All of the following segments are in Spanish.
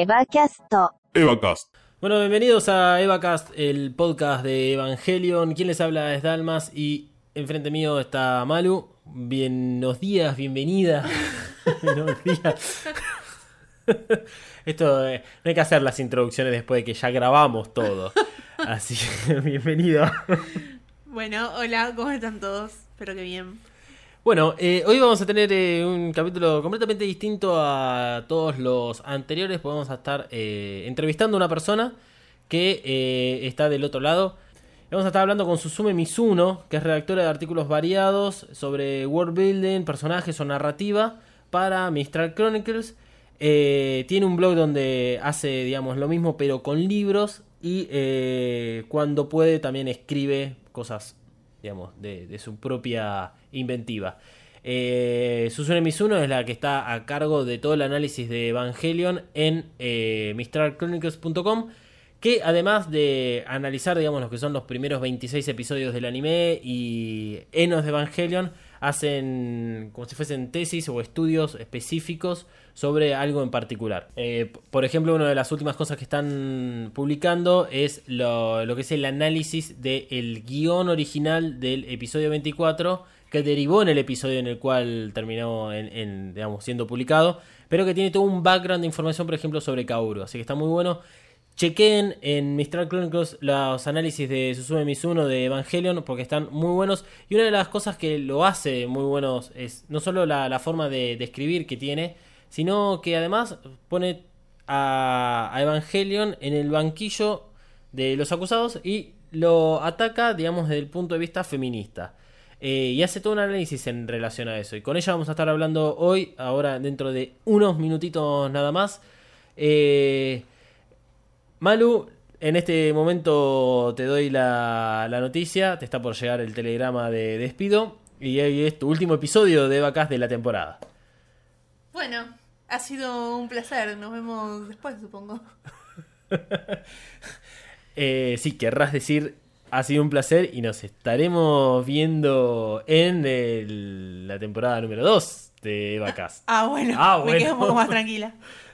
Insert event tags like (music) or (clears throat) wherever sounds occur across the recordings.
EvaCast EvaCast. Bueno, bienvenidos a EvaCast, el podcast de Evangelion. Quien les habla es Dalmas y enfrente mío está Malu. Buenos días, bienvenida. (laughs) Buenos días. (laughs) Esto eh, no hay que hacer las introducciones después de que ya grabamos todo. Así que (laughs) bienvenido. Bueno, hola, ¿cómo están todos? Espero que bien. Bueno, eh, hoy vamos a tener eh, un capítulo completamente distinto a todos los anteriores. a estar eh, entrevistando a una persona que eh, está del otro lado. Vamos a estar hablando con Susume Mizuno, que es redactora de artículos variados sobre world building, personajes o narrativa para Mistral Chronicles. Tiene un blog donde hace, digamos, lo mismo pero con libros y cuando puede también escribe cosas, digamos, de, su propia inventiva. Eh, Susune Mizuno es la que está a cargo de todo el análisis de Evangelion en eh, mistralchronicles.com que además de analizar, digamos, lo que son los primeros 26 episodios del anime y Enos de Evangelion, hacen como si fuesen tesis o estudios específicos sobre algo en particular. Eh, por ejemplo, una de las últimas cosas que están publicando es lo, que es el análisis del guion original del episodio 24 que derivó en el episodio en el cual terminó en, en, digamos, siendo publicado, pero que tiene todo un background de información, por ejemplo, sobre Kaoru. Así que está muy bueno. Chequen en Mistral Chronicles los análisis de Susume Mizuno de Evangelion porque están muy buenos. Y una de las cosas que lo hace muy buenos es no solo la, forma de, de escribir que tiene, sino que además pone a, a Evangelion en el banquillo de los acusados y lo ataca, digamos, desde el punto de vista feminista. Eh, y hace todo un análisis en relación a eso. Y con ella vamos a estar hablando hoy, ahora dentro de unos minutitos nada más. Eh, Malu, en este momento te doy la, la noticia. Te está por llegar el telegrama de despido. Y hoy es tu último episodio de Vacas de la temporada. Bueno, ha sido un placer. Nos vemos después, supongo. (laughs) Eh, sí, querrás decir, ha sido un placer y nos estaremos viendo en el- la temporada número 2 de Vacas. (laughs) Ah, bueno. Ah, Me bueno. quedo un poco más tranquila. (laughs)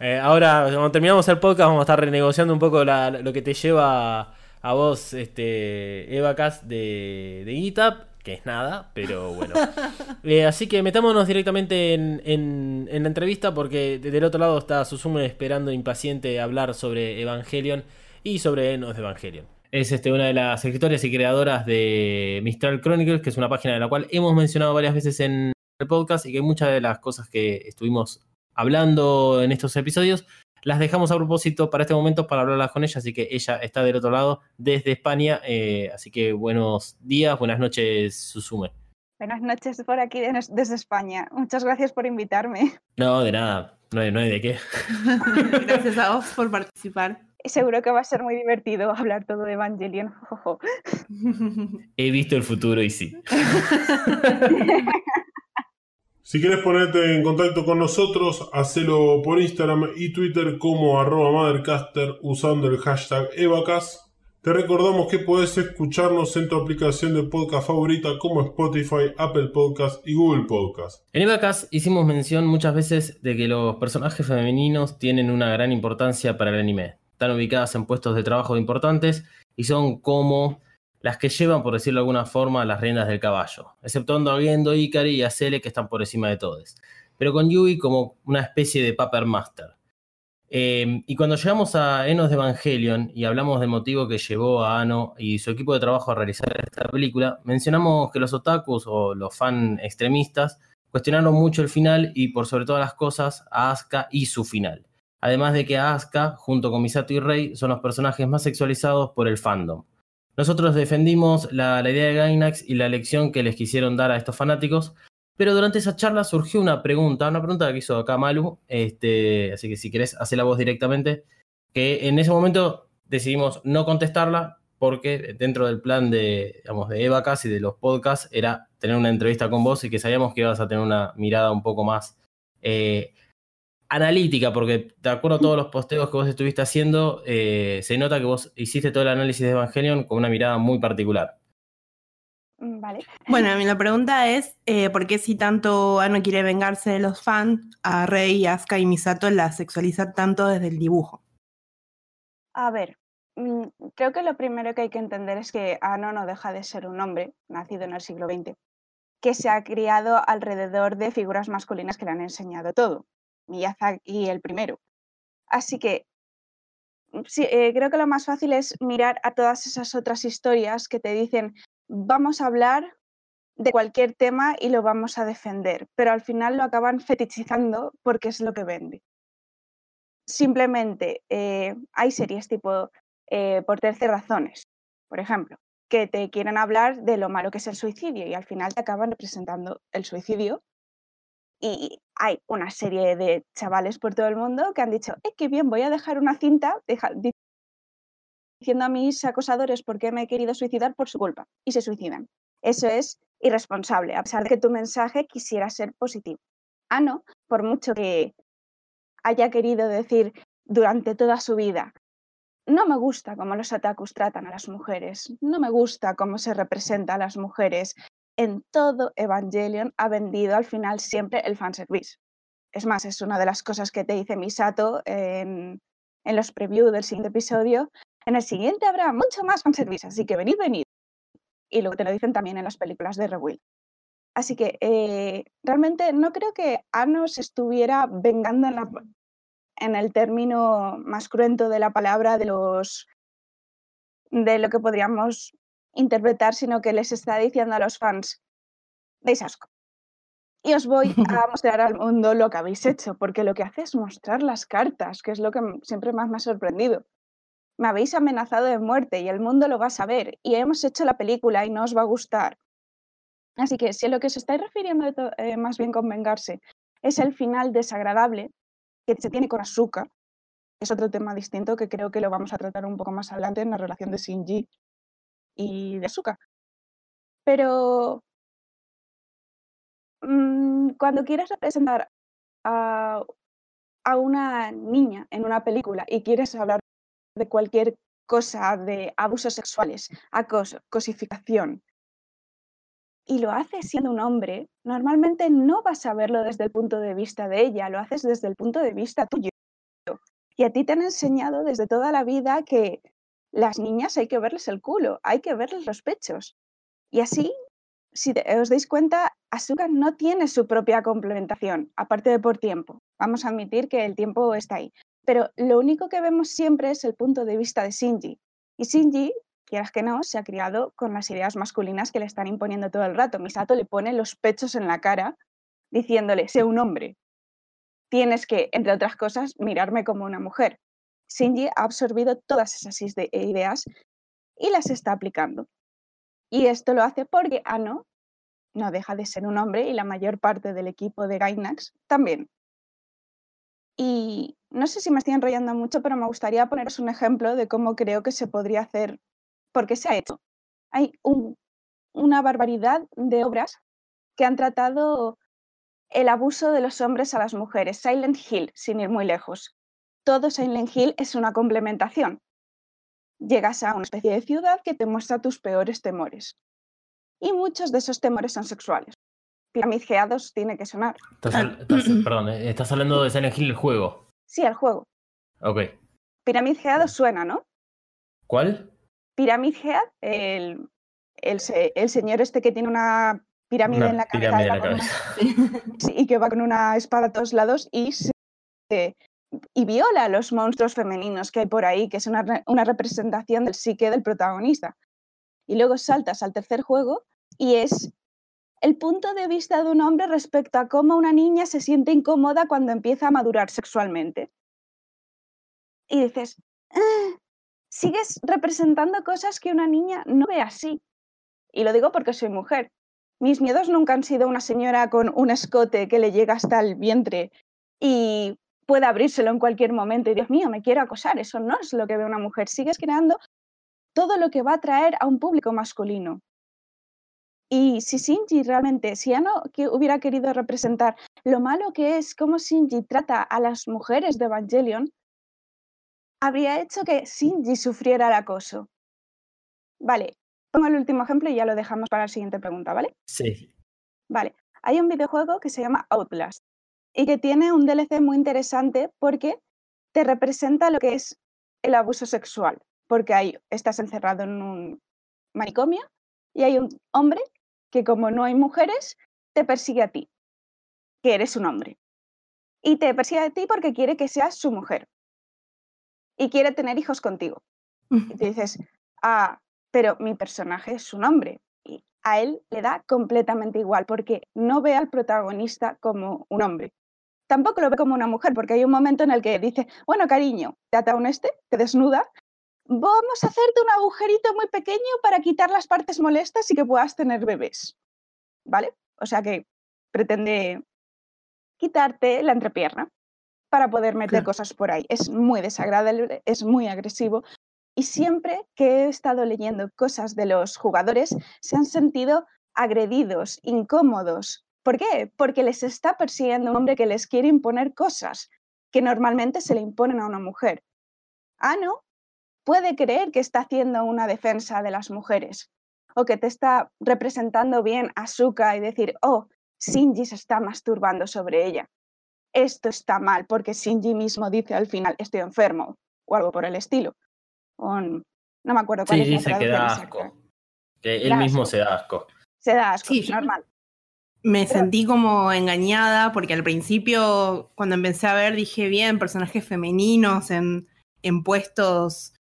Eh, ahora, cuando terminamos el podcast, vamos a estar renegociando un poco la- lo que te lleva a vos, este, Evacas de, de GitHub, que es nada, pero bueno. (laughs) Eh, así que metámonos directamente en, en- en la entrevista, porque del otro lado está Susume esperando impaciente hablar sobre Evangelion y sobre Enos de Evangelion. Es este, una de las escritoras y creadoras de Mistral Chronicles, que es una página de la cual hemos mencionado varias veces en el podcast y que muchas de las cosas que estuvimos hablando en estos episodios, las dejamos a propósito para este momento para hablarlas con ella, así que ella está del otro lado desde España, eh, así que buenos días, buenas noches, Susume. Buenas noches por aquí de- desde España. Muchas gracias por invitarme. No, de nada, no hay, no hay de qué. (laughs) Gracias a vos por participar. Seguro que va a ser muy divertido hablar todo de Evangelion. He visto el futuro y sí. (laughs) Si querés ponerte en contacto con nosotros, hacelo por Instagram y Twitter como arroba Mothercaster usando el hashtag Evacas. Te recordamos que podés escucharnos en tu aplicación de podcast favorita como Spotify, Apple Podcast y Google Podcast. En Evacas hicimos mención muchas veces de que los personajes femeninos tienen una gran importancia para el anime. Están ubicadas en puestos de trabajo importantes y son como las que llevan, por decirlo de alguna forma, las riendas del caballo, exceptuando a Gendo, Ikari y a Cele que están por encima de todos. Pero con Yui como una especie de Paper Master. Eh, y cuando llegamos a Enos de Evangelion y hablamos del motivo que llevó a Ano y su equipo de trabajo a realizar esta película, mencionamos que los otakus o los fan extremistas cuestionaron mucho el final y por sobre todas las cosas a Asuka y su final. Además de que Asuka, junto con Misato y Rei, son los personajes más sexualizados por el fandom. Nosotros defendimos la, idea de Gainax y la lección que les quisieron dar a estos fanáticos, pero durante esa charla surgió una pregunta, una pregunta que hizo acá Malu, este, así que si querés, hace la voz directamente, que en ese momento decidimos no contestarla porque dentro del plan de, digamos, de Evacas y de los podcasts era tener una entrevista con vos y que sabíamos que ibas a tener una mirada un poco más eh, analítica, porque de acuerdo a todos los posteos que vos estuviste haciendo, eh, se nota que vos hiciste todo el análisis de Evangelion con una mirada muy particular. Mm, Vale. Bueno, la pregunta es, eh, ¿por qué si tanto Ano quiere vengarse de los fans, a Rei, Asuka y Misato la sexualiza tanto desde el dibujo? A ver, mm, creo que lo primero que hay que entender es que Ano no deja de ser un hombre, nacido en el siglo XX, que se ha criado alrededor de figuras masculinas que le han enseñado todo. Miyazaki el primero. Así que mm, eh, creo que lo más fácil es mirar a todas esas otras historias que te dicen, vamos a hablar de cualquier tema y lo vamos a defender, pero al final lo acaban fetichizando porque es lo que vende. Simplemente eh, hay series tipo eh, Por 13 razones, por ejemplo, que te quieren hablar de lo malo que es el suicidio y al final te acaban representando el suicidio. Y hay una serie de chavales por todo el mundo que han dicho, eh, qué bien, voy a dejar una cinta diciendo a mis acosadores por qué me he querido suicidar por su culpa. Y se suicidan. Eso es irresponsable, a pesar de que tu mensaje quisiera ser positivo. Ah, no, por mucho que haya querido decir durante toda su vida, no me gusta cómo los otakus tratan a las mujeres, no me gusta cómo se representa a las mujeres. En todo Evangelion ha vendido al final siempre el fanservice. Es más, es una de las cosas que te dice Misato en, en los previews del siguiente episodio. En el siguiente habrá mucho más fanservice, así que venid, venid. Y luego te lo dicen también en las películas de Rewill. Así que eh, realmente no creo que Ano se estuviera vengando en, el término más cruento de la palabra de lo que podríamos interpretar, sino que les está diciendo a los fans, veis asco. Y os voy a (laughs) mostrar al mundo lo que habéis hecho, porque lo que hace es mostrar las cartas, que es lo que siempre más me ha sorprendido. Me habéis amenazado de muerte y el mundo lo va a saber, y hemos hecho la película y no os va a gustar. Así que si a lo que os estáis refiriendo eh, más bien con vengarse es el final desagradable que se tiene con Asuka, que es otro tema distinto que creo que lo vamos a tratar un poco más adelante en la relación de Shinji y de Asuka. Pero mm, cuando quieres representar a, a una niña en una película y quieres hablar de cualquier cosa de abusos sexuales, acoso, cosificación, y lo haces siendo un hombre, normalmente no vas a verlo desde el punto de vista de ella, lo haces desde el punto de vista tuyo. Y a ti te han enseñado desde toda la vida que las niñas hay que verles el culo, hay que verles los pechos. Y así, si os dais cuenta, Asuka no tiene su propia complementación, aparte de por tiempo. Vamos a admitir que el tiempo está ahí. Pero lo único que vemos siempre es el punto de vista de Shinji. Y Shinji, quieras que no, se ha criado con las ideas masculinas que le están imponiendo todo el rato. Misato le pone los pechos en la cara diciéndole, sé un hombre. Tienes que, entre otras cosas, mirarme como una mujer. Shinji ha absorbido todas esas ide- ideas y las está aplicando. Y esto lo hace porque Ano no deja de ser un hombre y la mayor parte del equipo de Gainax también. Y no sé si me estoy enrollando mucho, pero me gustaría poneros un ejemplo de cómo creo que se podría hacer, porque se ha hecho. Hay un- una barbaridad de obras que han tratado el abuso de los hombres a las mujeres. Silent Hill, sin ir muy lejos. Todo Silent Hill es una complementación. Llegas a una especie de ciudad que te muestra tus peores temores. Y muchos de esos temores son sexuales. Pyramid Head tiene que sonar. Estás hab- (clears throat) estás- perdón, eh, estás hablando de Silent Hill el juego. Sí, el juego. Ok. Pyramid Head os suena, ¿no? ¿Cuál? Pyramid Head, el, el, el señor este que tiene una pirámide Una en la cabeza, pirámide en la una- cabeza. (laughs) sí, y que va con una espada a todos lados y, se- y viola a los monstruos femeninos que hay por ahí, que es una, una representación del psique del protagonista. Y luego saltas al tercer juego y es el punto de vista de un hombre respecto a cómo una niña se siente incómoda cuando empieza a madurar sexualmente. Y dices, "Ah, sigues representando cosas que una niña no ve así. Y lo digo porque soy mujer. Mis miedos nunca han sido una señora con un escote que le llega hasta el vientre y puede abrírselo en cualquier momento y Dios mío, me quiero acosar. Eso no es lo que ve una mujer. Sigues creando todo lo que va a atraer a un público masculino. Y si Shinji realmente, si Ano que hubiera querido representar lo malo que es cómo Shinji trata a las mujeres de Evangelion, habría hecho que Shinji sufriera el acoso. Vale, pongo el último ejemplo y ya lo dejamos para la siguiente pregunta, ¿vale? Sí. Vale. Hay un videojuego que se llama Outlast y que tiene un DLC muy interesante porque te representa lo que es el abuso sexual, porque ahí estás encerrado en un manicomio y hay un hombre que como no hay mujeres, te persigue a ti, que eres un hombre. Y te persigue a ti porque quiere que seas su mujer. Y quiere tener hijos contigo. Y te dices, ah, pero mi personaje es un hombre. A él le da completamente igual porque no ve al protagonista como un hombre. Tampoco lo ve como una mujer porque hay un momento en el que dice, bueno, cariño, te ata un este, te desnuda, vamos a hacerte un agujerito muy pequeño para quitar las partes molestas y que puedas tener bebés. ¿Vale? O sea que pretende quitarte la entrepierna para poder meter Claro. cosas por ahí. Es muy desagradable, es muy agresivo. Y siempre que he estado leyendo cosas de los jugadores, se han sentido agredidos, incómodos. ¿Por qué? Porque les está persiguiendo un hombre que les quiere imponer cosas que normalmente se le imponen a una mujer. Ano puede creer que está haciendo una defensa de las mujeres o que te está representando bien a Asuka y decir, oh, Shinji se está masturbando sobre ella. Esto está mal porque Shinji mismo dice al final, estoy enfermo o algo por el estilo. No me acuerdo cuál Sí, es la dice que traducción da exacta. asco. Que él Da mismo asco. se da asco. Se da asco, Sí, normal. Me sentí como engañada porque al principio, cuando empecé a ver, dije bien, personajes femeninos en, en puestos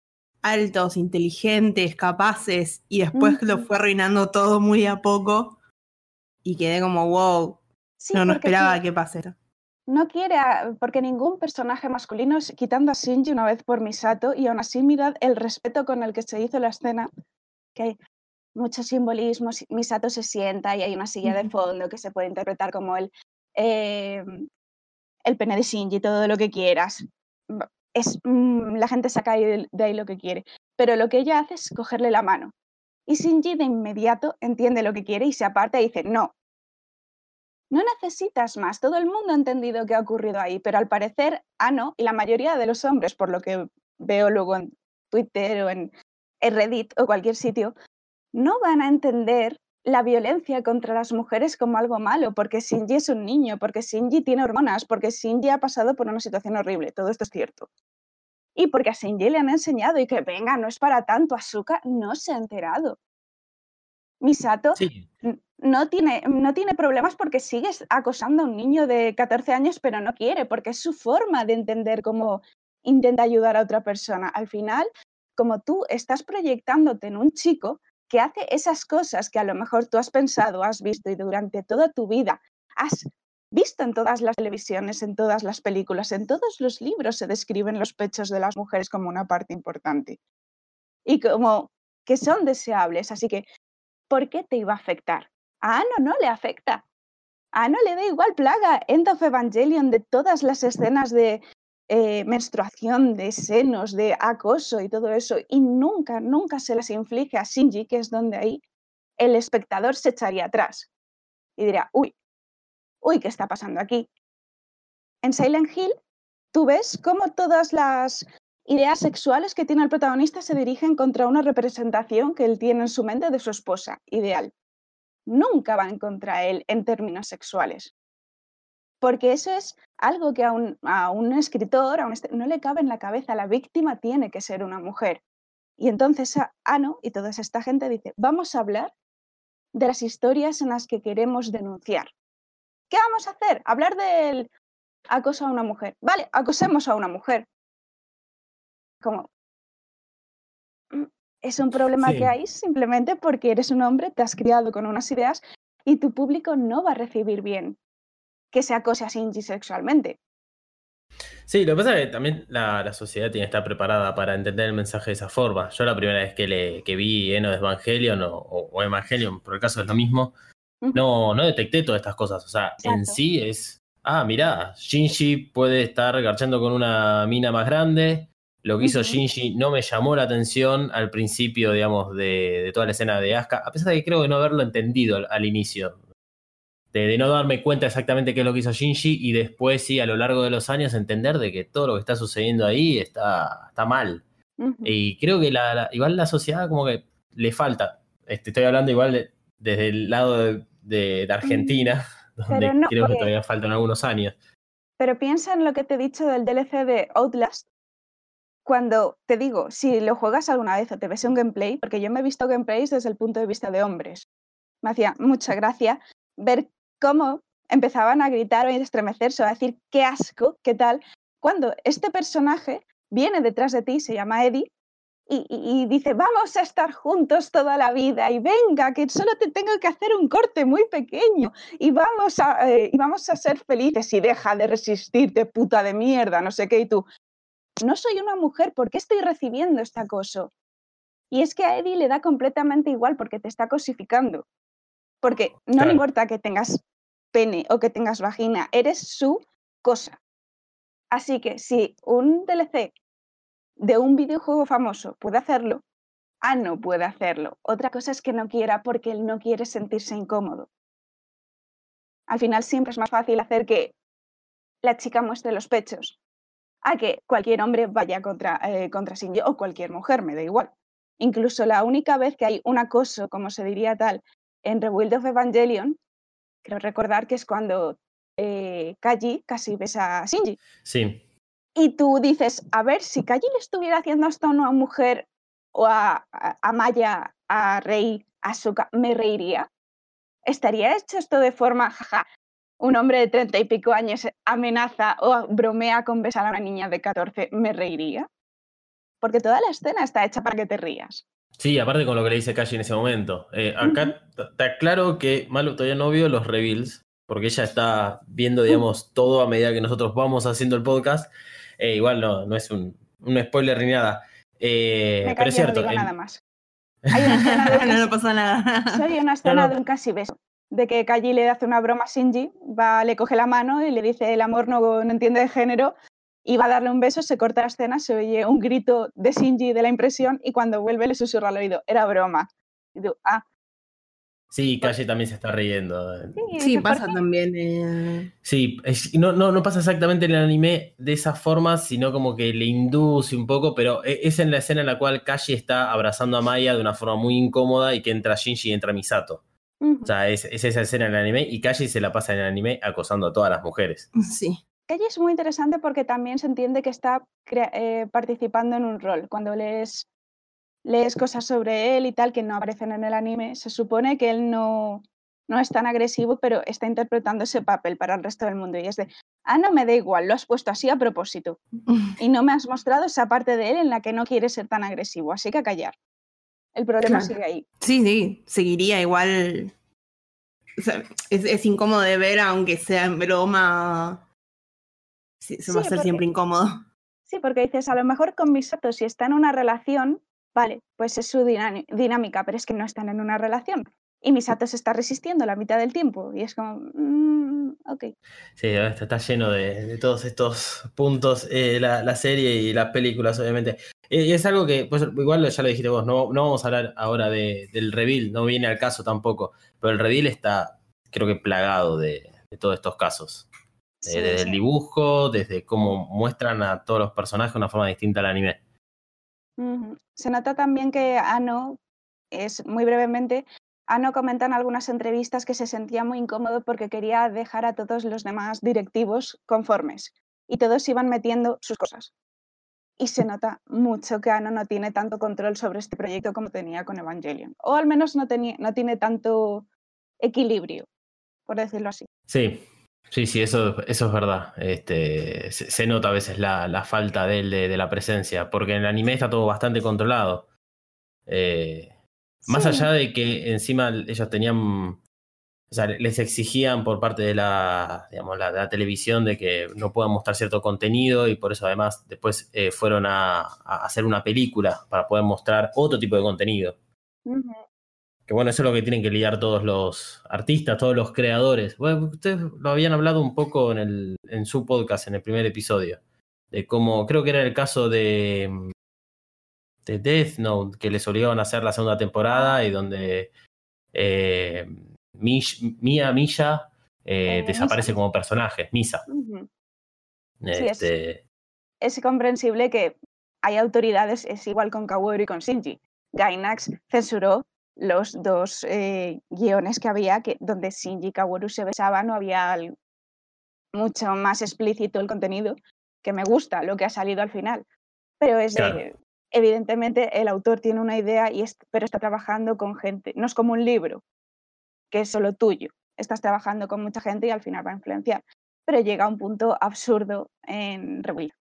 altos, inteligentes, capaces, y después lo fue arruinando todo muy a poco y quedé como, wow, Sí, no, no esperaba qui- que pasara. No quiere, a- porque ningún personaje masculino, quitando a Shinji una vez por Misato, y aún así mirad el respeto con el que se hizo la escena, que hay muchos simbolismos, Misato se sienta y hay una silla de fondo que se puede interpretar como el, eh, el pene de Shinji, todo lo que quieras. Va- Es, mm, la gente saca de ahí lo que quiere, pero lo que ella hace es cogerle la mano. Y Shinji de inmediato entiende lo que quiere y se aparta y dice, no, no necesitas más. Todo el mundo ha entendido qué ha ocurrido ahí, pero al parecer Ano y la mayoría de los hombres, por lo que veo luego en Twitter o en Reddit o cualquier sitio, no van a entender la violencia contra las mujeres como algo malo, porque Shinji es un niño, porque Shinji tiene hormonas, porque Shinji ha pasado por una situación horrible. Todo esto es cierto. Y porque a Shinji le han enseñado y que venga, no es para tanto. Asuka no se ha enterado. Misato Sí, no tiene, no tiene problemas porque sigues acosando a un niño de 14 años, pero no quiere, porque es su forma de entender cómo intenta ayudar a otra persona. Al final, como tú estás proyectándote en un chico que hace esas cosas que a lo mejor tú has pensado, has visto y durante toda tu vida has visto en todas las televisiones, en todas las películas, en todos los libros se describen los pechos de las mujeres como una parte importante y como que son deseables. Así que ¿por qué te iba a afectar? A Ano no le afecta. A Ano le da igual plaga. End of Evangelion de todas las escenas de eh, menstruación, de senos, de acoso y todo eso. Y nunca, nunca se las inflige a Shinji, que es donde ahí el espectador se echaría atrás y dirá, uy, uy, ¿qué está pasando aquí? En Silent Hill, tú ves cómo todas las ideas sexuales que tiene el protagonista se dirigen contra una representación que él tiene en su mente de su esposa ideal. Nunca van contra él en términos sexuales. Porque eso es algo que a un, a un escritor a un est- no le cabe en la cabeza. La víctima tiene que ser una mujer. Y entonces Ano y toda esta gente dice, vamos a hablar de las historias en las que queremos denunciar. ¿Qué vamos a hacer? Hablar del acoso a una mujer. Vale, acosemos a una mujer. Como, es un problema Sí. que hay simplemente porque eres un hombre, te has criado con unas ideas y tu público no va a recibir bien que se acose a Shinji sexualmente. Sí, lo que pasa es que también la, la sociedad tiene que estar preparada para entender el mensaje de esa forma. Yo la primera vez que, le, que vi Eno de Evangelion o, Evangelion, por el caso es lo mismo, no, no detecté todas estas cosas. O sea, en sí es, ah, mirá, Shinji puede estar garchando con una mina más grande. Lo que hizo. Shinji no me llamó la atención al principio, digamos, de, de toda la escena de Asuka, a pesar de que creo que no haberlo entendido al, al inicio. De, de no darme cuenta exactamente qué es lo que hizo Shinji y después sí, a lo largo de los años, entender de que todo lo que está sucediendo ahí está, está mal. Y creo que la, la- igual la sociedad como que le falta. este, estoy hablando igual de- desde el lado de, Argentina, (laughs) donde Pero no, creo que todavía faltan algunos años. Pero piensa en lo que te he dicho del DLC de Outlast. Cuando te digo, si lo juegas alguna vez o te ves un gameplay, porque yo me he visto gameplays desde el punto de vista de hombres. Me hacía mucha gracia ver cómo empezaban a gritar o a estremecerse o a decir qué asco, qué tal, cuando este personaje viene detrás de ti, se llama Eddie, y, dice, vamos a estar juntos toda la vida y venga, que solo te tengo que hacer un corte muy pequeño y vamos a, eh, y vamos a ser felices y deja de resistirte, puta de mierda, no sé qué, y tú, no soy una mujer, ¿por qué estoy recibiendo este acoso? Y es que a Eddie le da completamente igual porque te está cosificando. Porque no Claro. le importa que tengas pene o que tengas vagina, eres su cosa. Así que si un DLC de un videojuego famoso puede hacerlo, Ano puede hacerlo. Otra cosa es que no quiera porque él no quiere sentirse incómodo. Al final siempre es más fácil hacer que la chica muestre los pechos a que cualquier hombre vaya contra, eh, contra Shinji o cualquier mujer, me da igual. Incluso la única vez que hay un acoso, como se diría tal, en Rebuild of Evangelion, creo recordar que es cuando eh, Kaji casi besa a Shinji. Sí, Y tú dices, a ver, si Kaji le estuviera haciendo hasta a una mujer o a, a, a Maya, a Rei, a Suka, me reiría. ¿Estaría hecho esto de forma, jaja, un hombre de treinta y pico años amenaza o bromea con besar a una niña de 14, me reiría? Porque toda la escena está hecha para que te rías. sí, aparte con lo que le dice Kashi en ese momento. Eh, acá está claro que Malu todavía no vio los reveals, porque ella está viendo, digamos, todo a medida que nosotros vamos haciendo el podcast. Eh, igual no, no es un, un spoiler ni nada. Eh, Me pero es cierto. no digo en- nada más. Hay una escena de (laughs) un no, no casi- pasa nada. (laughs) Hay una escena no. de un casi beso. De que Kaji le hace una broma a Shinji, va, le coge la mano y le dice el amor no, no entiende de género y va a darle un beso, se corta la escena, se oye un grito de Shinji de la impresión y cuando vuelve le susurra al oído, era broma. Y tú, ah, Sí, Kashi también se está riendo. sí, y Sí, dices, "¿Por pasa qué?". también. eh, Sí, es- no, no, no pasa exactamente en el anime de esa forma, sino como que le induce un poco, pero e- es en la escena en la cual Kashi está abrazando a Maya de una forma muy incómoda y que entra Shinji y entra Misato. Ujú. O sea, es, es esa escena en el anime y Kashi se la pasa en el anime acosando a todas las mujeres. Sí. Kaji es muy interesante porque también se entiende que está eh, participando en un rol. Cuando lees, lees cosas sobre él y tal que no aparecen en el anime, se supone que él no, no es tan agresivo, pero está interpretando ese papel para el resto del mundo. Y es de, ah, no me da igual, lo has puesto así a propósito. (laughs) Y no me has mostrado esa parte de él en la que no quiere ser tan agresivo, así que a callar. El problema Claro. sigue ahí. Sí, sí, seguiría igual. O sea, es, es incómodo de ver, aunque sea en broma. Sí, se va a hacer siempre incómodo. (laughs) Sí, porque dices, a lo mejor con Misato, si está en una relación, vale, pues es su dinámica, pero es que no están en una relación. Y Misato se está resistiendo la mitad del tiempo. Y es como, mm, ok. Sí, está, está lleno de, de todos estos puntos, eh, la, la serie y las películas, obviamente. Eh, Y es algo que, pues igual ya lo dijiste vos, no, no vamos a hablar ahora de- del reveal, no viene al caso tampoco, pero el reveal está, creo que plagado de, de todos estos casos. Eh, Sí, desde sí. el dibujo, desde cómo muestran a todos los personajes de una forma distinta al anime. Se nota también que Ano, es muy brevemente, Ano comenta en algunas entrevistas que se sentía muy incómodo porque quería dejar a todos los demás directivos conformes y todos iban metiendo sus cosas. Y se nota mucho que Ano no tiene tanto control sobre este proyecto como tenía con Evangelion. O al menos no, tenía, no tiene tanto equilibrio, por decirlo así. Sí, sí, sí, eso, eso es verdad. Este, se, se nota a veces la, la falta de él, de, de la presencia, porque en el anime está todo bastante controlado. Eh, más allá de que encima ellos tenían, o sea, les exigían por parte de la, digamos, la, la televisión de que no puedan mostrar cierto contenido y por eso además después eh, fueron a, a hacer una película para poder mostrar otro tipo de contenido. Que bueno, eso es lo que tienen que lidiar todos los artistas, todos los creadores. Bueno, ustedes lo habían hablado un poco en, el, en su podcast, en el primer episodio. De cómo, creo que era el caso de, de Death Note, que les obligaban a hacer la segunda temporada y donde eh, Mia Milla eh, Eh, desaparece Misa. como personaje, Misa. Este, es comprensible que hay autoridades, es igual con Kaworu y con Shinji. Gainax censuró los dos eh, guiones que había, que, donde Shinji y Kaworu se besaban, no había mucho más explícito el contenido, que me gusta lo que ha salido al final. Pero es de- evidentemente el autor tiene una idea, y es- pero está trabajando con gente, no es como un libro, que es solo tuyo. Estás trabajando con mucha gente y al final va a influenciar. Pero llega a un punto absurdo en Rebuild.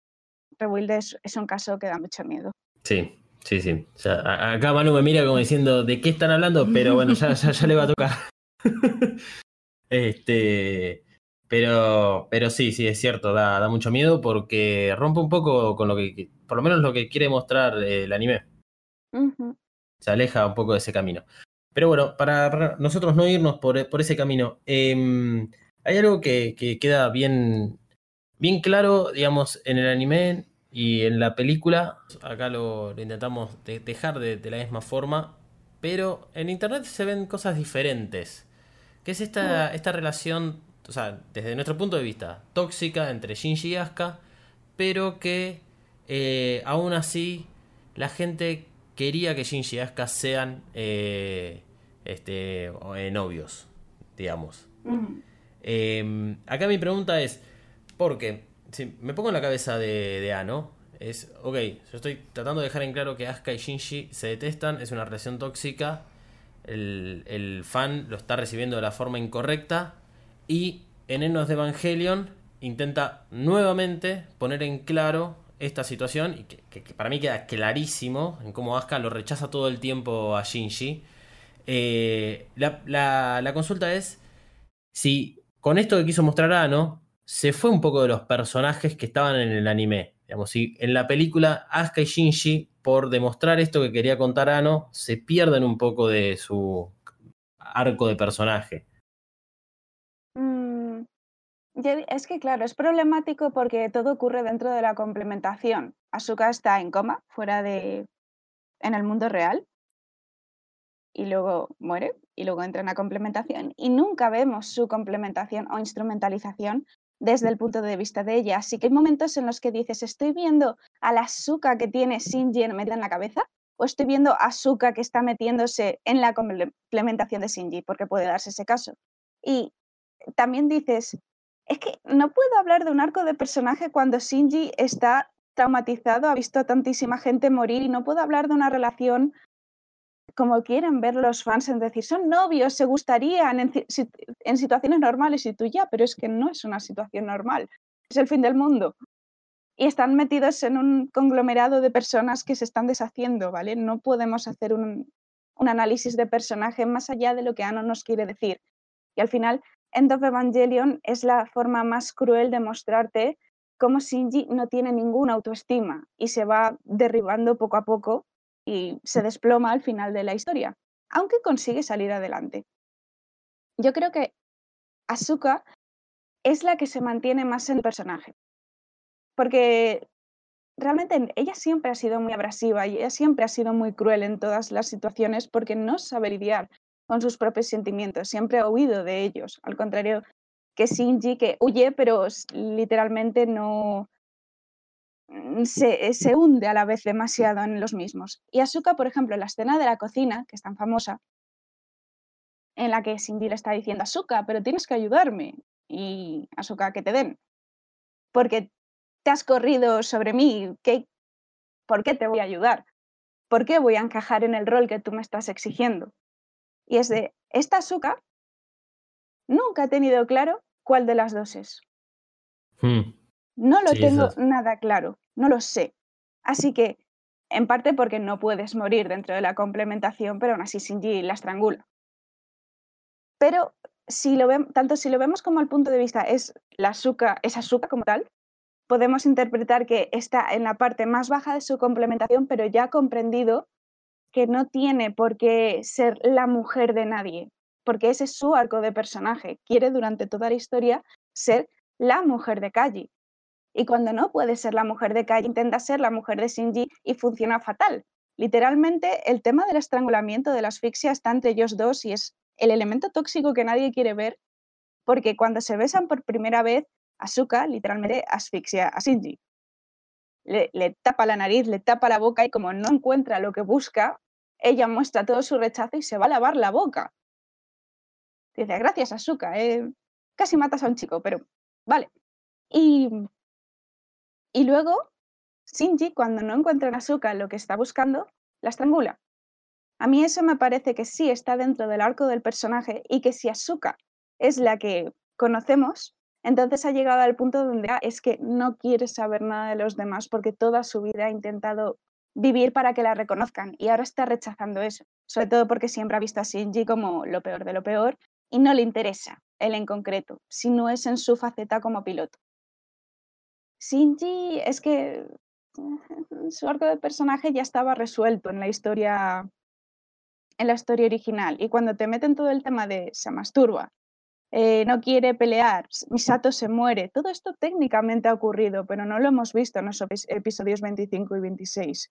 Rebuild es, es un caso que da mucho miedo. Sí, sí, sí. O sea, a- acá Manu me mira como diciendo de qué están hablando, pero bueno, ya, ya, ya le va a tocar. (laughs) este, pero, pero sí, sí, es cierto, da, da mucho miedo porque rompe un poco con lo que, por lo menos lo que quiere mostrar eh, el anime. Se aleja un poco de ese camino. Pero bueno, para, para nosotros no irnos por, por ese camino, em, hay algo que, que queda bien, bien claro, digamos, en el anime y en la película. Acá lo, lo intentamos de- dejar de, de la misma forma, pero en internet se ven cosas diferentes. Que es esta, esta relación, o sea, desde nuestro punto de vista, tóxica entre Shinji y Asuka, pero que eh, aún así la gente quería que Shinji y Asuka sean eh, este, eh, novios, digamos. Eh, acá mi pregunta es, porque si me pongo en la cabeza de, de Ano, es, ok, yo estoy tratando de dejar en claro que Asuka y Shinji se detestan, es una relación tóxica, el, el fan lo está recibiendo de la forma incorrecta y en Enos de Evangelion intenta nuevamente poner en claro esta situación y que, para mí queda clarísimo en cómo Asuka lo rechaza todo el tiempo a Shinji. Eh, la, la- la consulta es si con esto que quiso mostrar Ano se fue un poco de los personajes que estaban en el anime. Digamos, si en la película Asuka y Shinji, por demostrar esto que quería contar Ano, se pierden un poco de su arco de personaje. Es que claro, es problemático porque todo ocurre dentro de la complementación. Asuka está en coma, fuera de. en el mundo real, y luego muere, y luego entra en la complementación, y nunca vemos su complementación o instrumentalización desde el punto de vista de ella. Así que hay momentos en los que dices, estoy viendo a la Asuka que tiene Shinji metida en la cabeza, o estoy viendo a Asuka que está metiéndose en la complementación de Shinji, porque puede darse ese caso. Y también dices, es que no puedo hablar de un arco de personaje cuando Shinji está traumatizado, ha visto a tantísima gente morir y no puedo hablar de una relación como quieren ver los fans en decir, son novios, se gustarían en, ci- si- en situaciones normales y tú ya, pero es que no es una situación normal, es el fin del mundo. Y están metidos en un conglomerado de personas que se están deshaciendo, ¿vale? No podemos hacer un, un análisis de personaje más allá de lo que Ano nos quiere decir. Y al final, End of Evangelion es la forma más cruel de mostrarte cómo Shinji no tiene ninguna autoestima y se va derribando poco a poco y se desploma al final de la historia, aunque consigue salir adelante. Yo creo que Asuka es la que se mantiene más en el personaje, porque realmente ella siempre ha sido muy abrasiva y ella siempre ha sido muy cruel en todas las situaciones porque no sabe lidiar con sus propios sentimientos, siempre ha huido de ellos, al contrario que Shinji, que huye, pero literalmente no mm, se, se hunde a la vez demasiado en los mismos. Y Asuka, por ejemplo, en la escena de la cocina, que es tan famosa, en la que Shinji le está diciendo, Asuka, pero tienes que ayudarme. Y Asuka, que te den. Porque te has corrido sobre mí, ¿qué, ¿por qué te voy a ayudar? ¿Por qué voy a encajar en el rol que tú me estás exigiendo? Y es de, esta Asuka nunca ha tenido claro cuál de las dos es. Hmm. No lo Sí, tengo nada claro, no lo sé. Así que, en parte porque no puedes morir dentro de la complementación, pero aún así Shinji la estrangula. Pero si lo tanto si lo vemos como el punto de vista es la Asuka, es Asuka como tal, podemos interpretar que está en la parte más baja de su complementación, pero ya ha comprendido que no tiene por qué ser la mujer de nadie, porque ese es su arco de personaje. Quiere durante toda la historia ser la mujer de Kaji. Y cuando no puede ser la mujer de Kaji, intenta ser la mujer de Shinji y funciona fatal. Literalmente, el tema del estrangulamiento, de la asfixia, está entre ellos dos y es el elemento tóxico que nadie quiere ver, porque cuando se besan por primera vez, Asuka literalmente asfixia a Shinji. Le, le tapa la nariz, le tapa la boca y como no encuentra lo que busca, ella muestra todo su rechazo y se va a lavar la boca. Dice, gracias, Asuka, eh, casi matas a un chico, pero vale. Y, y luego, Shinji, cuando no encuentra en Asuka lo que está buscando, la estrangula. A mí eso me parece que sí está dentro del arco del personaje y que si Asuka es la que conocemos, entonces ha llegado al punto donde es que no quiere saber nada de los demás porque toda su vida ha intentado vivir para que la reconozcan y ahora está rechazando eso, sobre todo porque siempre ha visto a Shinji como lo peor de lo peor y no le interesa él en concreto, si no es en su faceta como piloto. Shinji es que (laughs) su arco de personaje ya estaba resuelto en la historia en la historia original y cuando te meten todo el tema de se masturba, eh, no quiere pelear, Misato se muere, todo esto técnicamente ha ocurrido, pero no lo hemos visto en los episodios 25 y 26.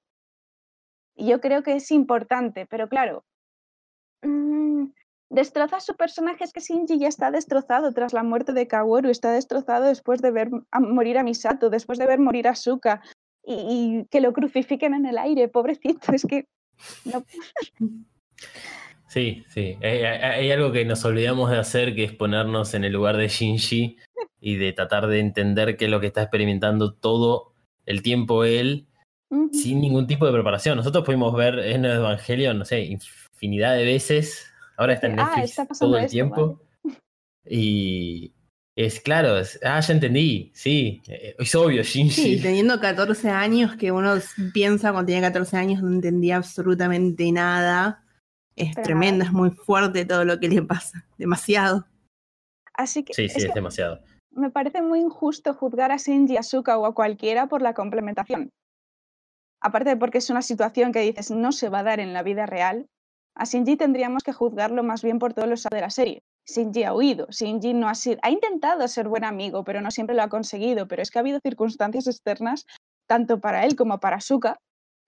Y yo creo que es importante, pero claro, mmm, destroza su personaje, es que Shinji ya está destrozado tras la muerte de Kaworu, está destrozado después de ver morir a Misato, después de ver morir a Suka y, que lo crucifiquen en el aire, pobrecito, (laughs) es que... Sí, sí, hay, algo que nos olvidamos de hacer, que es ponernos en el lugar de Shinji y de tratar de entender qué es lo que está experimentando todo el tiempo él sin ningún tipo de preparación. Nosotros pudimos ver en el Evangelio, no sé, infinidad de veces. Ahora está en ah, Netflix todo el tiempo. Y es claro, ah, ya entendí, sí, eh, es obvio, Shinji. Sí, teniendo 14 años, que uno piensa cuando tenía 14 años no entendía absolutamente nada. Es tremendo, es muy fuerte todo lo que le pasa, demasiado. Así que, sí, sí, es, demasiado. Me parece muy injusto juzgar a Shinji, Asuka o a cualquiera por la complementación aparte de porque es una situación que dices no se va a dar en la vida real, a Shinji tendríamos que juzgarlo más bien por todos los de la serie. Shinji ha huido, Shinji no ha sido, ha intentado ser buen amigo, pero no siempre lo ha conseguido, pero es que ha habido circunstancias externas, tanto para él como para Suka,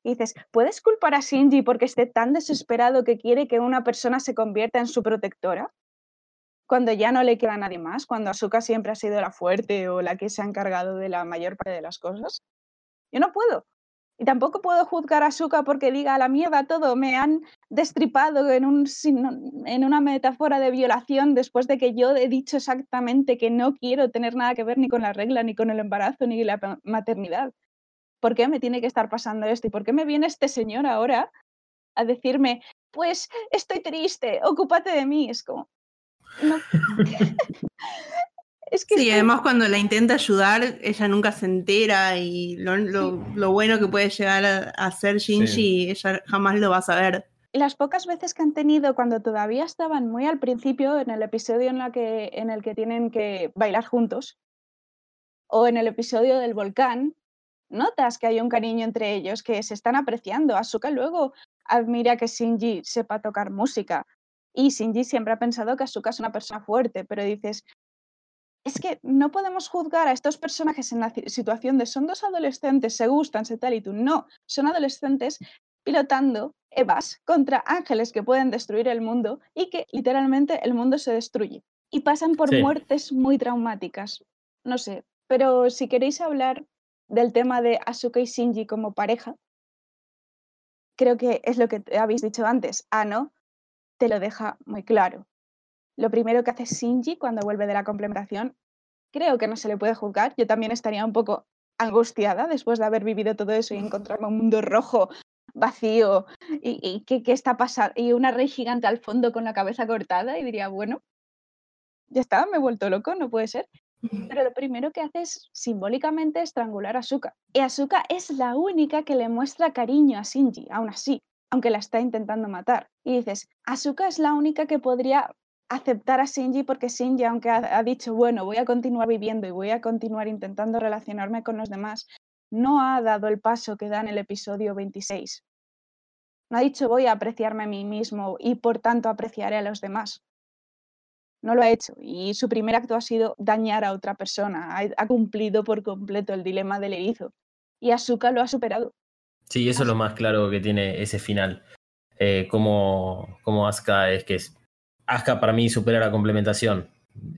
y dices, ¿puedes culpar a Shinji porque esté tan desesperado que quiere que una persona se convierta en su protectora? Cuando ya no le queda nadie más, cuando Asuka siempre ha sido la fuerte o la que se ha encargado de la mayor parte de las cosas. Yo no puedo, y tampoco puedo juzgar a Suka porque diga a la mierda todo, me han destripado en, un, en una metáfora de violación después de que yo he dicho exactamente que no quiero tener nada que ver ni con la regla, ni con el embarazo, ni la maternidad. ¿Por qué me tiene que estar pasando esto? ¿Y por qué me viene este señor ahora a decirme, pues estoy triste, ocúpate de mí? Es como... No. (laughs) (laughs) Es que sí, además cuando la intenta ayudar, ella nunca se entera y lo, bueno que puede llegar a, hacer Shinji, ella jamás lo va a saber. Las pocas veces que han tenido cuando todavía estaban muy al principio, en el episodio en, la que, en el que tienen que bailar juntos, o en el episodio del volcán, notas que hay un cariño entre ellos, que se están apreciando. Asuka luego admira que Shinji sepa tocar música. Y Shinji siempre ha pensado que Asuka es una persona fuerte, pero dices, es que no podemos juzgar a estos personajes en la situación de son dos adolescentes, se gustan, se tal y tú. No, son adolescentes pilotando Evas contra ángeles que pueden destruir el mundo y que literalmente el mundo se destruye. Y pasan por muertes muy traumáticas. No sé, pero si queréis hablar del tema de Asuka y Shinji como pareja, creo que es lo que habéis dicho antes. Ano te lo deja muy claro lo primero que hace Shinji cuando vuelve de la complementación, creo que no se le puede juzgar. Yo también estaría un poco angustiada después de haber vivido todo eso y encontrarme un mundo rojo, vacío, y, ¿qué, está pasando, y una rey gigante al fondo con la cabeza cortada, y diría, bueno, ya está, me he vuelto loco, no puede ser. (laughs) Pero lo primero que hace es simbólicamente estrangular a Asuka. Y Asuka es la única que le muestra cariño a Shinji, aún así, aunque la está intentando matar. Y dices, Asuka es la única que podría aceptar a Shinji porque Shinji, aunque ha, dicho, bueno, voy a continuar viviendo y voy a continuar intentando relacionarme con los demás, no ha dado el paso que da en el episodio 26. No ha dicho voy a apreciarme a mí mismo y por tanto apreciaré a los demás. No lo ha hecho y su primer acto ha sido dañar a otra persona. Ha, cumplido por completo el dilema del erizo y Asuka lo ha superado. Sí, eso es lo más claro que tiene ese final. Eh, como, como Asuka es que es Asuka para mí supera la complementación.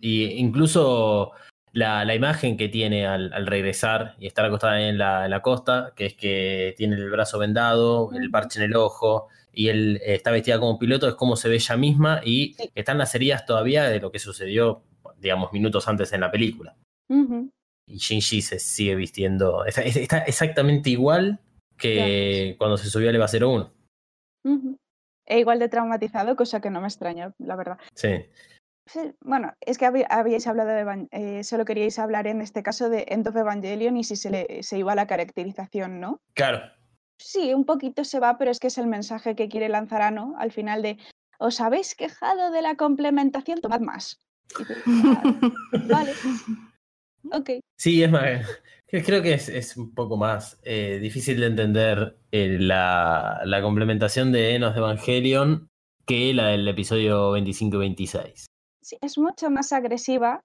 Y incluso la, la imagen que tiene al, al regresar y estar acostada en la, en la costa, que es que tiene el brazo vendado, el parche en el ojo, y él está vestida como piloto, es como se ve ella misma y Sí. están las heridas todavía de lo que sucedió, digamos, minutos antes en la película. Y Shinji se sigue vistiendo, está, está exactamente igual que cuando se subió al EVA 01. Ujú. E igual de traumatizado, cosa que no me extraña, la verdad. Sí. Sí, bueno, es que habí- habíais hablado de, eh, solo queríais hablar en este caso de End of Evangelion y si se, le, se iba a la caracterización, ¿no? Claro. Sí, un poquito se va, pero es que es el mensaje que quiere lanzar Ano al final de ¿os habéis quejado de la complementación? Tomad más. Y "Ah, vale, (laughs) ok. Sí, es más. Cre- Creo que es, es un poco más eh, difícil de entender eh, la, la complementación de Enos de Evangelion que la del episodio 25 y 26. Sí, es mucho más agresiva,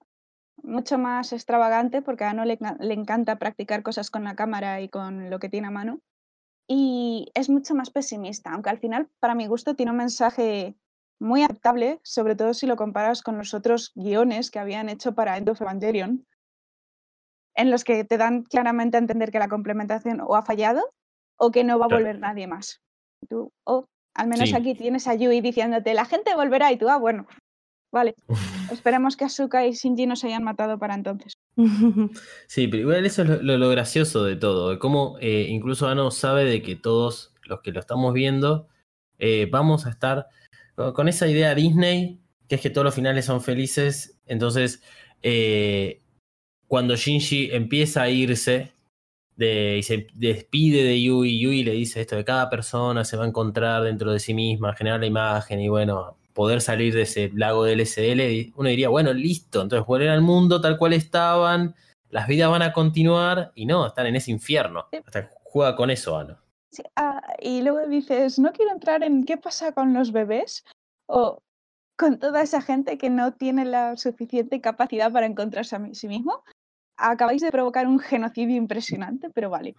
mucho más extravagante, porque a Ano le, le encanta practicar cosas con la cámara y con lo que tiene a mano. Y es mucho más pesimista, aunque al final, para mi gusto, tiene un mensaje muy aceptable, sobre todo si lo comparas con los otros guiones que habían hecho para End of Evangelion, en los que te dan claramente a entender que la complementación o ha fallado o que no va a Claro. volver nadie más. Tú, o al menos Sí. aquí tienes a Yui diciéndote, la gente volverá y tú, ah, bueno, vale. Esperemos que Asuka y Shinji no se hayan matado para entonces. (laughs) Sí, pero igual eso es lo, lo- lo gracioso de todo, de cómo eh, incluso Ano sabe de que todos los que lo estamos viendo eh, vamos a estar con, con esa idea Disney, que es que todos los finales son felices, entonces eh, cuando Shinji empieza a irse de, y se despide de Yui, Yui le dice esto de cada persona se va a encontrar dentro de sí misma, generar la imagen y bueno, poder salir de ese lago del SL, uno diría, bueno, listo, entonces volver al mundo tal cual estaban, las vidas van a continuar y no, están en ese infierno. Sí. Hasta juega con eso, Ano. Sí, ah, y luego dices, no quiero entrar en qué pasa con los bebés o con toda esa gente que no tiene la suficiente capacidad para encontrarse a sí mismo. Acabáis de provocar un genocidio impresionante, pero vale,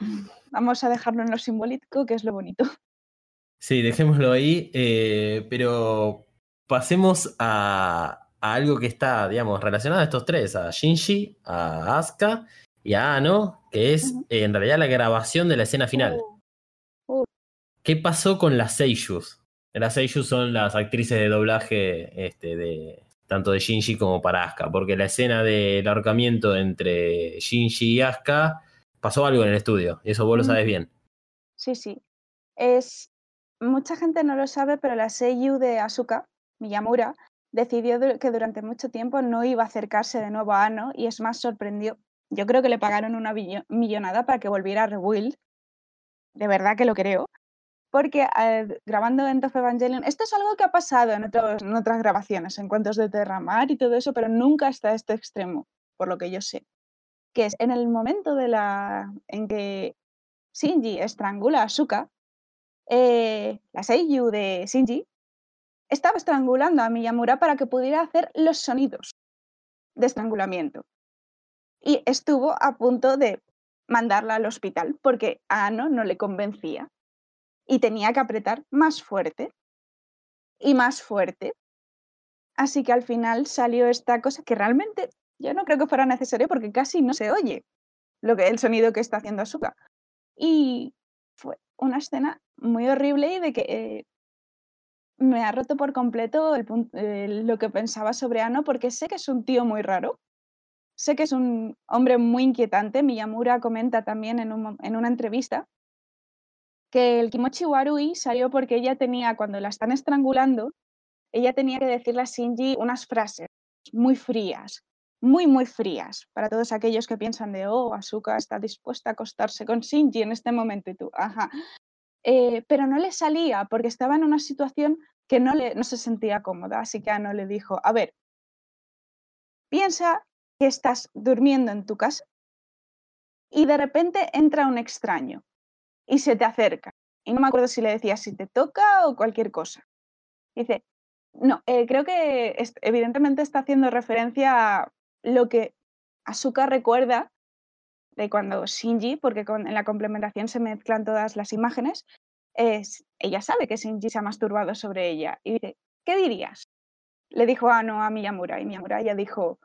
vamos a dejarlo en lo simbólico, que es lo bonito. Sí, dejémoslo ahí, eh, pero pasemos a, a algo que está, digamos, relacionado a estos tres, a Shinji, a Asuka y a Ano, que es eh, en realidad la grabación de la escena final. Uh, ¿Qué pasó con las Seiyus? Las Seiyus son las actrices de doblaje este, de, tanto de Shinji como para Asuka, porque la escena del ahorcamiento entre Shinji y Asuka pasó algo en el estudio, y eso vos lo Mm. sabes bien. Sí, sí. Es. Mucha gente no lo sabe, pero la Seiyu de Asuka, Miyamura, decidió que durante mucho tiempo no iba a acercarse de nuevo a Ano y es más, sorprendió. Yo creo que le pagaron una millonada para que volviera a Rebuild. De verdad que lo creo. Porque grabando End of Evangelion, esto es algo que ha pasado en, en otras grabaciones, en cuentos de Terramar y todo eso, pero nunca hasta este extremo, por lo que yo sé. Que es en el momento de la, en que Shinji estrangula a Asuka, eh, la Seiyu de Shinji estaba estrangulando a Miyamura para que pudiera hacer los sonidos de estrangulamiento. Y estuvo a punto de mandarla al hospital porque a Ano no le convencía y tenía que apretar más fuerte y más fuerte. Así que al final salió esta cosa que realmente yo no creo que fuera necesario porque casi no se oye lo que el sonido que está haciendo Asuka. Y fue una escena muy horrible y de que eh, me ha roto por completo lo que pensaba sobre Ano porque sé que es un tío muy raro. Sé que es un hombre muy inquietante. Miyamura comenta también en una entrevista que el Kimochi Warui salió porque ella tenía, cuando la están estrangulando, ella tenía que decirle a Shinji unas frases muy frías, muy, muy frías, para todos aquellos que piensan de, oh, Asuka está dispuesta a acostarse con Shinji en este momento y tú, ajá. Eh, pero no le salía porque estaba en una situación que no, no se sentía cómoda, así que Ano le dijo, a ver, piensa que estás durmiendo en tu casa y de repente entra un extraño y se te acerca. Y no me acuerdo si le decía si te toca o cualquier cosa. Dice, no, eh, creo que evidentemente está haciendo referencia a lo que Asuka recuerda de cuando Shinji, porque en la complementación se mezclan todas las imágenes, es, ella sabe que Shinji se ha masturbado sobre ella. Y dice, ¿qué dirías? Le dijo Ano a Miyamura y Miyamura ya dijo,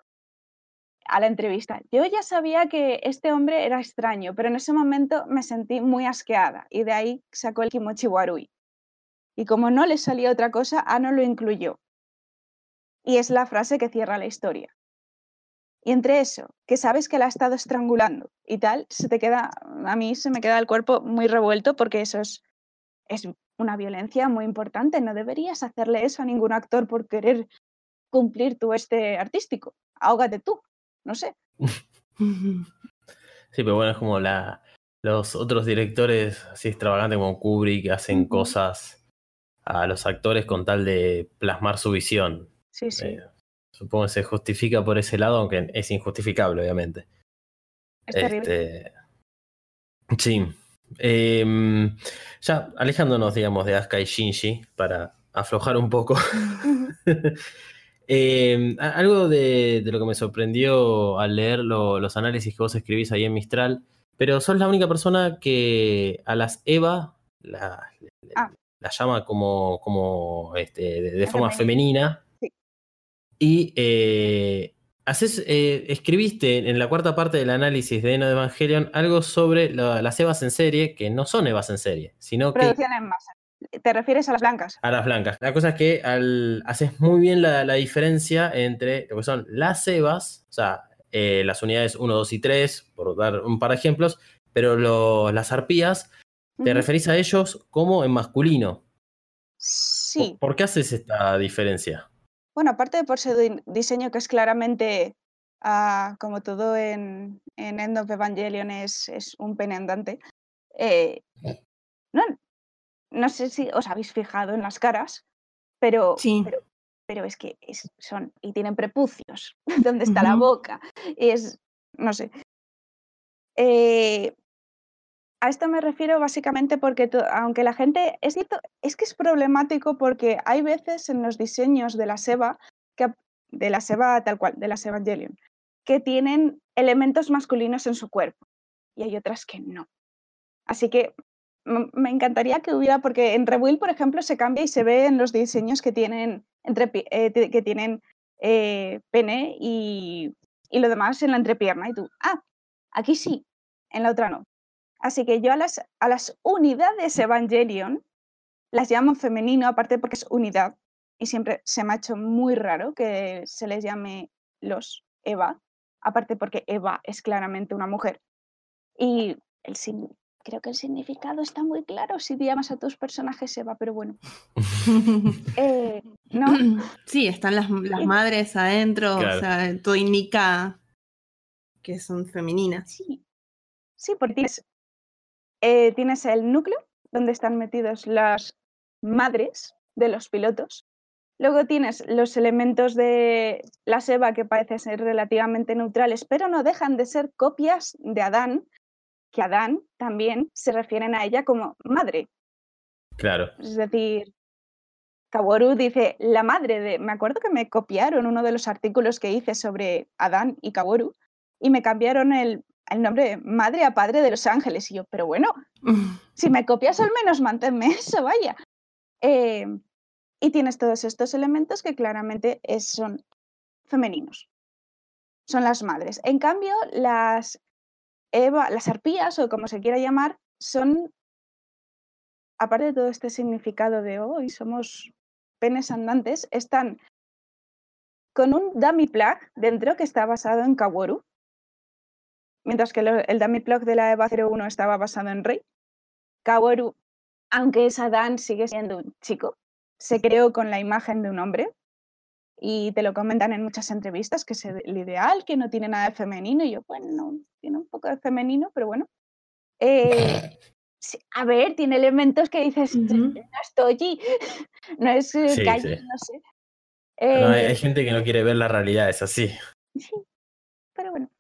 a la entrevista. Yo ya sabía que este hombre era extraño, pero en ese momento me sentí muy asqueada y de ahí sacó el kimochi warui. Y como no le salía otra cosa, Ano lo incluyó. Y es la frase que cierra la historia. Y entre eso, que sabes que la ha estado estrangulando y tal, se te queda, a mí se me queda el cuerpo muy revuelto porque eso es, una violencia muy importante. No deberías hacerle eso a ningún actor por querer cumplir tu este artístico. Ahógate tú, no sé. (laughs) Sí, pero bueno, es como la, los otros directores así extravagantes como Kubrick hacen cosas a los actores con tal de plasmar su visión. Sí, sí, Eh, supongo que se justifica por ese lado, aunque es injustificable, obviamente. es terrible. Este, sí. Em, ya alejándonos, digamos, de Asuka y Shinji para aflojar un poco. (laughs) Em, algo de, de lo que me sorprendió al leer lo- los análisis que vos escribís ahí en Mistral, pero sos la única persona que a las Eva la, Ah. la llama como, como este, de, forma femenina. Sí. Y eh, haces, eh, escribiste en la cuarta parte del análisis de Eno de Evangelion algo sobre la- las Evas en serie, que no son Evas en serie, sino que Producción en masa. ¿Te refieres a las blancas? a las blancas. La cosa es que al, haces muy bien la, la diferencia entre lo que son las cebas, o sea, eh, las unidades 1, 2 y 3, por dar un par de ejemplos, pero lo- las arpías, te referís a ellos como en masculino. Sí. ¿Por, por qué haces esta diferencia? Bueno, aparte de por su di- diseño que es claramente, ah, como todo en, en End of Evangelion, es, es un pene andante. eh, no, no sé si os habéis fijado en las caras, pero, Sí. pero, pero es que es- son y tienen prepucios. (laughs) ¿Dónde está la boca? Es, no sé. Eh, a esto me refiero básicamente porque aunque la gente, es cierto, es que es problemático porque hay veces en los diseños de la Seba, que, de la Seba tal cual, de la Evangelion, que tienen elementos masculinos en su cuerpo y hay otras que no. Así que me encantaría que hubiera, porque en Rebuild, por ejemplo, se cambia y se ve en los diseños que tienen, entrepi- eh, que tienen eh, pene y, y lo demás en la entrepierna. Y tú, ah, aquí sí, en la otra no. Así que yo a las, a las unidades Evangelion las llamo femenino, aparte porque es unidad. Y siempre se me ha hecho muy raro que se les llame los Eva, aparte porque Eva es claramente una mujer. Y el sin- creo que el significado está muy claro si llamas a tus personajes Eva, pero bueno. (laughs) Eh, ¿No? (clears throat) Sí, están las, las madres adentro, Claro. o sea, todo indica que son femeninas. Sí, sí, porque tienes, eh, tienes el núcleo donde están metidos las madres de los pilotos. Luego tienes los elementos de la Seba que parecen ser relativamente neutrales, pero no dejan de ser copias de Adán, que Adán también se refieren a ella como madre. Claro. Es decir, Kaworu dice la madre de. Me acuerdo que me copiaron uno de los artículos que hice sobre Adán y Kaworu y me cambiaron el, el nombre de madre a padre de los ángeles. Y yo, pero bueno, (laughs) si me copias al menos manténme (laughs) eso, vaya. Eh, y tienes todos estos elementos que claramente es- son femeninos. Son las madres. En cambio, las Eva, las arpías, o como se quiera llamar, son, aparte de todo este significado de hoy somos penes andantes, están con un dummy plug dentro que está basado en Kaworu, mientras que el dummy plug de la EVA 01 estaba basado en Rey. Kaworu, aunque es Adán, sigue siendo un chico. Se creó con la imagen de un hombre y te lo comentan en muchas entrevistas que es el ideal, que no tiene nada de femenino. Y yo, bueno, tiene un poco de femenino, pero bueno. Eh, (laughs) a ver, tiene elementos que dices, no estoy, (laughs) no es eh, Sí, calle, sí. no sé. No, hay, Eh, hay gente que no quiere ver la realidad, es así. Sí, pero bueno.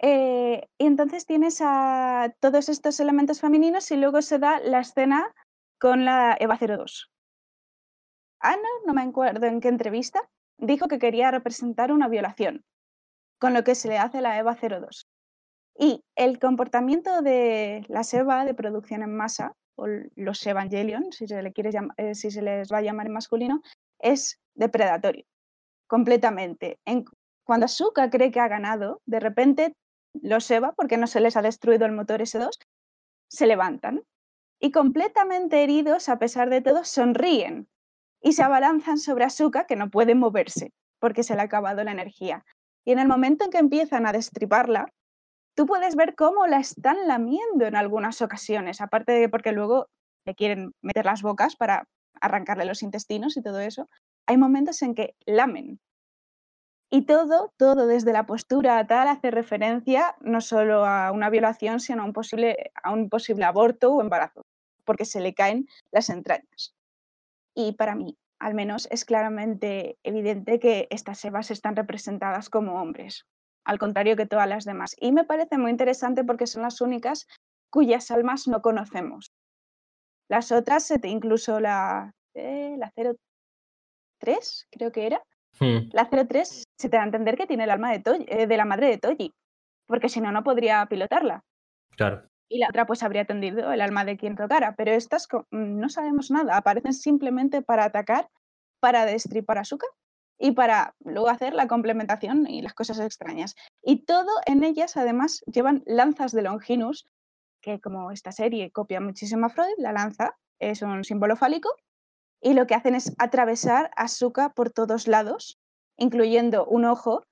Eh, y entonces tienes a todos estos elementos femeninos y luego se da la escena con la Eva 02. Ana, no me acuerdo en qué entrevista, dijo que quería representar una violación, con lo que se le hace la Eva 02. Y el comportamiento de las Eva de producción en masa, o los Evangelion, si se, quiere llam- eh, les va a llamar en masculino, es depredatorio, completamente. En cuando Asuka cree que ha ganado, de repente los Eva, porque no se les ha destruido el motor S2, se levantan y completamente heridos, a pesar de todo, sonríen y se abalanzan sobre Asuka, que no puede moverse porque se le ha acabado la energía. Y en el momento en que empiezan a destriparla, tú puedes ver cómo la están lamiendo en algunas ocasiones, aparte de porque luego le quieren meter las bocas para arrancarle los intestinos y todo eso. Hay momentos en que lamen. Y todo, todo desde la postura tal hace referencia no solo a una violación, sino a un posible, a un posible aborto o embarazo, porque se le caen las entrañas. Y para mí, al menos, es claramente evidente que estas Evas están representadas como hombres, al contrario que todas las demás. Y me parece muy interesante porque son las únicas cuyas almas no conocemos. Las otras, incluso la, eh, la 03, creo que era, Hmm, la 03 se te da a entender que tiene el alma de, Toji- eh, de la madre de Toji, porque si no, no podría pilotarla. claro. Y la otra pues habría atendido el alma de quien tocara, pero estas mm, no sabemos nada, aparecen simplemente para atacar, para destripar a y para luego hacer la complementación y las cosas extrañas. Y todo en ellas además llevan lanzas de Longinus, que como esta serie copia muchísimo a Freud, la lanza es un símbolo fálico y lo que hacen es atravesar a por todos lados, incluyendo un ojo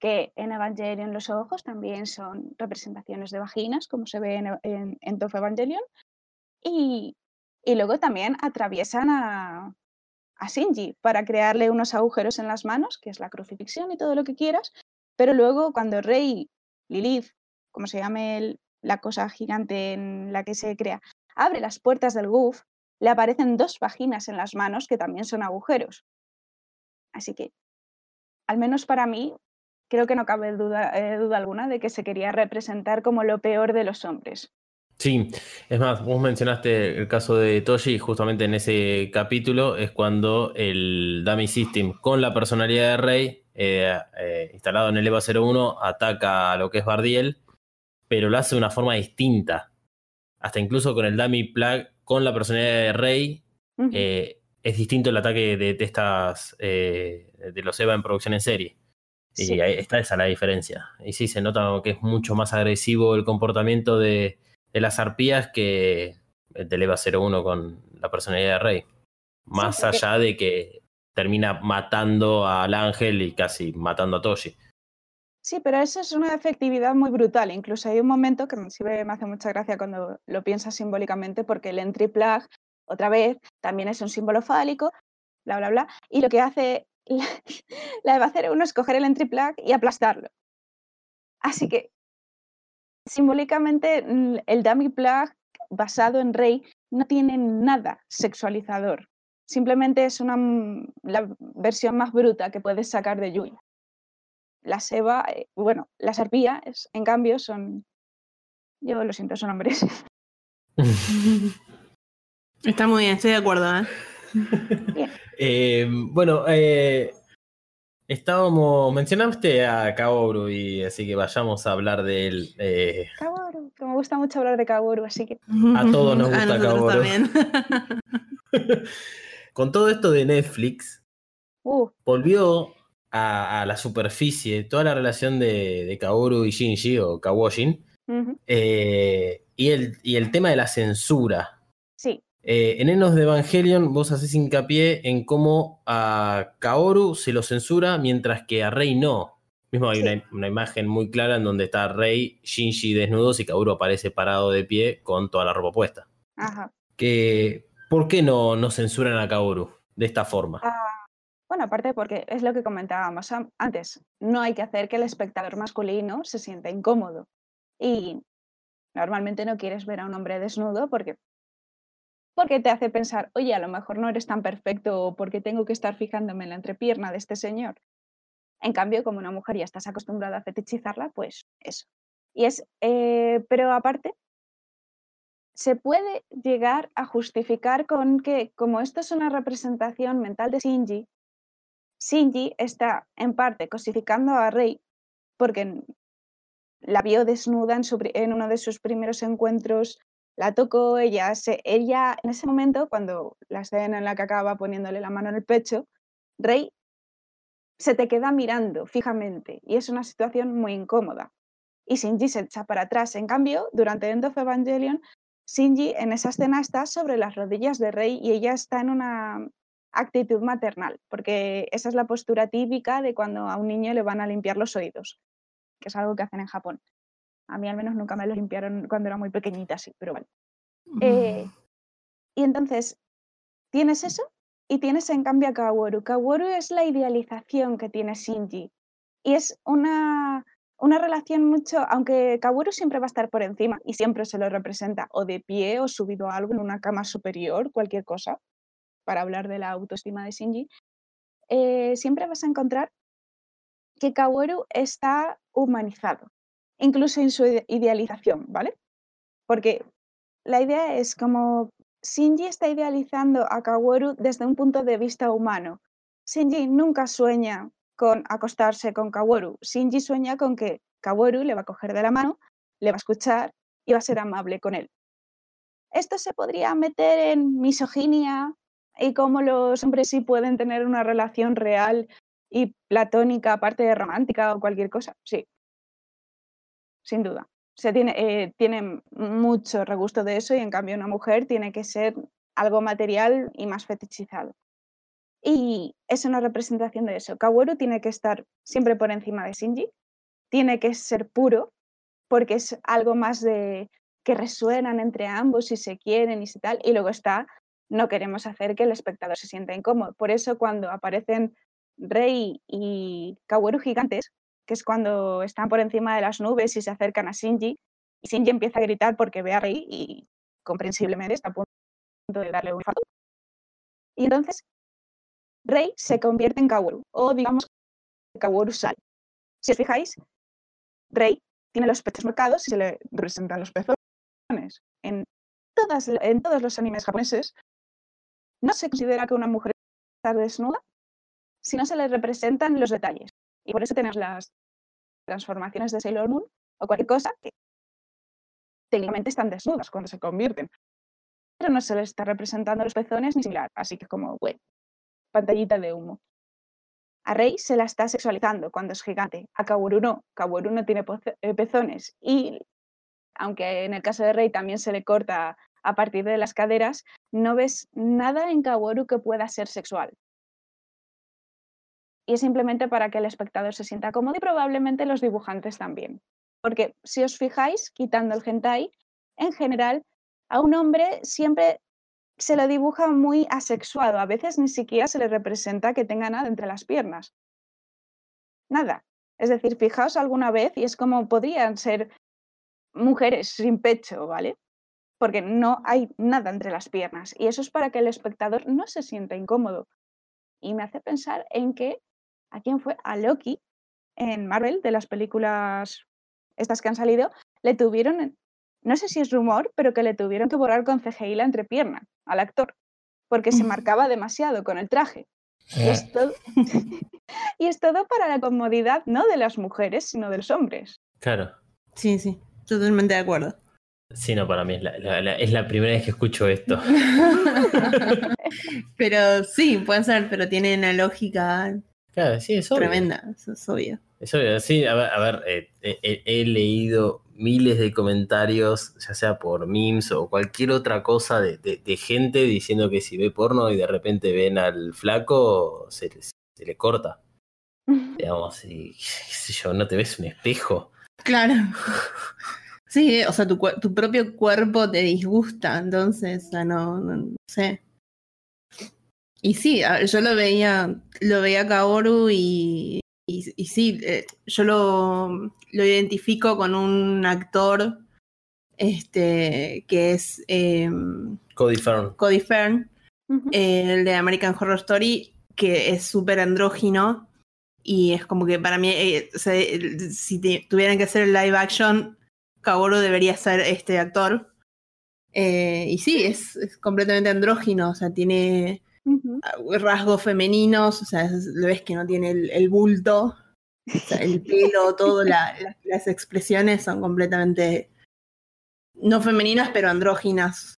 que en Evangelion los ojos también son representaciones de vaginas, como se ve en, en, Tofu Evangelion. Y, y luego también atraviesan a, a Shinji para crearle unos agujeros en las manos, que es la crucifixión y todo lo que quieras. Pero luego cuando Rey, Lilith, como se llame el- la cosa gigante en la que se crea, abre las puertas del Guf, le aparecen dos vaginas en las manos que también son agujeros. Así que, al menos para mí, creo que no cabe duda, eh, duda alguna de que se quería representar como lo peor de los hombres. Sí, es más, vos mencionaste el caso de Toshi, justamente en ese capítulo es cuando el Dummy System con la personalidad de Rey, eh, eh, instalado en el EVA 01, ataca a lo que es Bardiel, pero lo hace de una forma distinta. Hasta incluso con el Dummy Plug con la personalidad de Rey, eh, es distinto el ataque de, de estas de los EVA en producción en serie. Y Sí. ahí está esa la diferencia. Y sí, se nota que es mucho más agresivo el comportamiento de, de las arpías que el del EVA 01 con la personalidad de Rey. Más allá de que termina matando al ángel y casi matando a Toshi. Sí, pero eso es una efectividad muy brutal. Incluso hay un momento que me me hace mucha gracia cuando lo piensas simbólicamente, porque el entry plug, otra vez, también es un símbolo fálico, bla, bla, bla. Y lo que hace la, la Eva 01 es coger el entry plug y aplastarlo. Así que, simbólicamente, mm, el dummy plug basado en Rey no tiene nada sexualizador. Simplemente es una, mm, la versión más bruta que puedes sacar de Yui. La Seba, eh, bueno, las arpías, en cambio, son. Yo lo siento, son hombres. (laughs) (laughs) Está muy bien, estoy de acuerdo, ¿eh? (laughs) Eh, bueno, eh, estábamos. Mencionaste a Kaoru y así que vayamos a hablar de él. eh, Kaworu, que me gusta mucho hablar de Kaworu, así que. A todos nos (laughs) gusta nosotros Kaworu. también. (laughs) con todo esto de Netflix, Uh, volvió a, a la superficie toda la relación de, de Kaoru y Shinji o Kawoshin ujú, eh, y, el, y el tema de la censura. Eh, en Enos de Evangelion vos haces hincapié en cómo a Kaoru se lo censura mientras que a Rey no. Mismo hay Sí. una, una imagen muy clara en donde está Rey, Shinji desnudos y Kaoru aparece parado de pie con toda la ropa puesta. ajá. Que, ¿Por qué no, no censuran a Kaoru de esta forma? Ah, bueno, aparte porque es lo que comentábamos am- antes, no hay que hacer que el espectador masculino se sienta incómodo. Y normalmente no quieres ver a un hombre desnudo porque, porque te hace pensar, oye, a lo mejor no eres tan perfecto o porque tengo que estar fijándome en la entrepierna de este señor. En cambio, como una mujer ya estás acostumbrada a fetichizarla, pues eso. Y es, eh, pero aparte, se puede llegar a justificar con que, como esto es una representación mental de Shinji, Shinji está en parte cosificando a Rei porque la vio desnuda su en uno de sus primeros encuentros, la tocó, ella, se, ella en ese momento, cuando la escena en la que acaba poniéndole la mano en el pecho, Rei se te queda mirando fijamente y es una situación muy incómoda. Y Shinji se echa para atrás. En cambio, durante End of Evangelion, Shinji en esa escena está sobre las rodillas de Rey y ella está en una actitud maternal, porque esa es la postura típica de cuando a un niño le van a limpiar los oídos, que es algo que hacen en Japón. A mí al menos nunca me los limpiaron cuando era muy pequeñita, sí, pero bueno. Eh, y entonces, tienes eso y tienes en cambio a Kaworu. Kaworu es la idealización que tiene Shinji. Y es una, una relación mucho, aunque Kaworu siempre va a estar por encima y siempre se lo representa o de pie o subido a algo en una cama superior, cualquier cosa, para hablar de la autoestima de Shinji, eh, siempre vas a encontrar que Kaworu está humanizado, incluso en su idealización, ¿vale? Porque la idea es como Shinji está idealizando a Kaworu desde un punto de vista humano. Shinji nunca sueña con acostarse con Kaworu. Shinji sueña con que Kaworu le va a coger de la mano, le va a escuchar y va a ser amable con él. Esto se podría meter en misoginia y cómo los hombres sí pueden tener una relación real y platónica, aparte de romántica o cualquier cosa. Sí, sin duda se tiene, eh, tiene mucho regusto de eso y en cambio una mujer tiene que ser algo material y más fetichizado. Y es una representación de eso. Kaworu tiene que estar siempre por encima de Shinji, tiene que ser puro, porque es algo más de que resuenan entre ambos y se quieren y se tal. Y luego está, no queremos hacer que el espectador se sienta incómodo. Por eso cuando aparecen Rei y Kaworu gigantes, que es cuando están por encima de las nubes y se acercan a Shinji, y Shinji empieza a gritar porque ve a Rei y comprensiblemente está a punto de darle un infarto. Y entonces Rei se convierte en Kaworu, o digamos Kaworu sale. Si os fijáis, Rei tiene los pechos marcados y se le representan los pezones. En, todas, en todos los animes japoneses no se considera que una mujer está desnuda si no se le representan los detalles. Y por eso tenemos las transformaciones de Sailor Moon o cualquier cosa que técnicamente están desnudas cuando se convierten. Pero no se les está representando los pezones ni similar, así que como, bueno, pantallita de humo. A Rey se la está sexualizando cuando es gigante, a Kaworu no. Kaworu no tiene eh, pezones y, aunque en el caso de Rey también se le corta a partir de las caderas, no ves nada en Kaworu que pueda ser sexual y es simplemente para que el espectador se sienta cómodo y probablemente los dibujantes también. Porque si os fijáis, quitando el hentai, en general, a un hombre siempre se lo dibuja muy asexuado, a veces ni siquiera se le representa que tenga nada entre las piernas. Nada. Es decir, fijaos alguna vez y es como podrían ser mujeres sin pecho, ¿vale? Porque no hay nada entre las piernas. Y eso es para que el espectador no se sienta incómodo. Y me hace pensar en que ¿a quién fue? A Loki en Marvel, de las películas estas que han salido, le tuvieron, no sé si es rumor, pero que le tuvieron que borrar con CGI la entrepierna al actor, porque se marcaba demasiado con el traje. Y es, eh. todo, (laughs) y es todo para la comodidad no de las mujeres, sino de los hombres. Claro. Sí, sí, totalmente de acuerdo. Sí, no, para mí es la, es la primera vez que escucho esto. (laughs) pero sí, puede ser, pero tiene una lógica Claro, sí, es obvio. Tremenda, eso es obvio. Es obvio, sí, a ver, eh, he, leído miles de comentarios, ya sea por memes o cualquier otra cosa de, gente diciendo que si ve porno y de repente ven al flaco, se, le corta. (laughs) Digamos, y qué sé yo, no te ves un espejo. Claro. Sí, o sea, tu, tu propio cuerpo te disgusta, entonces, o sea, no, no sé. Y sí, yo lo veía, lo veía Kaoru y, y, sí, eh, yo lo, lo, identifico con un actor este, que es em, Cody Fern. Cody Fern, el de American Horror Story, que es súper andrógino y es como que para mí, eh, si tuvieran que hacer el live action, Kaoru debería ser este actor. Eh, y sí, es, es completamente andrógino, o sea, tiene rasgos femeninos, o sea, lo ves que no tiene el, bulto, el (laughs) pelo, todo, las expresiones son completamente no femeninas, pero andróginas.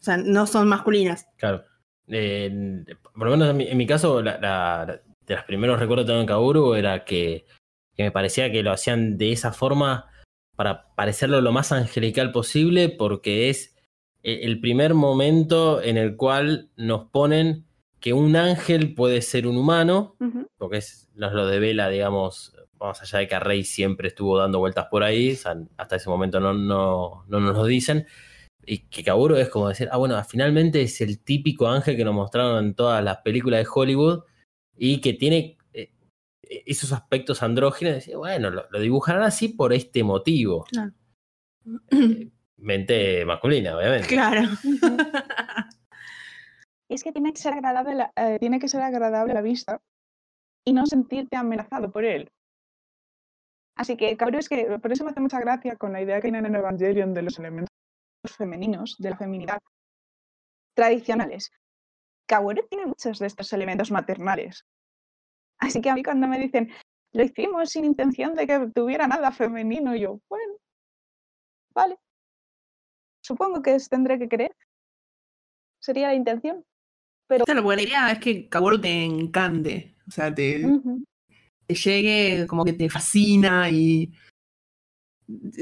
O sea, no son masculinas. Claro. por lo menos en mi, caso, la, de los primeros recuerdos que tengo en Kaoru era que, que me parecía que lo hacían de esa forma para parecerlo lo más angelical posible, porque es el primer momento en el cual nos ponen que un ángel puede ser un humano, porque es, nos lo devela, digamos, vamos allá de que Rey siempre estuvo dando vueltas por ahí, o sea, hasta ese momento no, no, no nos lo dicen, y que Kaoru es como decir, ah, bueno, finalmente es el típico ángel que nos mostraron en todas las películas de Hollywood y que tiene eh, esos aspectos andróginos, y, bueno, lo, lo dibujarán así por este motivo. Claro. Eh, mente masculina, obviamente. Claro. (laughs) Es que tiene que ser agradable, la- eh, tiene que ser agradable la vista y no sentirte amenazado por él. Así que, cabrón, es que por eso me hace mucha gracia con la idea que tienen en Evangelion de los elementos femeninos, de la feminidad tradicionales. Kaworu tiene muchos de estos elementos maternales. Así que a mí cuando me dicen, lo hicimos sin intención de que tuviera nada femenino, yo, bueno, vale. Supongo que es- tendré que creer. Sería la intención. Pero Claro, porque la idea es que Kaworu te encante. O sea, te, te llegue, como que te fascina y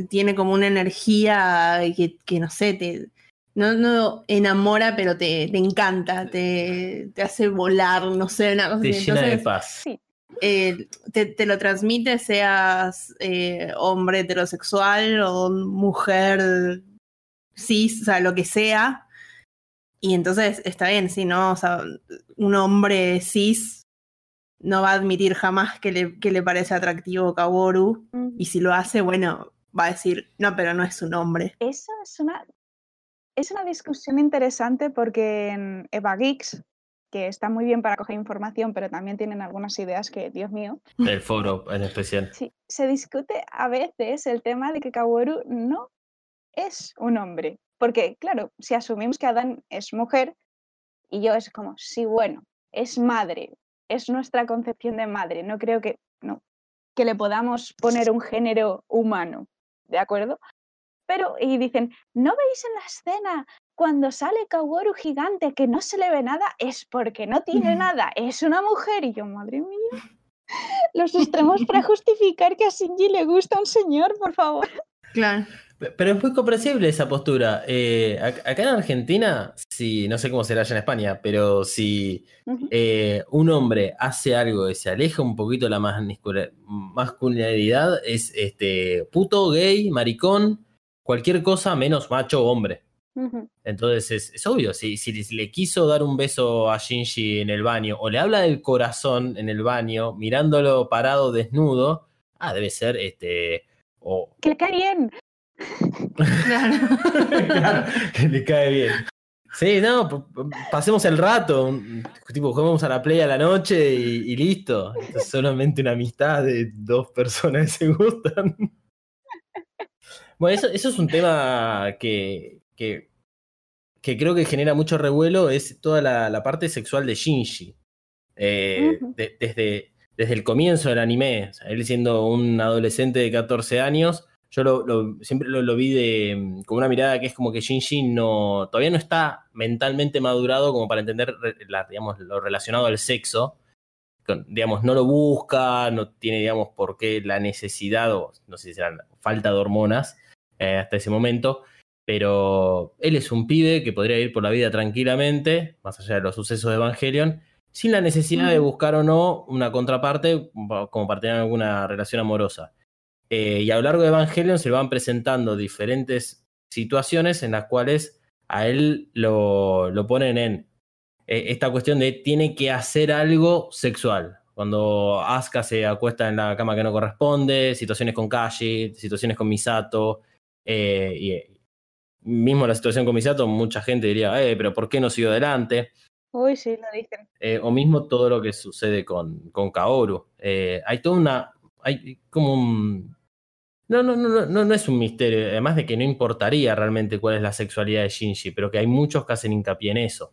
tiene como una energía que, que no sé, te no, no enamora, pero te, te encanta, te, te hace volar, no sé, una cosa Te así. llena de paz. Sí. eh, te, te lo transmite, seas eh, hombre heterosexual o mujer cis, o sea, lo que sea. Y entonces está bien, si no, o sea, un hombre cis no va a admitir jamás que le, que le parece atractivo Kaworu. Ujú. Y si lo hace, bueno, va a decir, no, pero no es un hombre. Esa es una, es una discusión interesante porque en Eva Geeks, que está muy bien para coger información, pero también tienen algunas ideas que, Dios mío, El foro en especial. sí, se discute a veces el tema de que Kaworu no es un hombre. Porque, claro, si asumimos que Adán es mujer y yo es como, sí, bueno, es madre, es nuestra concepción de madre, no creo que, no, que le podamos poner un género humano, ¿de acuerdo? Pero, y dicen, ¿no veis en la escena cuando sale Kaworu gigante que no se le ve nada? Es porque no tiene (laughs) nada, es una mujer. Y yo, madre mía, los extremos para (laughs) justificar que a Shinji le gusta un señor, por favor. Claro. Pe- Pero es muy comprensible esa postura. Eh, ac- acá en Argentina, si, no sé cómo será allá en España, pero si eh, un hombre hace algo y se aleja un poquito de la masculinidad, es este puto, gay, maricón, cualquier cosa menos macho o hombre. Entonces es, es obvio, si, si le quiso dar un beso a Shinji en el baño o le habla del corazón en el baño, mirándolo parado desnudo, ah, debe ser este. O, Que le cae bien. Claro. (laughs) Claro, que le cae bien. Sí, no, pasemos el rato, tipo, juguemos a la play a la noche y, y listo. Es solamente una amistad de dos personas que se gustan. Bueno, eso, eso es un tema que, que, que creo que genera mucho revuelo, es toda la, la parte sexual de Shinji. Eh, de- desde, desde el comienzo del anime, o sea, él siendo un adolescente de 14 años, yo lo, lo- siempre lo, lo vi de, mm, con una mirada que es como que Shinji no, todavía no está mentalmente madurado como para entender re- la- digamos, lo relacionado al sexo. Con- digamos, no lo busca, no tiene, digamos, por qué la necesidad, o no sé si será falta de hormonas eh, hasta ese momento. Pero él es un pibe que podría ir por la vida tranquilamente, más allá de los sucesos de Evangelion, sin la necesidad de buscar o no una contraparte como para tener alguna relación amorosa. Eh, y a lo largo de Evangelion se le van presentando diferentes situaciones en las cuales a él lo, lo ponen en eh, esta cuestión de tiene que hacer algo sexual. Cuando Asuka se acuesta en la cama que no corresponde, situaciones con Kashi, situaciones con Misato, eh, y mismo la situación con Misato, mucha gente diría, eh, pero ¿por qué no siguió adelante? Uy, sí, lo dicen. O mismo todo lo que sucede con, con Kaoru. Hay toda una. Hay como un. No, no, no, no, no, es un misterio. Además de que no importaría realmente cuál es la sexualidad de Shinji, pero que hay muchos que hacen hincapié en eso.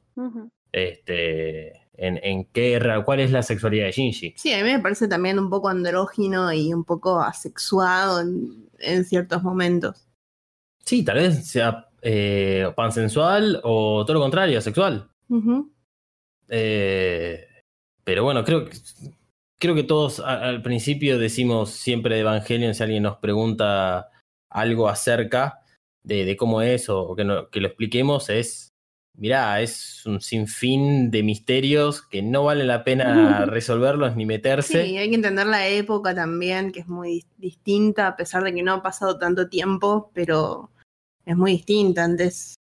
Este. En, en qué, cuál es la sexualidad de Shinji. Sí, a mí me parece también un poco andrógino y un poco asexuado en, en ciertos momentos. Sí, tal vez sea eh, pansensual o todo lo contrario, sexual. Ujú. Eh, pero bueno, creo que creo que todos al principio decimos siempre de Evangelion, si alguien nos pregunta algo acerca de, de cómo es o, que, no- que lo expliquemos, es, mirá, es un sinfín de misterios que no vale la pena (laughs) resolverlos ni meterse. Sí, hay que entender la época también, que es muy dis- distinta, a pesar de que no ha pasado tanto tiempo, pero es muy distinta. Antes,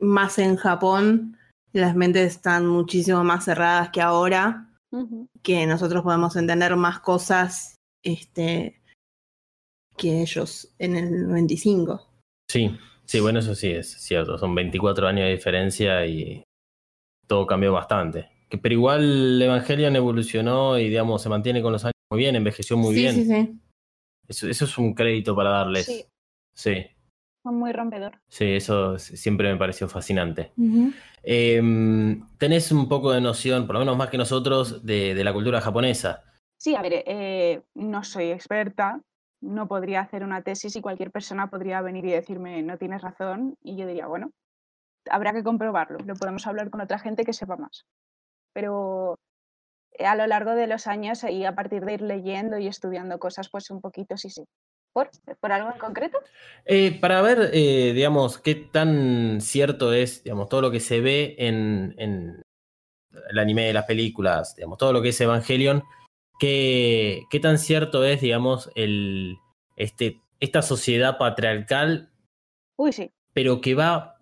más en Japón, las mentes están muchísimo más cerradas que ahora, Que nosotros podemos entender más cosas este, que ellos en el 95. Sí, sí, bueno, eso sí es cierto. Son 24 años de diferencia y todo cambió bastante. Que, pero igual Evangelion evolucionó y, digamos, se mantiene con los años muy bien, envejeció muy sí, bien. sí, sí. Eso, eso es un crédito para darles. Sí. Muy rompedor. sí, eso siempre me pareció fascinante. Eh, tenés un poco de noción, por lo menos más que nosotros, de, de la cultura japonesa. Sí, a ver, eh, no soy experta, no podría hacer una tesis y cualquier persona podría venir y decirme no tienes razón y yo diría, bueno, habrá que comprobarlo, lo podemos hablar con otra gente que sepa más. Pero eh, a lo largo de los años y a partir de ir leyendo y estudiando cosas, pues un poquito sí, sí. ¿Por, ¿Por algo en concreto? Eh, para ver, eh, digamos, qué tan cierto es, digamos, todo lo que se ve en, en el anime de las películas, digamos, todo lo que es Evangelion, qué, qué tan cierto es, digamos, el, este, esta sociedad patriarcal, Uy, sí. pero que va,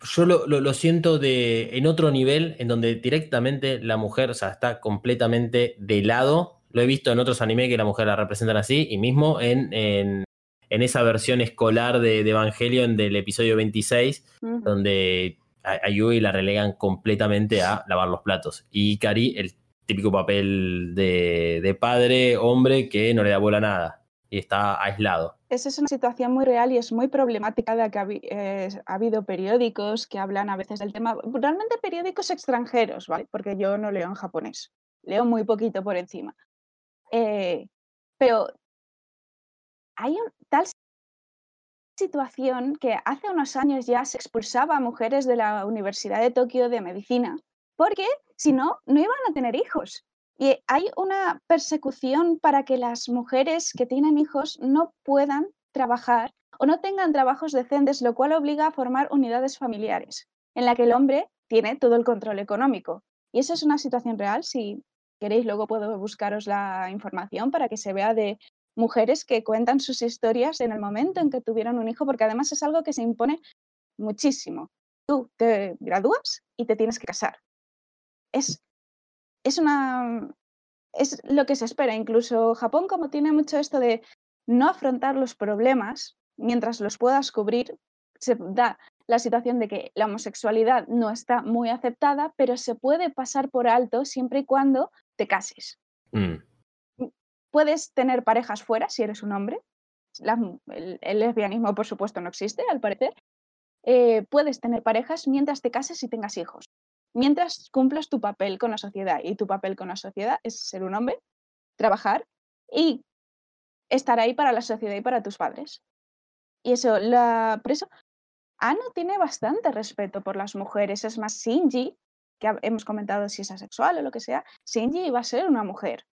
yo lo, lo- lo siento de, en otro nivel, en donde directamente la mujer, o sea, está completamente de lado. Lo he visto en otros animes que la mujer la representan así, y mismo en, en, en esa versión escolar de, de Evangelion del episodio 26, Ujú. donde a, a Yui la relegan completamente a lavar los platos. Y Ikari, el típico papel de, de padre, hombre, que no le da bola a nada y está aislado. Esa es una situación muy real y es muy problemática de que ha, eh, ha habido periódicos que hablan a veces del tema, realmente periódicos extranjeros, ¿vale? Porque yo no leo en japonés, leo muy poquito por encima. Eh, pero hay un, tal situación que hace unos años ya se expulsaba a mujeres de la Universidad de Tokio de Medicina, porque si no, no iban a tener hijos. Y hay una persecución para que las mujeres que tienen hijos no puedan trabajar o no tengan trabajos decentes, lo cual obliga a formar unidades familiares, en la que el hombre tiene todo el control económico. Y eso es una situación real. Si queréis, luego puedo buscaros la información para que se vea de mujeres que cuentan sus historias en el momento en que tuvieron un hijo, porque además es algo que se impone muchísimo. Tú te gradúas y te tienes que casar. Es, es una es lo que se espera. Incluso Japón, como tiene mucho esto de no afrontar los problemas mientras los puedas cubrir, se da la situación de que la homosexualidad no está muy aceptada, pero se puede pasar por alto siempre y cuando te cases. Mm. Puedes tener parejas fuera si eres un hombre. La- el, el lesbianismo, por supuesto, no existe, al parecer. Eh, puedes tener parejas mientras te cases y tengas hijos. Mientras cumplas tu papel con la sociedad. Y tu papel con la sociedad es ser un hombre, trabajar y estar ahí para la sociedad y para tus padres. Y eso, la, por eso, Ano tiene bastante respeto por las mujeres. Es más, Shinji, que hemos comentado si es asexual o lo que sea, Shinji iba a ser una mujer.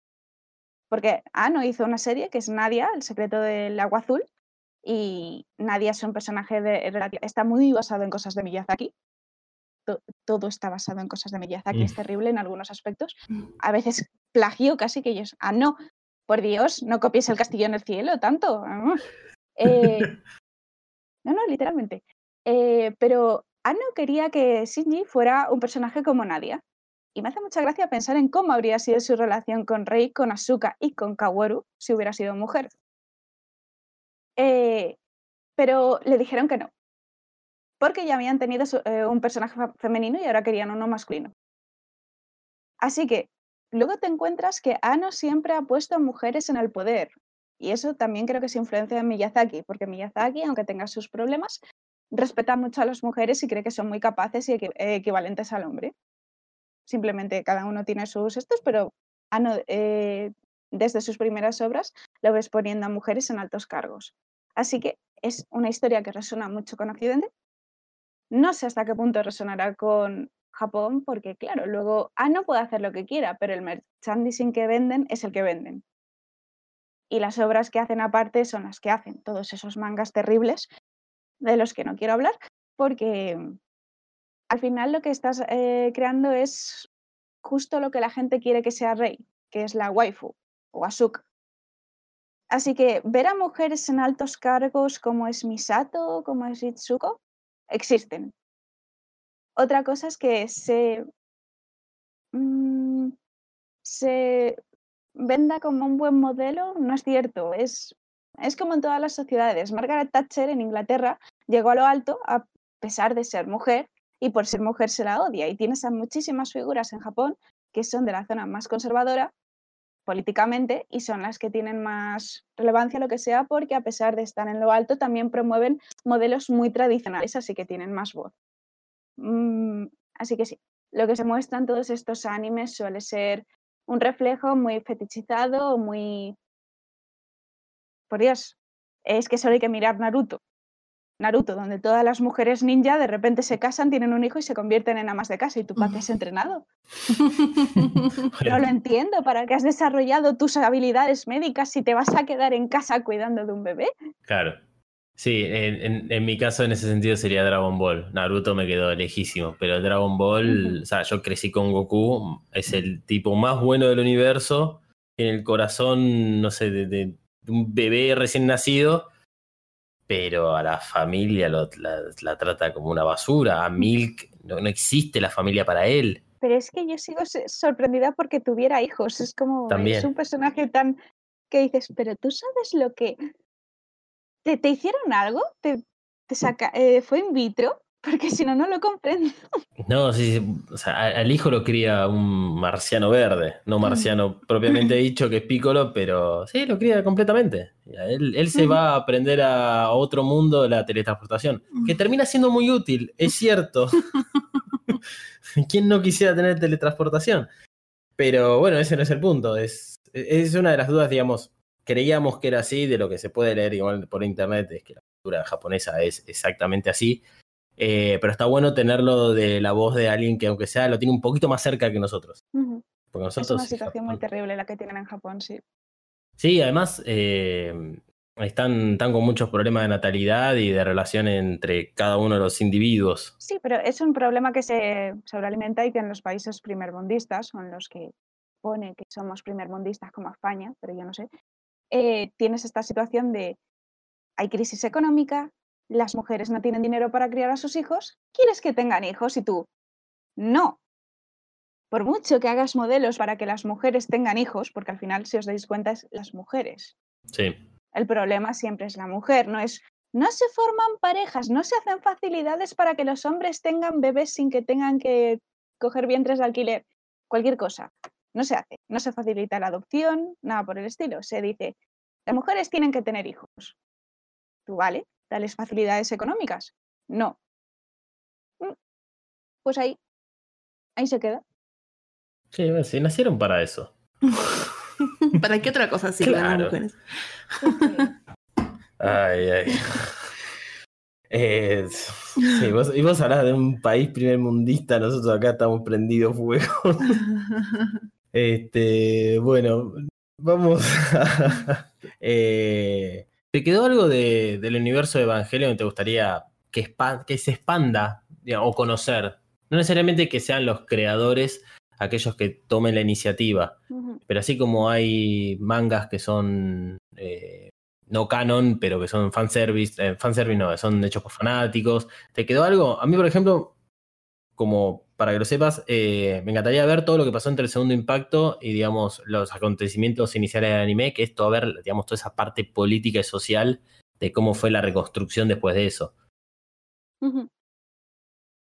Porque Ano hizo una serie que es Nadia, el secreto del agua azul, y Nadia es un personaje de, está muy basado en cosas de Miyazaki. To- todo está basado en cosas de Miyazaki, es Mm. terrible en algunos aspectos. A veces plagio casi que ellos, ah, no, por Dios, no copies el castillo en el cielo tanto. ah". (laughs) Eh, no, no, literalmente. Eh, pero Ano quería que Shinji fuera un personaje como Nadia. Y me hace mucha gracia pensar en cómo habría sido su relación con Rei, con Asuka y con Kaworu si hubiera sido mujer. Eh, pero le dijeron que no. Porque ya habían tenido eh, un personaje fe- femenino y ahora querían uno masculino. Así que luego te encuentras que Ano siempre ha puesto a mujeres en el poder. Y eso también creo que es influencia de Miyazaki, porque Miyazaki, aunque tenga sus problemas, respeta mucho a las mujeres y cree que son muy capaces y eh, equivalentes al hombre. Simplemente cada uno tiene sus estos, pero Ano, eh, desde sus primeras obras lo ves poniendo a mujeres en altos cargos. Así que es una historia que resuena mucho con Occidente. No sé hasta qué punto resonará con Japón porque, claro, luego, ah, no puede hacer lo que quiera, pero el merchandising que venden es el que venden. Y las obras que hacen aparte son las que hacen, todos esos mangas terribles de los que no quiero hablar, porque al final lo que estás eh, creando es justo lo que la gente quiere que sea rey, que es la waifu o Asuka. Así que ver a mujeres en altos cargos como es Misato, como es Itsuko, existen. Otra cosa es que se, mm, se venda como un buen modelo, no es cierto. Es, es como en todas las sociedades. Margaret Thatcher en Inglaterra llegó a lo alto a pesar de ser mujer y por ser mujer se la odia. Y tienes a muchísimas figuras en Japón que son de la zona más conservadora políticamente y son las que tienen más relevancia, lo que sea, porque a pesar de estar en lo alto, también promueven modelos muy tradicionales, así que tienen más voz. Mm, así que sí, lo que se muestra en todos estos animes suele ser un reflejo muy fetichizado, muy... Por Dios, es que solo hay que mirar Naruto. Naruto, donde todas las mujeres ninja de repente se casan, tienen un hijo y se convierten en amas de casa. ¿Y tú para qué has entrenado? (laughs) no lo entiendo. ¿Para qué has desarrollado tus habilidades médicas si te vas a quedar en casa cuidando de un bebé? Claro. Sí, en, mi caso en ese sentido sería Dragon Ball. Naruto me quedó lejísimo, pero Dragon Ball, o sea, yo crecí con Goku, es el tipo más bueno del universo, en el corazón, no sé, de un bebé recién nacido pero a la familia la, trata como una basura. A Milk no, existe la familia para él. Pero es que yo sigo sorprendida porque tuviera hijos. Es como es un personaje tan que dices, pero tú sabes lo que te, te hicieron algo, te, te saca, eh, fue in vitro porque si no, no lo comprendo. No, sí, o sea, al hijo lo cría un marciano verde, no marciano propiamente (laughs) dicho que es Piccolo, pero sí, lo cría completamente. Él, se va a aprender a otro mundo la teletransportación, que termina siendo muy útil, es cierto. (laughs) ¿Quién no quisiera tener teletransportación? Pero bueno, ese no es el punto, es, es una de las dudas, digamos, creíamos que era así, de lo que se puede leer igual por internet, es que la cultura japonesa es exactamente así. Eh, pero está bueno tenerlo de la voz de alguien que, aunque sea, lo tiene un poquito más cerca que nosotros. nosotros es una situación muy terrible la que tienen en Japón, sí. Sí, además eh, están, con muchos problemas de natalidad y de relación entre cada uno de los individuos. Sí, pero es un problema que se sobrealimenta y que en los países primermundistas, son los que pone que somos primermundistas como España, pero yo no sé, eh, tienes esta situación de hay crisis económica, las mujeres no tienen dinero para criar a sus hijos, quieres que tengan hijos y tú, no. Por mucho que hagas modelos para que las mujeres tengan hijos, porque al final, si os dais cuenta, es las mujeres. Sí. El problema siempre es la mujer, no es, no se forman parejas, no se hacen facilidades para que los hombres tengan bebés sin que tengan que coger vientres de alquiler, cualquier cosa. No se hace, no se facilita la adopción, nada por el estilo. Se dice, las mujeres tienen que tener hijos. Tú, vale, tales facilidades económicas. No. Mm, pues ahí, ahí se queda. Sí, sí, nacieron para eso. (laughs) ¿Para qué otra cosa sirven las mujeres? (laughs) ay, ay. Eh, sí, vos, y vos hablas de un país primer mundista, nosotros acá estamos prendidos fuego. (laughs) este, bueno, vamos a. Eh, ¿Te quedó algo del universo de Evangelio que te gustaría que, que se expanda o conocer? No necesariamente que sean los creadores aquellos que tomen la iniciativa, pero así como hay mangas que son eh, no canon, pero que son fanservice, eh, fanservice no, son hechos por fanáticos. ¿Te quedó algo? A mí, por ejemplo, como para que lo sepas, eh, me encantaría ver todo lo que pasó entre el segundo impacto y, digamos, los acontecimientos iniciales del anime, que es todo ver, digamos, toda esa parte política y social de cómo fue la reconstrucción después de eso.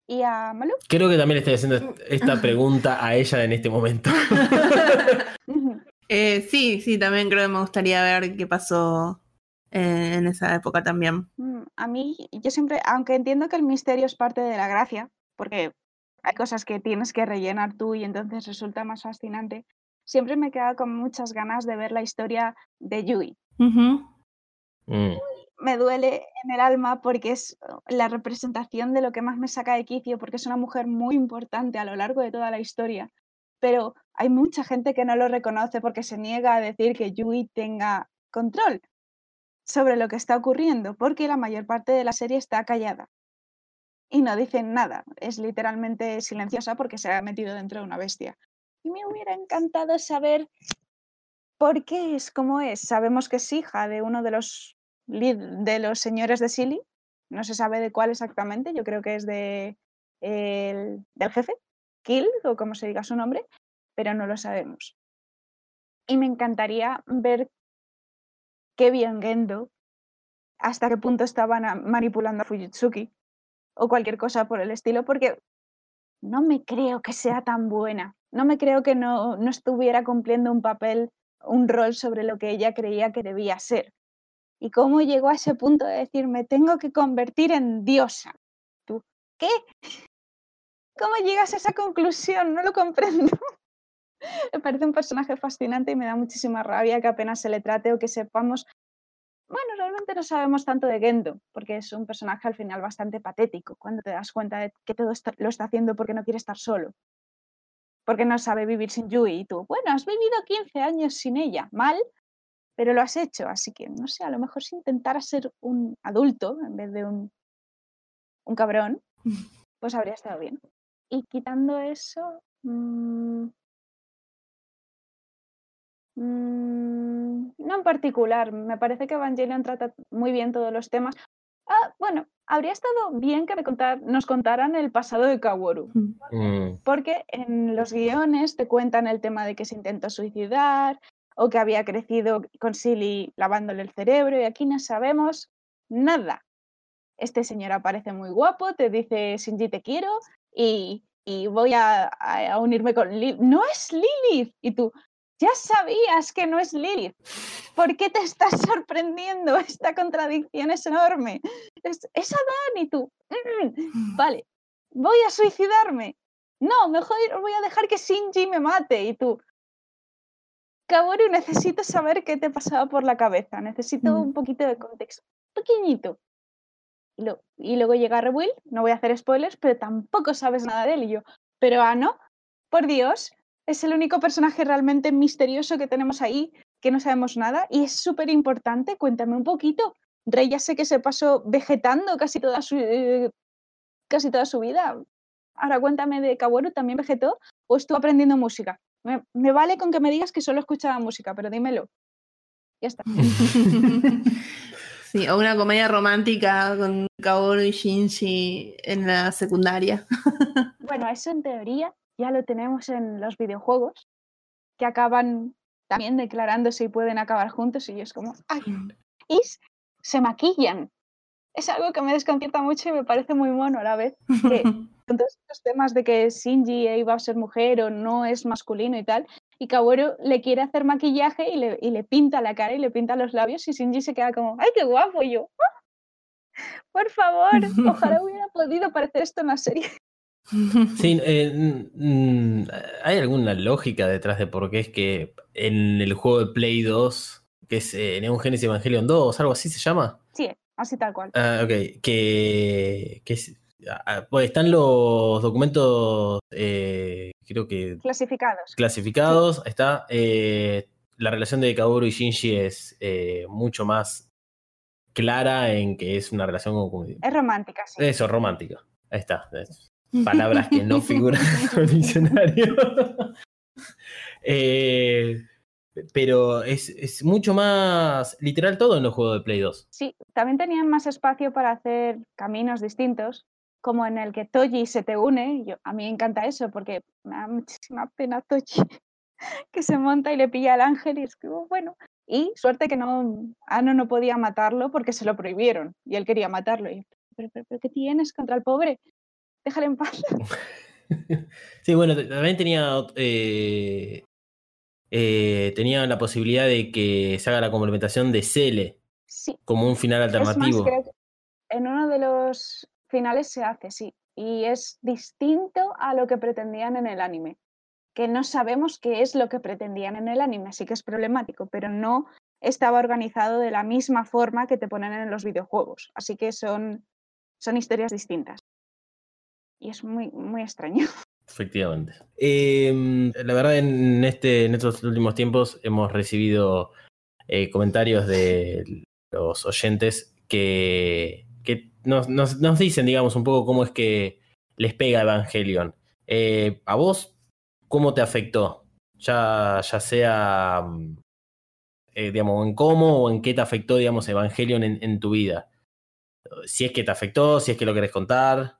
¿Y a Malu? Creo que también le estoy haciendo esta (laughs) pregunta a ella en este momento. (laughs) Eh, sí, sí, también creo que me gustaría ver qué pasó eh, en esa época también. Mm, a mí, yo siempre, aunque entiendo que el misterio es parte de la gracia, porque hay cosas que tienes que rellenar tú y entonces resulta más fascinante. Siempre me queda con muchas ganas de ver la historia de Yui. Mm. me duele en el alma porque es uh, la representación de lo que más me saca de quicio, porque es una mujer muy importante a lo largo de toda la historia. Pero hay mucha gente que no lo reconoce porque se niega a decir que Yui tenga control sobre lo que está ocurriendo, porque la mayor parte de la serie está callada y no dicen nada. Es literalmente silenciosa porque se ha metido dentro de una bestia. Y me hubiera encantado saber por qué es como es. Sabemos que es hija de uno de los, de los señores de Silly. No se sabe de cuál exactamente. Yo creo que es de, del jefe, Kill, o como se diga su nombre, pero no lo sabemos. Y me encantaría ver qué bien Gendo, hasta qué punto estaban manipulando a Fujitsuki o cualquier cosa por el estilo, porque no me creo que sea tan buena. No me creo que no, no estuviera cumpliendo un papel, un rol sobre lo que ella creía que debía ser. ¿Y cómo llegó a ese punto de decir, me tengo que convertir en diosa? ¿Tú qué? ¿Cómo llegas a esa conclusión? No lo comprendo. (laughs) me parece un personaje fascinante y me da muchísima rabia que apenas se le trate o que sepamos bueno, realmente no sabemos tanto de Gendo, porque es un personaje al final bastante patético, cuando te das cuenta de que todo esto lo está haciendo porque no quiere estar solo. Porque no sabe vivir sin Yui y tú, bueno, has vivido 15 años sin ella, mal, pero lo has hecho, así que no sé, a lo mejor si intentara ser un adulto en vez de un, un cabrón, (laughs) pues habría estado bien. Y quitando eso, mmm, Mm, no en particular, me parece que Evangelion trata muy bien todos los temas. Ah, bueno, habría estado bien que nos contaran el pasado de Kaworu, mm. porque en los guiones te cuentan el tema de que se intentó suicidar o que había crecido con Silly lavándole el cerebro y aquí no sabemos nada. Este señor aparece muy guapo, te dice Shinji te quiero y, voy a, a, unirme con Lilith. No es Lilith. Y tú, ya sabías que no es Lilith. ¿Por qué te estás (laughs) sorprendiendo? Esta contradicción es enorme. Es, Adán y tú. Mm, vale, voy a suicidarme. No, mejor voy a dejar que Shinji me mate y tú. Kaworu, necesito saber qué te pasaba por la cabeza. Necesito mm. un poquito de contexto. Pequeñito. Y, y luego llega Rebuild, no voy a hacer spoilers, pero tampoco sabes nada de él. Y yo, pero Ano, por Dios, es el único personaje realmente misterioso que tenemos ahí, que no sabemos nada, y es súper importante. Cuéntame un poquito. Rey ya sé que se pasó vegetando casi toda su, eh, casi toda su vida. Ahora cuéntame de Kaworu, ¿también vegetó o estuvo aprendiendo música? Me, me, vale con que me digas que solo escuchaba música, pero dímelo. Ya está. (laughs) Sí, o una comedia romántica con Kaworu y Shinji en la secundaria. (laughs) Bueno, eso en teoría ya lo tenemos en los videojuegos, que acaban también declarándose y pueden acabar juntos y es como, ¡ay! Y se maquillan. Es algo que me desconcierta mucho y me parece muy mono a la vez. Que (laughs) con todos estos temas de que Shinji iba a ser mujer o no es masculino y tal, y Kaworu le quiere hacer maquillaje y le, y le pinta la cara y le pinta los labios y Shinji se queda como, ¡ay, qué guapo! Y yo, ¡Ah! por favor, (laughs) ojalá hubiera podido parecer esto en la serie. (laughs) Sí, eh, ¿hay alguna lógica detrás de por qué es que en el juego de Play 2, que es eh, Neon Genesis Evangelion 2, algo así se llama? Sí, así tal cual. Ah, ok, que, ah, ah, pues están los documentos, eh, creo que... Clasificados. Clasificados, está. la relación de Kaoru y Shinji es mucho más clara en que es una relación como... Es romántica, sí. Eso, romántica. Ahí está palabras que no figuran (laughs) en el diccionario. (laughs) Eh, pero es, mucho más literal todo en los juegos de Play 2. Sí, también tenían más espacio para hacer caminos distintos, como en el que Toji se te une. Yo, a mí me encanta eso porque me da muchísima pena Toji (laughs) que se monta y le pilla al ángel y es que, bueno. Y suerte que no, Ano no podía matarlo porque se lo prohibieron y él quería matarlo. Y, pero, pero ¿qué tienes contra el pobre? Déjale en paz. (laughs) sí, bueno, también tenía, eh, eh, tenía la posibilidad de que se haga la complementación de Cele sí. como un final alternativo. en uno de los finales se hace, sí, y es distinto a lo que pretendían en el anime, que no sabemos qué es lo que pretendían en el anime, así que es problemático, pero no estaba organizado de la misma forma que te ponen en los videojuegos. Así que son, son historias distintas. Y es muy, muy extraño. (laughs) Efectivamente. Eh, la verdad, en, este, en estos últimos tiempos hemos recibido eh, comentarios de los oyentes que, que nos, nos, nos, dicen, digamos, un poco cómo es que les pega Evangelion. Eh, ¿A vos cómo te afectó? Ya, ya sea, eh, digamos, en cómo o en qué te afectó, digamos, Evangelion en, en, tu vida. Si es que te afectó, si es que lo querés contar.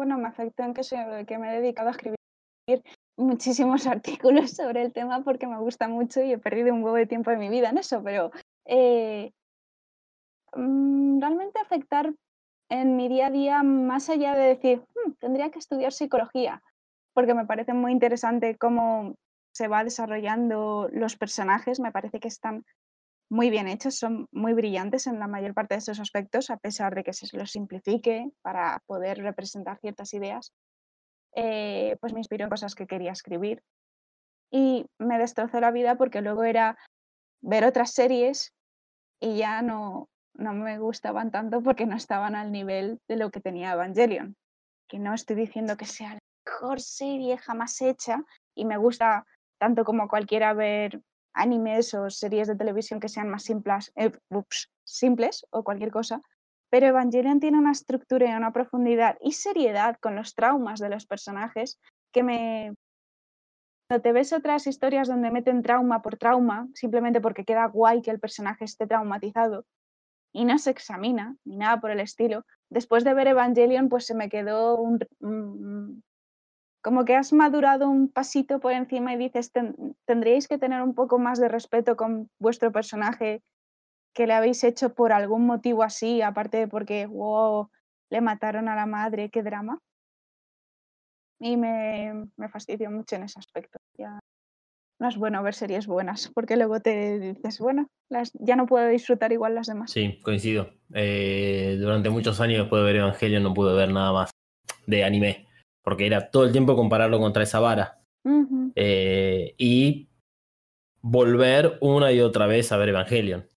Bueno, me afectó en que, que me he dedicado a escribir muchísimos (laughs) artículos sobre el tema porque me gusta mucho y he perdido un huevo de tiempo de mi vida en eso, pero eh, realmente afectar en mi día a día más allá de decir, hm, tendría que estudiar psicología, porque me parece muy interesante cómo se va desarrollando los personajes, me parece que están muy bien hechos, son muy brillantes en la mayor parte de esos aspectos, a pesar de que se los simplifique para poder representar ciertas ideas. Eh, pues me inspiró en cosas que quería escribir y me destrozó la vida porque luego era ver otras series y ya no, no me gustaban tanto porque no estaban al nivel de lo que tenía Evangelion. Que no estoy diciendo que sea la mejor serie jamás hecha y me gusta tanto como cualquiera ver animes o series de televisión que sean más simples, eh, simples o cualquier cosa, pero Evangelion tiene una estructura y una profundidad y seriedad con los traumas de los personajes que me... Cuando te ves otras historias donde meten trauma por trauma, simplemente porque queda guay que el personaje esté traumatizado, y no se examina ni nada por el estilo. Después de ver Evangelion, pues se me quedó un, como que has madurado un pasito por encima y dices, ten, tendríais que tener un poco más de respeto con vuestro personaje que le habéis hecho por algún motivo así, aparte de porque, wow, le mataron a la madre, qué drama. Y me, me fastidió mucho en ese aspecto. Ya no es bueno ver series buenas, porque luego te dices, bueno, las, ya no puedo disfrutar igual las demás. Sí, coincido. Eh, durante muchos años después de ver Evangelion no pude ver nada más de anime, porque era todo el tiempo compararlo contra esa vara. Uh -huh. eh, y volver una y otra vez a ver Evangelion.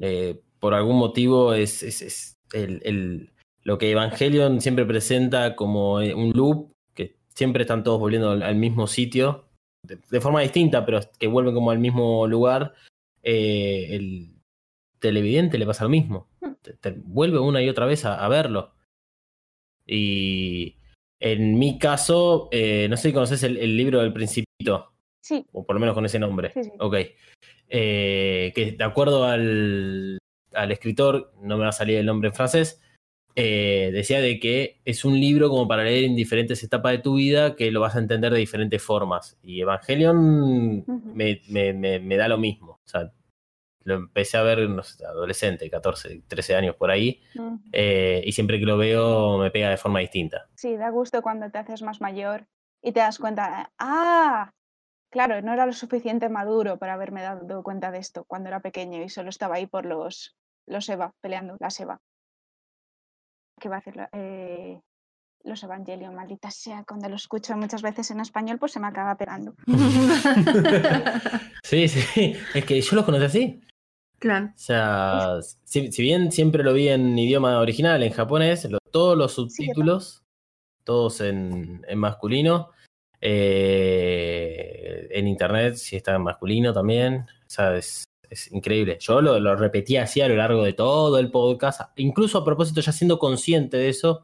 Eh, por algún motivo es, es, es el, el, lo que Evangelion siempre presenta como un loop, que siempre están todos volviendo al, al mismo sitio, de, de, forma distinta, pero que vuelven como al mismo lugar. Eh, el televidente le pasa lo mismo. Te, te vuelve una y otra vez a, a, verlo. Y en mi caso, eh, no sé si conoces el, el libro del Principito. Sí. O por lo menos con ese nombre. Sí, sí. Ok. Eh, que de acuerdo al, al, escritor, no me va a salir el nombre en francés, eh, decía de que es un libro como para leer en diferentes etapas de tu vida que lo vas a entender de diferentes formas. Y Evangelion uh -huh. me, me, me, me, da lo mismo. O sea, lo empecé a ver, no sé, adolescente, 14, 13 años por ahí, uh -huh. eh, y siempre que lo veo me pega de forma distinta. Sí, da gusto cuando te haces más mayor y te das cuenta, ah, Claro, no era lo suficiente maduro para haberme dado cuenta de esto cuando era pequeño y solo estaba ahí por los, los Eva, peleando, las Eva. ¿Qué va a hacer? Eh, los Evangelion, maldita sea, cuando lo escucho muchas veces en español, pues se me acaba pegando. (laughs) (laughs) sí, sí, es que yo los conocí así. Claro. O sea, si, si, bien siempre lo vi en idioma original, en japonés, lo, todos los subtítulos, sí, todos en, en masculino, eh, en internet si está en masculino también. O sea, es, es increíble. Yo lo, lo, repetí así a lo largo de todo el podcast, incluso a propósito, ya siendo consciente de eso,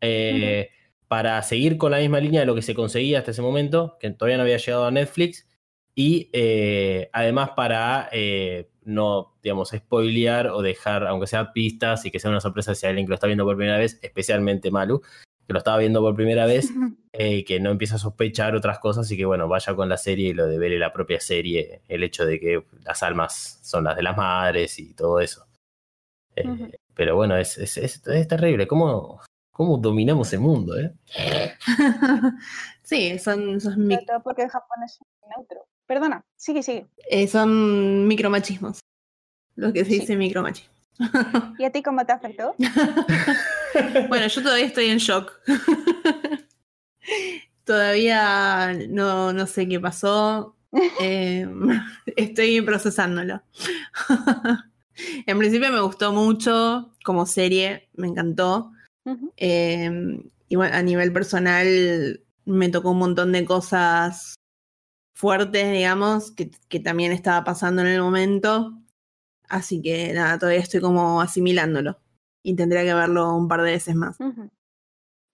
eh, uh -huh. para seguir con la misma línea de lo que se conseguía hasta ese momento, que todavía no había llegado a Netflix, y eh, además para eh, no, digamos, spoilear o dejar, aunque sea pistas y que sea una sorpresa si alguien que lo está viendo por primera vez, especialmente Malu, que lo estaba viendo por primera vez, (laughs) eh, que no empieza a sospechar otras cosas y que, bueno, vaya con la serie y lo de ver en la propia serie, el hecho de que las almas son las de las madres y todo eso. Eh, uh -huh. Pero bueno, es, es, es, es, terrible. ¿Cómo, ¿Cómo dominamos el mundo, eh? (laughs) sí, son... son Sobre todo porque el japonés es neutro. Perdona, sigue, sigue. Eh, son micromachismos. Lo que se dice sí. micromachismo. (laughs) ¿Y a ti cómo te afectó? (laughs) bueno, yo todavía estoy en shock. (laughs) todavía no, no sé qué pasó. Eh, estoy procesándolo. en principio me gustó mucho como serie, me encantó. Eh, y bueno, a nivel personal me tocó un montón de cosas fuertes, digamos, que, que también estaba pasando en el momento. Así que nada, todavía estoy como asimilándolo. Y tendría que verlo un par de veces más. Ujú.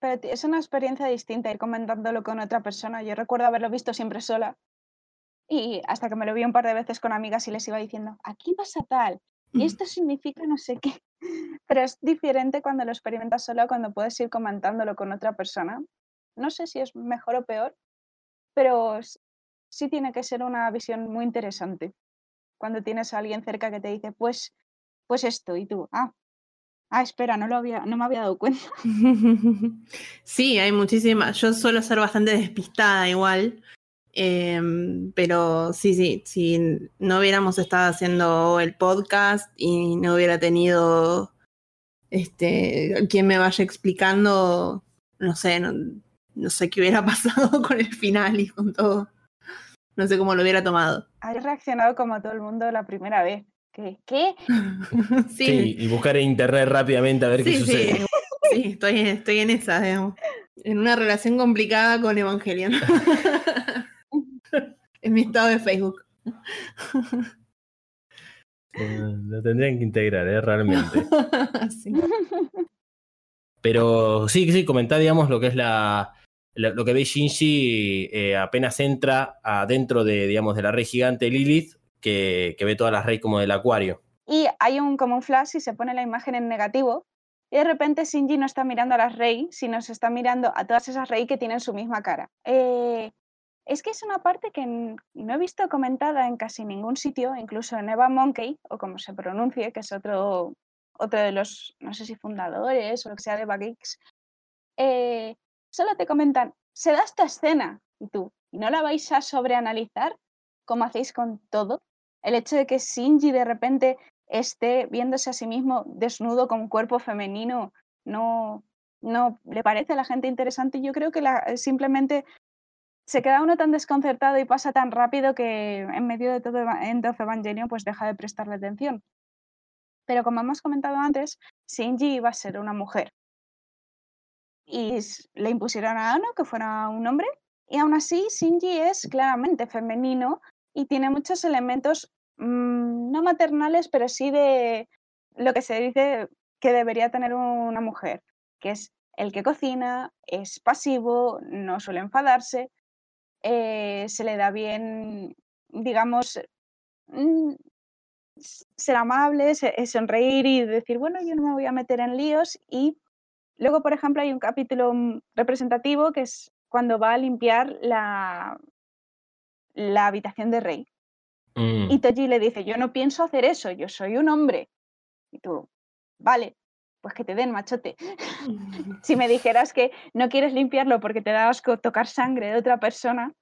Pero ti- es una experiencia distinta ir comentándolo con otra persona. Yo recuerdo haberlo visto siempre sola. Y hasta que me lo vi un par de veces con amigas y les iba diciendo, aquí pasa tal, y esto significa no sé qué. (laughs) Pero es diferente cuando lo experimentas sola, cuando puedes ir comentándolo con otra persona. No sé si es mejor o peor, pero sí tiene que ser una visión muy interesante. Cuando tienes a alguien cerca que te dice, pues, pues esto, y tú, ah, ah, espera, no lo había, no me había dado cuenta. (laughs) Sí, hay muchísimas. Yo suelo ser bastante despistada igual. Em, pero sí, sí, si no hubiéramos estado haciendo el podcast y no hubiera tenido este quien me vaya explicando, no sé, no, no sé qué hubiera (laughs) pasado con el final y con todo. No sé cómo lo hubiera tomado. Has reaccionado como todo el mundo la primera vez. ¿Qué? ¿Qué? (laughs) Sí, Sí, y buscar en internet rápidamente a ver qué sí, sucede. sí, (laughs) sí, estoy, estoy en esa, digamos. En una relación complicada con Evangelion. (laughs) en mi estado de Facebook. Lo tendrían que integrar, ¿eh? realmente. Sí. Pero sí, sí, comentá, digamos, lo que es la. Lo que ve Shinji eh, apenas entra adentro de, digamos, de la rey gigante Lilith, que, que ve todas las rey como del acuario. Y hay un como un flash y se pone la imagen en negativo. Y de repente Shinji no está mirando a las Rey, sino se está mirando a todas esas Rey que tienen su misma cara. Eh, es que es una parte que no he visto comentada en casi ningún sitio, incluso en Eva Monkey, o como se pronuncie, que es otro, otro de los, no sé si fundadores o lo que sea de eh, solo te comentan, se da esta escena, y tú, ¿y no la vais a sobreanalizar como hacéis con todo? El hecho de que Shinji de repente esté viéndose a sí mismo desnudo con cuerpo femenino no, no le parece a la gente interesante. Yo creo que la- simplemente se queda uno tan desconcertado y pasa tan rápido que en medio de todo End of pues deja de prestarle atención. Pero como hemos comentado antes, Shinji iba a ser una mujer. Y le impusieron a Ano que fuera un hombre. Y aún así, Shinji es claramente femenino y tiene muchos elementos mm, no maternales, pero sí de lo que se dice que debería tener una mujer, que es el que cocina, es pasivo, no suele enfadarse, eh, se le da bien, digamos, mm, ser amable, sonreír y decir, bueno, yo no me voy a meter en líos. Y luego, por ejemplo, hay un capítulo mm, representativo que es cuando va a limpiar la, la habitación de Rey. Mm. Y Toji le dice, yo no pienso hacer eso, yo soy un hombre. Y tú, vale, pues que te den machote. (laughs) si me dijeras que no quieres limpiarlo porque te da asco tocar sangre de otra persona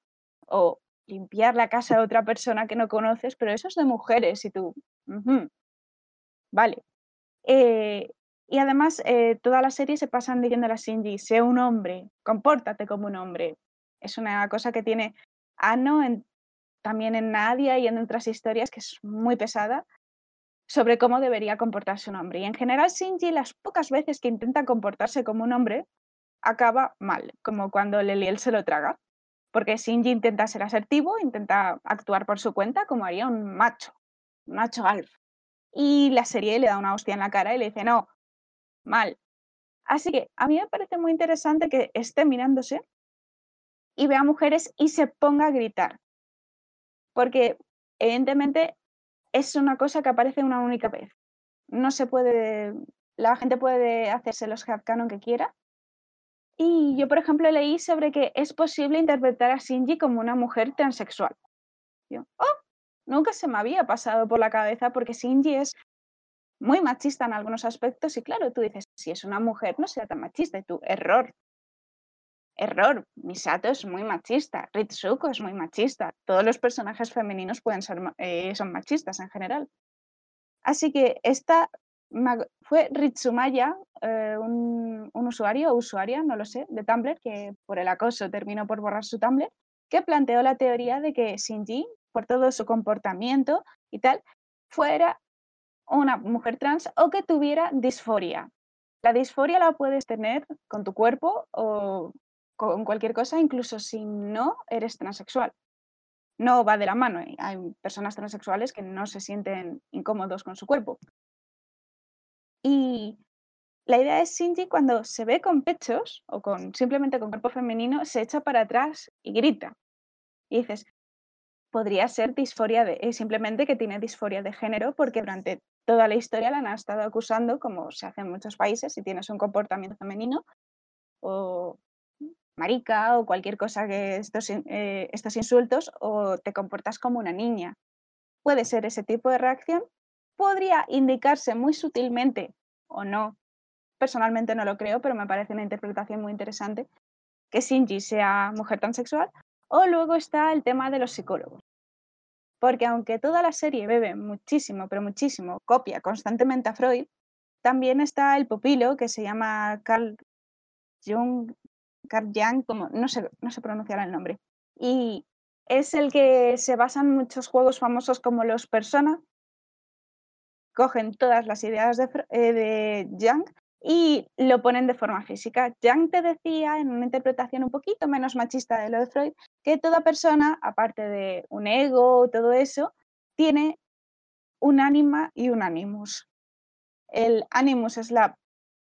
o limpiar la casa de otra persona que no conoces, pero eso es de mujeres y tú, "Ujú, vale. Eh, y además, eh, toda la serie se pasan diciéndole a Shinji, sé un hombre, compórtate como un hombre. Es una cosa que tiene Ano en- también en Nadia y en otras historias que es muy pesada sobre cómo debería comportarse un hombre. Y en general Shinji las pocas veces que intenta comportarse como un hombre acaba mal, como cuando Leliel se lo traga. Porque Shinji intenta ser asertivo, intenta actuar por su cuenta como haría un macho, un macho alf. Y la serie le da una hostia en la cara y le dice, no, mal. Así que a mí me parece muy interesante que esté mirándose y vea mujeres y se ponga a gritar. Porque evidentemente es una cosa que aparece una única vez. No se puede, la gente puede hacerse los headcanon que quiera. Y yo, por ejemplo, leí sobre que es posible interpretar a Shinji como una mujer transexual. Yo, oh, nunca se me había pasado por la cabeza porque Shinji es muy machista en algunos aspectos y claro, tú dices, si es una mujer no será tan machista y tú, error. Error, Misato es muy machista, Ritsuko es muy machista, todos los personajes femeninos pueden ser, eh, son machistas en general. Así que esta fue Ritsumaya, eh, un, un usuario o usuaria, no lo sé, de Tumblr, que por el acoso terminó por borrar su Tumblr. que planteó la teoría de que Shinji, por todo su comportamiento y tal, fuera una mujer trans o que tuviera disforia. La disforia la puedes tener con tu cuerpo o con cualquier cosa, incluso si no eres transexual. No va de la mano. ¿eh? Hay personas transexuales que no se sienten incómodos con su cuerpo. Y la idea es Shinji cuando se ve con pechos o con simplemente con cuerpo femenino, se echa para atrás y grita. Y dices, podría ser disforia de, eh, simplemente que tiene disforia de género porque durante toda la historia la han estado acusando, como se hace en muchos países, si tienes un comportamiento femenino o marica o cualquier cosa que estos, eh, estos insultos o te comportas como una niña. Puede ser ese tipo de reacción. Podría indicarse muy sutilmente o no. Personalmente no lo creo, pero me parece una interpretación muy interesante que Shinji sea mujer transexual. O luego está el tema de los psicólogos. Porque aunque toda la serie bebe muchísimo, pero muchísimo, copia constantemente a Freud, también está el pupilo que se llama Carl Jung, Carl Jung, como no sé, no pronunciar el nombre. Y es el que se basa en muchos juegos famosos como los Persona. Cogen todas las ideas de, eh, de Jung y lo ponen de forma física. Jung te decía, en una interpretación un poquito menos machista de lo de Freud, que toda persona, aparte de un ego, todo eso, tiene un ánima y un animus. El animus es la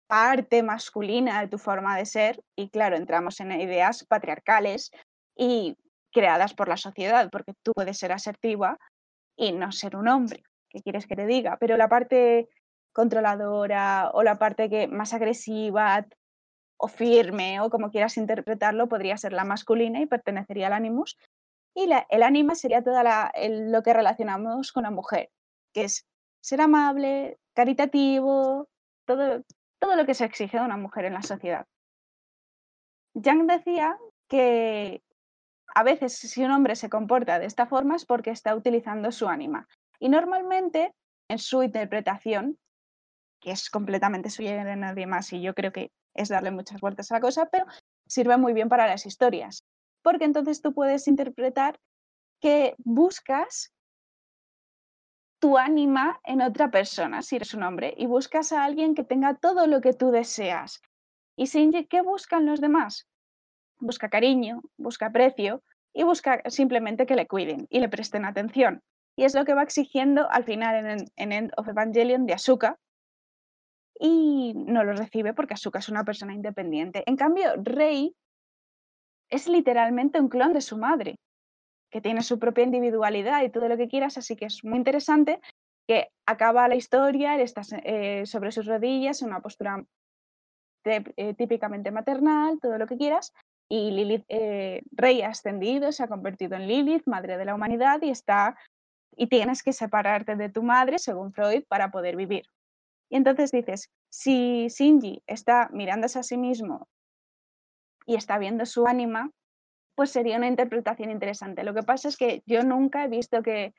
parte masculina de tu forma de ser y claro, entramos en ideas patriarcales y creadas por la sociedad, porque tú puedes ser asertiva y no ser un hombre. ¿Qué quieres que te diga? Pero la parte controladora o la parte que más agresiva o firme o como quieras interpretarlo podría ser la masculina y pertenecería al animus y el ánima sería todo lo que relacionamos con la mujer, que es ser amable, caritativo, todo, todo lo que se exige de una mujer en la sociedad. Yang decía que a veces si un hombre se comporta de esta forma es porque está utilizando su ánima. Y normalmente, en su interpretación, que es completamente suya de nadie más y yo creo que es darle muchas vueltas a la cosa, pero sirve muy bien para las historias, porque entonces tú puedes interpretar que buscas tu ánima en otra persona, si eres un hombre, y buscas a alguien que tenga todo lo que tú deseas. ¿Y qué buscan los demás? Busca cariño, busca aprecio y busca simplemente que le cuiden y le presten atención. Y es lo que va exigiendo al final en, en End of Evangelion de Asuka, y no lo recibe porque Asuka es una persona independiente. En cambio, Rey es literalmente un clon de su madre, que tiene su propia individualidad y todo lo que quieras, así que es muy interesante que acaba la historia, él está eh, sobre sus rodillas, en una postura eh, típicamente maternal, todo lo que quieras, y Lilith, eh, Rey ha ascendido, se ha convertido en Lilith, madre de la humanidad, y está y tienes que separarte de tu madre, según Freud, para poder vivir. Y entonces dices, si Shinji está mirándose a sí mismo y está viendo su ánima, pues sería una interpretación interesante. Lo que pasa es que yo nunca he visto que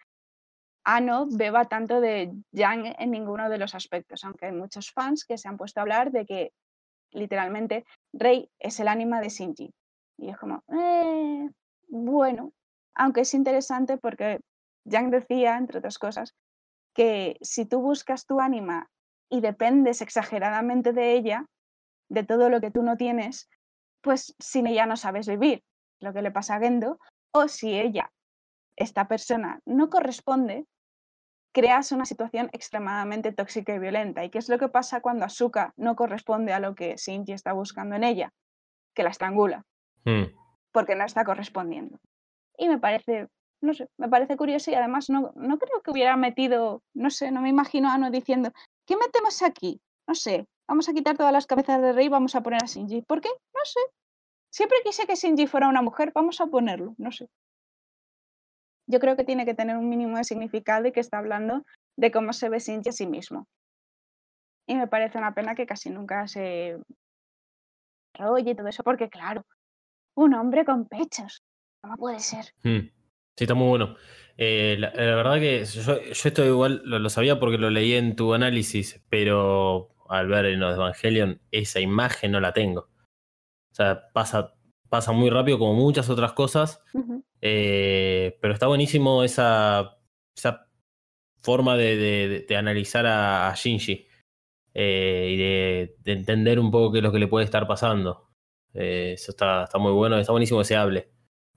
Ano beba tanto de Yang en ninguno de los aspectos, aunque hay muchos fans que se han puesto a hablar de que literalmente Rey es el ánima de Shinji. Y es como, eh, bueno, aunque es interesante porque Yang decía, entre otras cosas, que si tú buscas tu ánima y dependes exageradamente de ella, de todo lo que tú no tienes, pues sin ella no sabes vivir, lo que le pasa a Gendo, o si ella, esta persona, no corresponde, creas una situación extremadamente tóxica y violenta. ¿Y qué es lo que pasa cuando Asuka no corresponde a lo que Shinji está buscando en ella? Que la estrangula, Hmm. porque no está correspondiendo. Y me parece, no sé, me parece curioso y además no, no creo que hubiera metido, no sé, no me imagino a Ano diciendo, ¿qué metemos aquí? No sé, vamos a quitar todas las cabezas de rey y vamos a poner a Shinji. ¿Por qué? No sé. Siempre quise que Shinji fuera una mujer, vamos a ponerlo, no sé. Yo creo que tiene que tener un mínimo de significado y que está hablando de cómo se ve Shinji a sí mismo. Y me parece una pena que casi nunca se oye todo eso, porque claro, un hombre con pechos, ¿cómo puede ser? Hmm. Sí, está muy bueno. Eh, la, la verdad que yo, yo esto igual lo, lo sabía porque lo leí en tu análisis, pero al ver en los Evangelion esa imagen no la tengo. O sea, pasa pasa muy rápido como muchas otras cosas. Eh, pero está buenísimo esa, esa forma de, de- de analizar a, a Shinji eh, y de, de entender un poco qué es lo que le puede estar pasando. Eso está, está muy bueno, está buenísimo que se hable.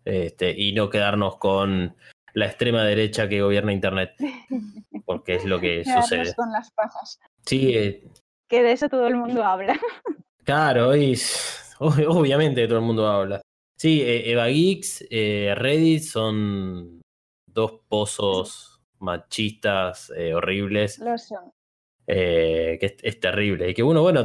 Este, y no quedarnos con la extrema derecha que gobierna Internet, porque es lo que (laughs) sucede. con las pajas. Sí, eh, Que de eso todo el mundo habla. (laughs) Claro, y ob- obviamente todo el mundo habla. Sí, eh, Eva Geeks, eh, Reddit son dos pozos machistas eh, horribles, Lo son. que es, es terrible. Y que uno, bueno,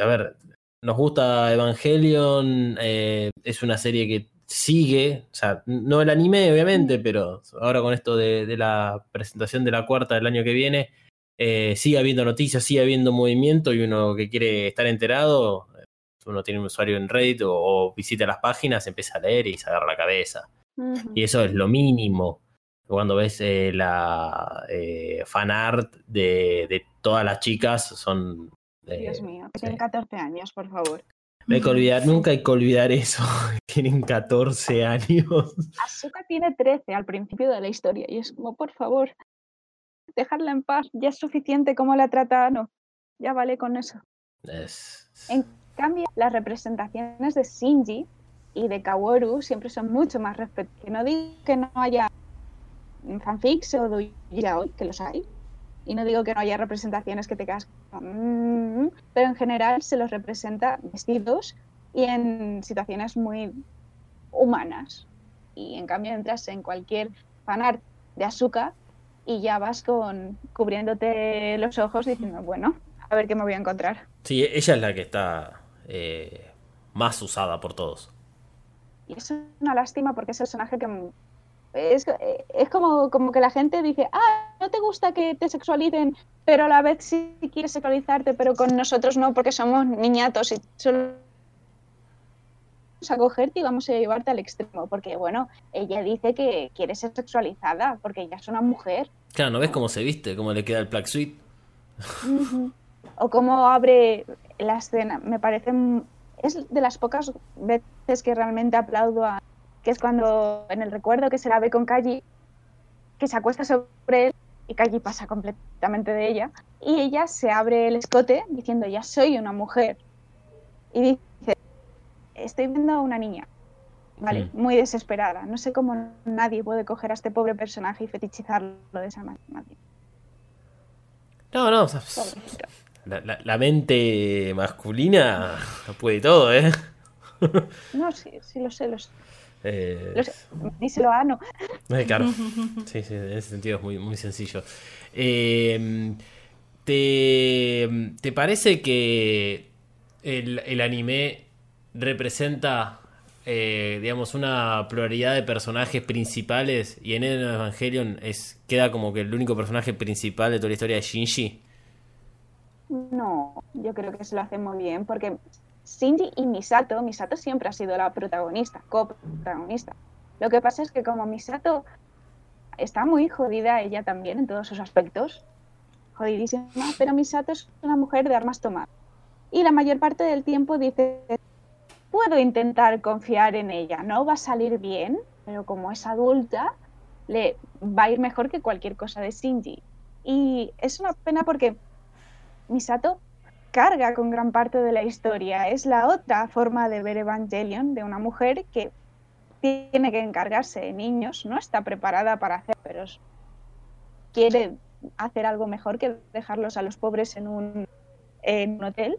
a ver, nos gusta Evangelion, es una serie que sigue, o sea, no el anime obviamente, pero ahora con esto de, de la presentación de la cuarta del año que viene, eh, sigue habiendo noticias, sigue habiendo movimiento y uno que quiere estar enterado, eh, uno tiene un usuario en Reddit o, o visita las páginas, empieza a leer y se agarra la cabeza. Y eso es lo mínimo. Cuando ves eh, la eh, fanart de, de todas las chicas, son... Dios mío, tienen 14 años, por favor. No hay que olvidar, nunca hay que olvidar eso. (laughs) Tienen 14 años. Asuka tiene 13 al principio de la historia y es como, por favor, dejarla en paz. Ya es suficiente como la trata Ano. Ya vale con eso. Es- En cambio, las representaciones de Shinji y de Kaworu siempre son mucho más respetables. No digo que no haya fanfics o doujinshi, que los hay. Y no digo que no haya representaciones que te quedas... "Mm", pero en general se los representa vestidos y en situaciones muy humanas. Y en cambio entras en cualquier fanart de Asuka y ya vas con cubriéndote los ojos diciendo, bueno, a ver qué me voy a encontrar. Sí, ella es la que está eh, más usada por todos. Y es una lástima porque es el personaje que es, es como, como que la gente dice, ah, no te gusta que te sexualicen, pero a la vez sí quieres sexualizarte, pero con nosotros no, porque somos niñatos y solo vamos a cogerte y vamos a llevarte al extremo, porque bueno, ella dice que quiere ser sexualizada, porque ella es una mujer. Claro, ¿no ves cómo se viste? ¿Cómo le queda el suite? Ujú. O cómo abre la escena. Me parece. Es de las pocas veces que realmente aplaudo a. Que es cuando en el recuerdo que se la ve con Kaji, que se acuesta sobre él y Kaji pasa completamente de ella. Y ella se abre el escote diciendo: Ya soy una mujer. Y dice: Estoy viendo a una niña. Vale, Mm. muy desesperada. No sé cómo nadie puede coger a este pobre personaje y fetichizarlo de esa manera. No, no, o sea, la, la- la mente masculina puede todo, ¿eh? No, sí, sí, lo sé, lo sé. Eh, Lo sé. Díselo a Ano. Eh, claro. (laughs) Sí, sí, en ese sentido es muy, muy sencillo. Eh, ¿te, ¿Te parece que el, el anime representa, eh, digamos, una pluralidad de personajes principales y en el Evangelion es, queda como que el único personaje principal de toda la historia es Shinji? No, yo creo que se lo hacen muy bien porque Shinji y Misato, Misato siempre ha sido la protagonista, coprotagonista. Lo que pasa es que como Misato está muy jodida ella también en todos sus aspectos, jodidísima, pero Misato es una mujer de armas tomar. Y la mayor parte del tiempo dice, puedo intentar confiar en ella, no va a salir bien, pero como es adulta, le va a ir mejor que cualquier cosa de Shinji. Y es una pena porque Misato carga con gran parte de la historia. Es la otra forma de ver Evangelion de una mujer que tiene que encargarse de niños, no está preparada para hacer, pero quiere hacer algo mejor que dejarlos a los pobres en un, en un hotel.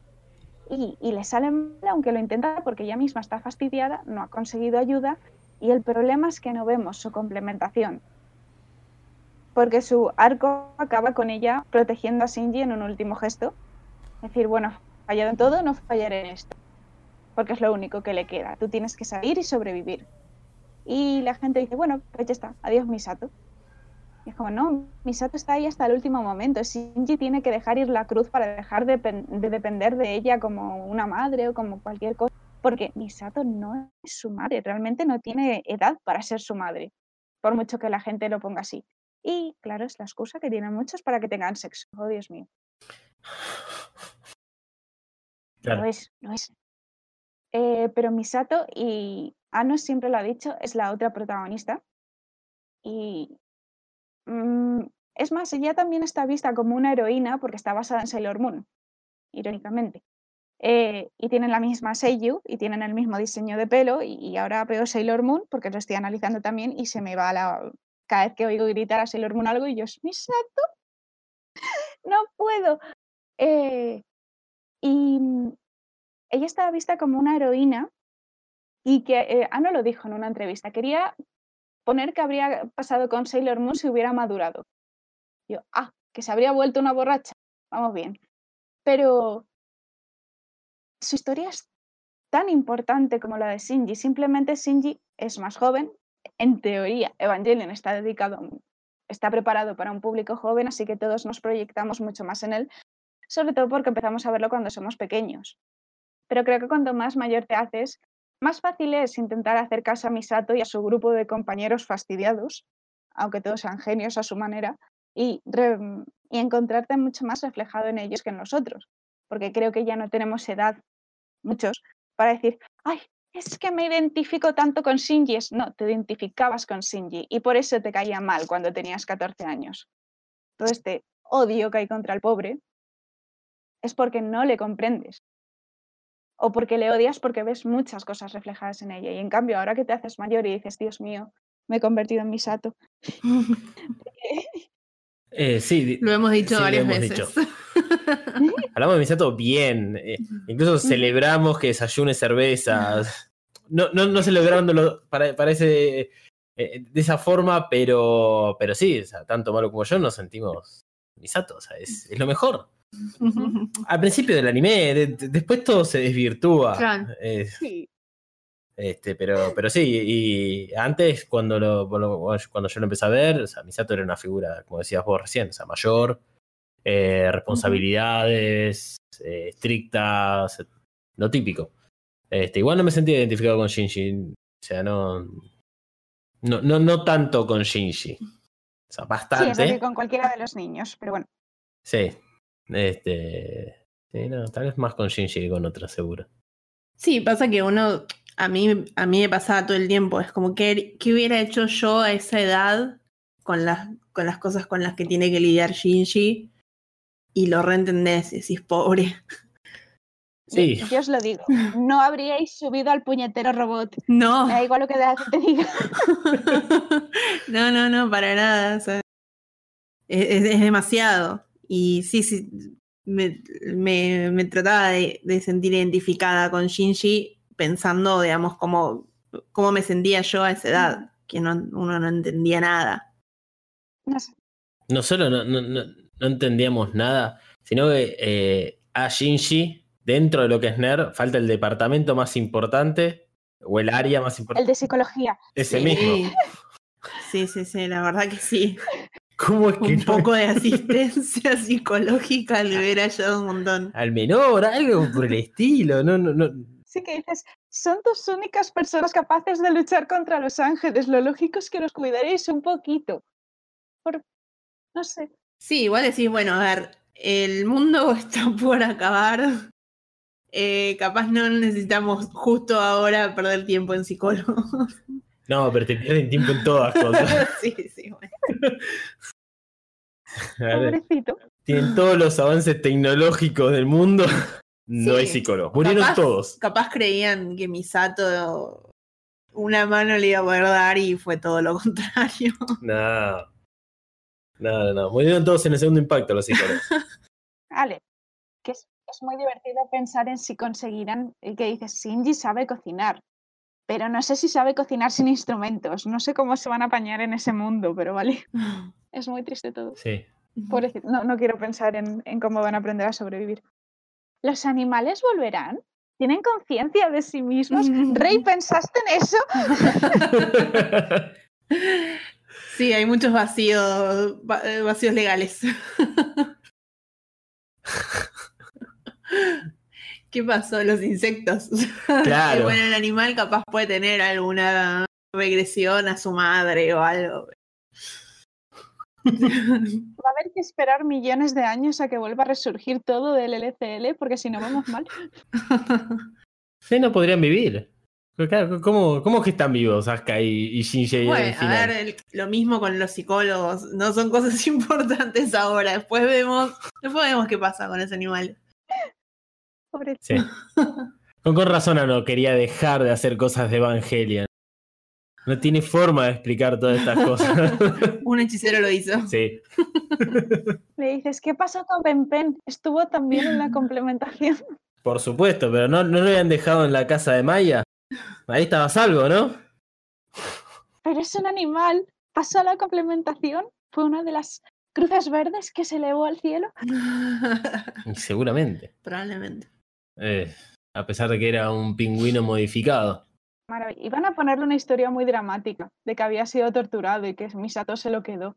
Y, y le sale mal, aunque lo intenta porque ella misma está fastidiada, no ha conseguido ayuda. Y el problema es que no vemos su complementación. Porque su arco acaba con ella protegiendo a Shinji en un último gesto. Decir, bueno, fallado en todo, no fallaré en esto. Porque es lo único que le queda. Tú tienes que salir y sobrevivir. Y la gente dice, bueno, pues ya está, adiós Misato. Y es como, no, Misato está ahí hasta el último momento. Shinji tiene que dejar ir la cruz para dejar de, de depender de ella como una madre o como cualquier cosa. Porque Misato no es su madre, realmente no tiene edad para ser su madre. Por mucho que la gente lo ponga así. Y claro, es la excusa que tienen muchos para que tengan sexo. Oh, Dios mío. Lo es, lo es. Eh, pero Misato, y Ano siempre lo ha dicho, es la otra protagonista. Y mm, es más, ella también está vista como una heroína porque está basada en Sailor Moon, irónicamente. Eh, y tienen la misma Seiyu y tienen el mismo diseño de pelo. Y, y ahora veo Sailor Moon porque lo estoy analizando también y se me va la. Cada vez que oigo gritar a Sailor Moon algo y yo, Misato, (laughs) no puedo. Eh, y mm, ella estaba vista como una heroína y que eh, Ano lo dijo en una entrevista. Quería poner que habría pasado con Sailor Moon si hubiera madurado. Yo, ah, que se habría vuelto una borracha. Vamos bien. Pero su historia es tan importante como la de Shinji. Simplemente Shinji es más joven. En teoría, Evangelion está dedicado, está preparado para un público joven, así que todos nos proyectamos mucho más en él, sobre todo porque empezamos a verlo cuando somos pequeños. Pero creo que cuanto más mayor te haces, más fácil es intentar hacer caso a Misato y a su grupo de compañeros fastidiados, aunque todos sean genios a su manera, y, re- y encontrarte mucho más reflejado en ellos que en nosotros. Porque creo que ya no tenemos edad, muchos, para decir, ay, es que me identifico tanto con Shinji. No, te identificabas con Shinji y por eso te caía mal cuando tenías 14 años. Todo este odio que hay contra el pobre es porque no le comprendes. O porque le odias porque ves muchas cosas reflejadas en ella. Y en cambio, ahora que te haces mayor y dices, Dios mío, me he convertido en Misato. (laughs) (laughs) Eh, sí, Lo hemos dicho Sí, lo varias hemos veces. dicho. (laughs) hablamos de Misato bien. eh, incluso celebramos que desayune cervezas. No, no, no celebrándolo para, para ese, eh, de esa forma, pero, pero sí, o sea, tanto Malo como yo nos sentimos Misato. O sea, es, es lo mejor. Al principio del anime, de- de- después todo se desvirtúa. Claro. eh, Sí. Este, pero, pero sí, y antes, cuando, lo, cuando yo lo empecé a ver, o sea, Misato era una figura, como decías vos recién, o sea, mayor, eh, responsabilidades eh, estrictas, lo típico. Este, igual no me sentía identificado con Shinji, o sea, no, no, no, no tanto con Shinji. O sea, Sí, es bastante. decir, con cualquiera de los niños, pero bueno. Sí. Este. Sí, no, tal vez más con Shinji que con otras, seguro. Sí, pasa que uno, a mí, a mí me pasaba todo el tiempo, es como que qué hubiera hecho yo a esa edad con las, con las cosas con las que tiene que lidiar Shinji y lo reentendés y decís, pobre. Sí. Yo os lo digo, no habríais subido al puñetero robot. No, Me da igual lo que la gente diga. (laughs) no, no, no, para nada. o sea, es, es- es demasiado. Y sí, sí, me, me- me trataba de, de sentir identificada con Shinji pensando, digamos, cómo, cómo me sentía yo a esa edad, que no, uno no entendía nada. No sé. no solo no, no, no, no entendíamos nada, sino que eh, a Shinji, dentro de lo que es NER, falta el departamento más importante o el área más El importante. de psicología. Ese Sí. mismo. Sí, sí, sí, la verdad que sí. ¿Cómo es que Un no? poco de asistencia (laughs) psicológica le hubiera ayudado un montón. Al menor, algo por el estilo. No, no, no. Sí que dices, son tus únicas personas capaces de luchar contra los ángeles. Lo lógico es que los cuidaréis un poquito. Por... No sé. Sí, igual decís, bueno, a ver, el mundo (laughs) está por acabar. Eh, capaz no necesitamos justo ahora perder tiempo en psicólogos. No, pero te pierden tiempo en todas cosas. (laughs) sí, sí, bueno. (laughs) Ver, Pobrecito. Tienen todos los avances tecnológicos del mundo. (laughs) No Sí. hay psicólogo. Murieron Capaz- todos. Capaz creían que Misato una mano le iba a poder dar y fue todo lo contrario. No. No, no, no. Murieron todos en el segundo impacto los psicólogos. Ale, que es, es muy divertido pensar en si conseguirán, el que dices, Shinji sabe cocinar, pero no sé si sabe cocinar sin instrumentos, no sé cómo se van a apañar en ese mundo, pero vale, (laughs) es muy triste todo. Sí. Pobrecito, no, no quiero pensar en, en cómo van a aprender a sobrevivir. ¿Los animales volverán? ¿Tienen conciencia de sí mismos? (laughs) Rey, ¿pensaste en eso? (laughs) Sí, hay muchos vacíos, va- eh, vacíos legales. ¿Qué pasó? Los insectos. (laughs) Claro. Bueno, el animal capaz puede tener alguna regresión a su madre o algo. (laughs) Va a haber que esperar millones de años a que vuelva a resurgir todo del LCL, porque si no vamos mal. (laughs) Sí, no podrían vivir. ¿Cómo, cómo es que están vivos Asuka y, y Shinji Bueno, a final? ver, el- lo mismo con los psicólogos. No son cosas importantes ahora. Después vemos, después vemos qué pasa con ese animal. Pobre Sí. Con, con razón no quería dejar de hacer cosas de Evangelion. No tiene forma de explicar todas estas cosas. (laughs) Un hechicero lo hizo. sí. (laughs) Le dices, ¿qué pasó con Pen Pen? Estuvo también en la complementación. Por supuesto, pero no, no lo habían dejado en la casa de Maya. Ahí estaba salvo, ¿no? Pero es un animal. Pasó a la complementación. Fue una de las cruces verdes que se elevó al cielo. Y seguramente. (laughs) Probablemente. Eh, a pesar de que era un pingüino modificado. Marav- Iban a ponerle una historia muy dramática de que había sido torturado y que Misato se lo quedó.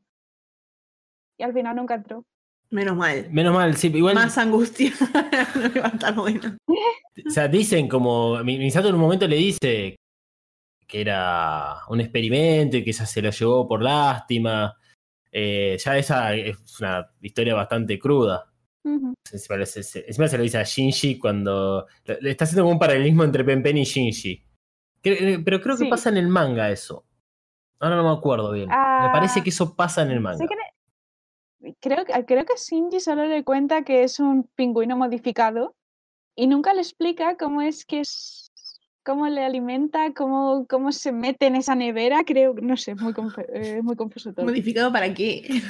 Y al final nunca entró. Menos mal. Menos mal, sí, igual. Más angustia. (laughs) no va a estar bueno. (laughs) O sea, dicen como. Mi- Misato en un momento le dice que era un experimento y que ella se lo llevó por lástima. Eh, ya esa es una historia bastante cruda. Encima, se- se- encima se lo dice a Shinji cuando. Le está haciendo como un paralelismo entre Pen Pen y Shinji. Cre- Pero creo que Sí. pasa en el manga eso. Ahora no me acuerdo bien. me Ah, parece que eso pasa en el manga. Sí que le- creo, que- creo que Shinji solo le cuenta que es un pingüino modificado y nunca le explica cómo es que es, cómo le alimenta, cómo, cómo se mete en esa nevera. Creo, no sé, muy, eh, muy confuso todo. ¿Modificado para qué?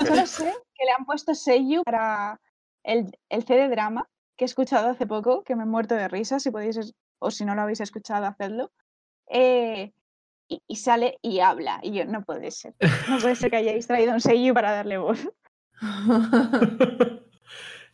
Solo (laughs) sé que le han puesto sello para el, el CD drama que he escuchado hace poco, que me he muerto de risa, si podéis, o si no lo habéis escuchado, hacedlo. Eh, y, y sale y habla. Y yo, no puede ser. No puede ser que hayáis traído un sello para darle voz. (laughs)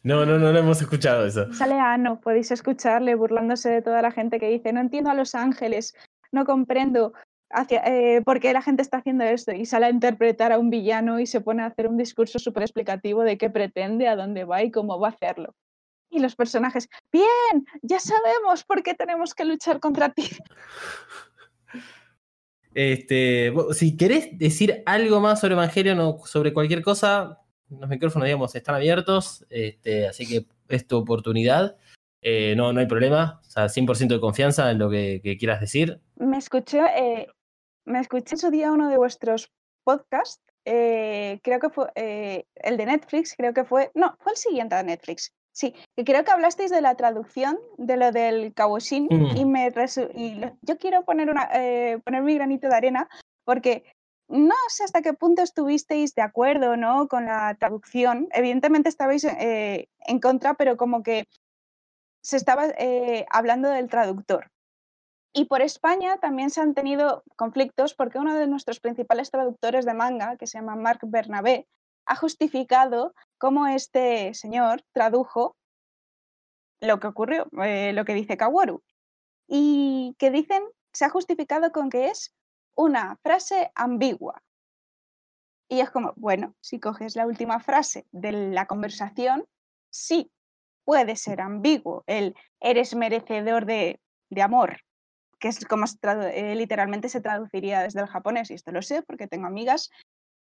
no, no, no, no hemos escuchado eso. Sale Ano, podéis escucharle burlándose de toda la gente que dice, no entiendo a Los Ángeles, no comprendo hacia, eh, por qué la gente está haciendo esto. Y sale a interpretar a un villano y se pone a hacer un discurso súper explicativo de qué pretende, a dónde va y cómo va a hacerlo. Y los personajes, bien, ya sabemos por qué tenemos que luchar contra ti. Este, si querés decir algo más sobre Evangelion o sobre cualquier cosa, los micrófonos, digamos, están abiertos, este, así que es tu oportunidad. Eh, no, no hay problema, o sea, 100% de confianza en lo que, que quieras decir. Me escuché, eh, me escuché en su día uno de vuestros podcasts, eh, creo que fue eh, el de Netflix, creo que fue, no, fue el siguiente de Netflix. Sí, que creo que hablasteis de la traducción de lo del Kawoshin Mm. y me resu- y lo- yo quiero poner una eh, poner mi granito de arena porque no sé hasta qué punto estuvisteis de acuerdo ¿no? con la traducción. Evidentemente estabais eh, en contra, pero como que se estaba eh, hablando del traductor. Y por España también se han tenido conflictos porque uno de nuestros principales traductores de manga, que se llama Marc Bernabé, ha justificado cómo este señor tradujo lo que ocurrió, eh, lo que dice Kaworu. Y que dicen, se ha justificado con que es una frase ambigua. Y es como, bueno, si coges la última frase de la conversación, sí, puede ser ambiguo el eres merecedor de, de amor, que es como eh, literalmente se traduciría desde el japonés, y esto lo sé porque tengo amigas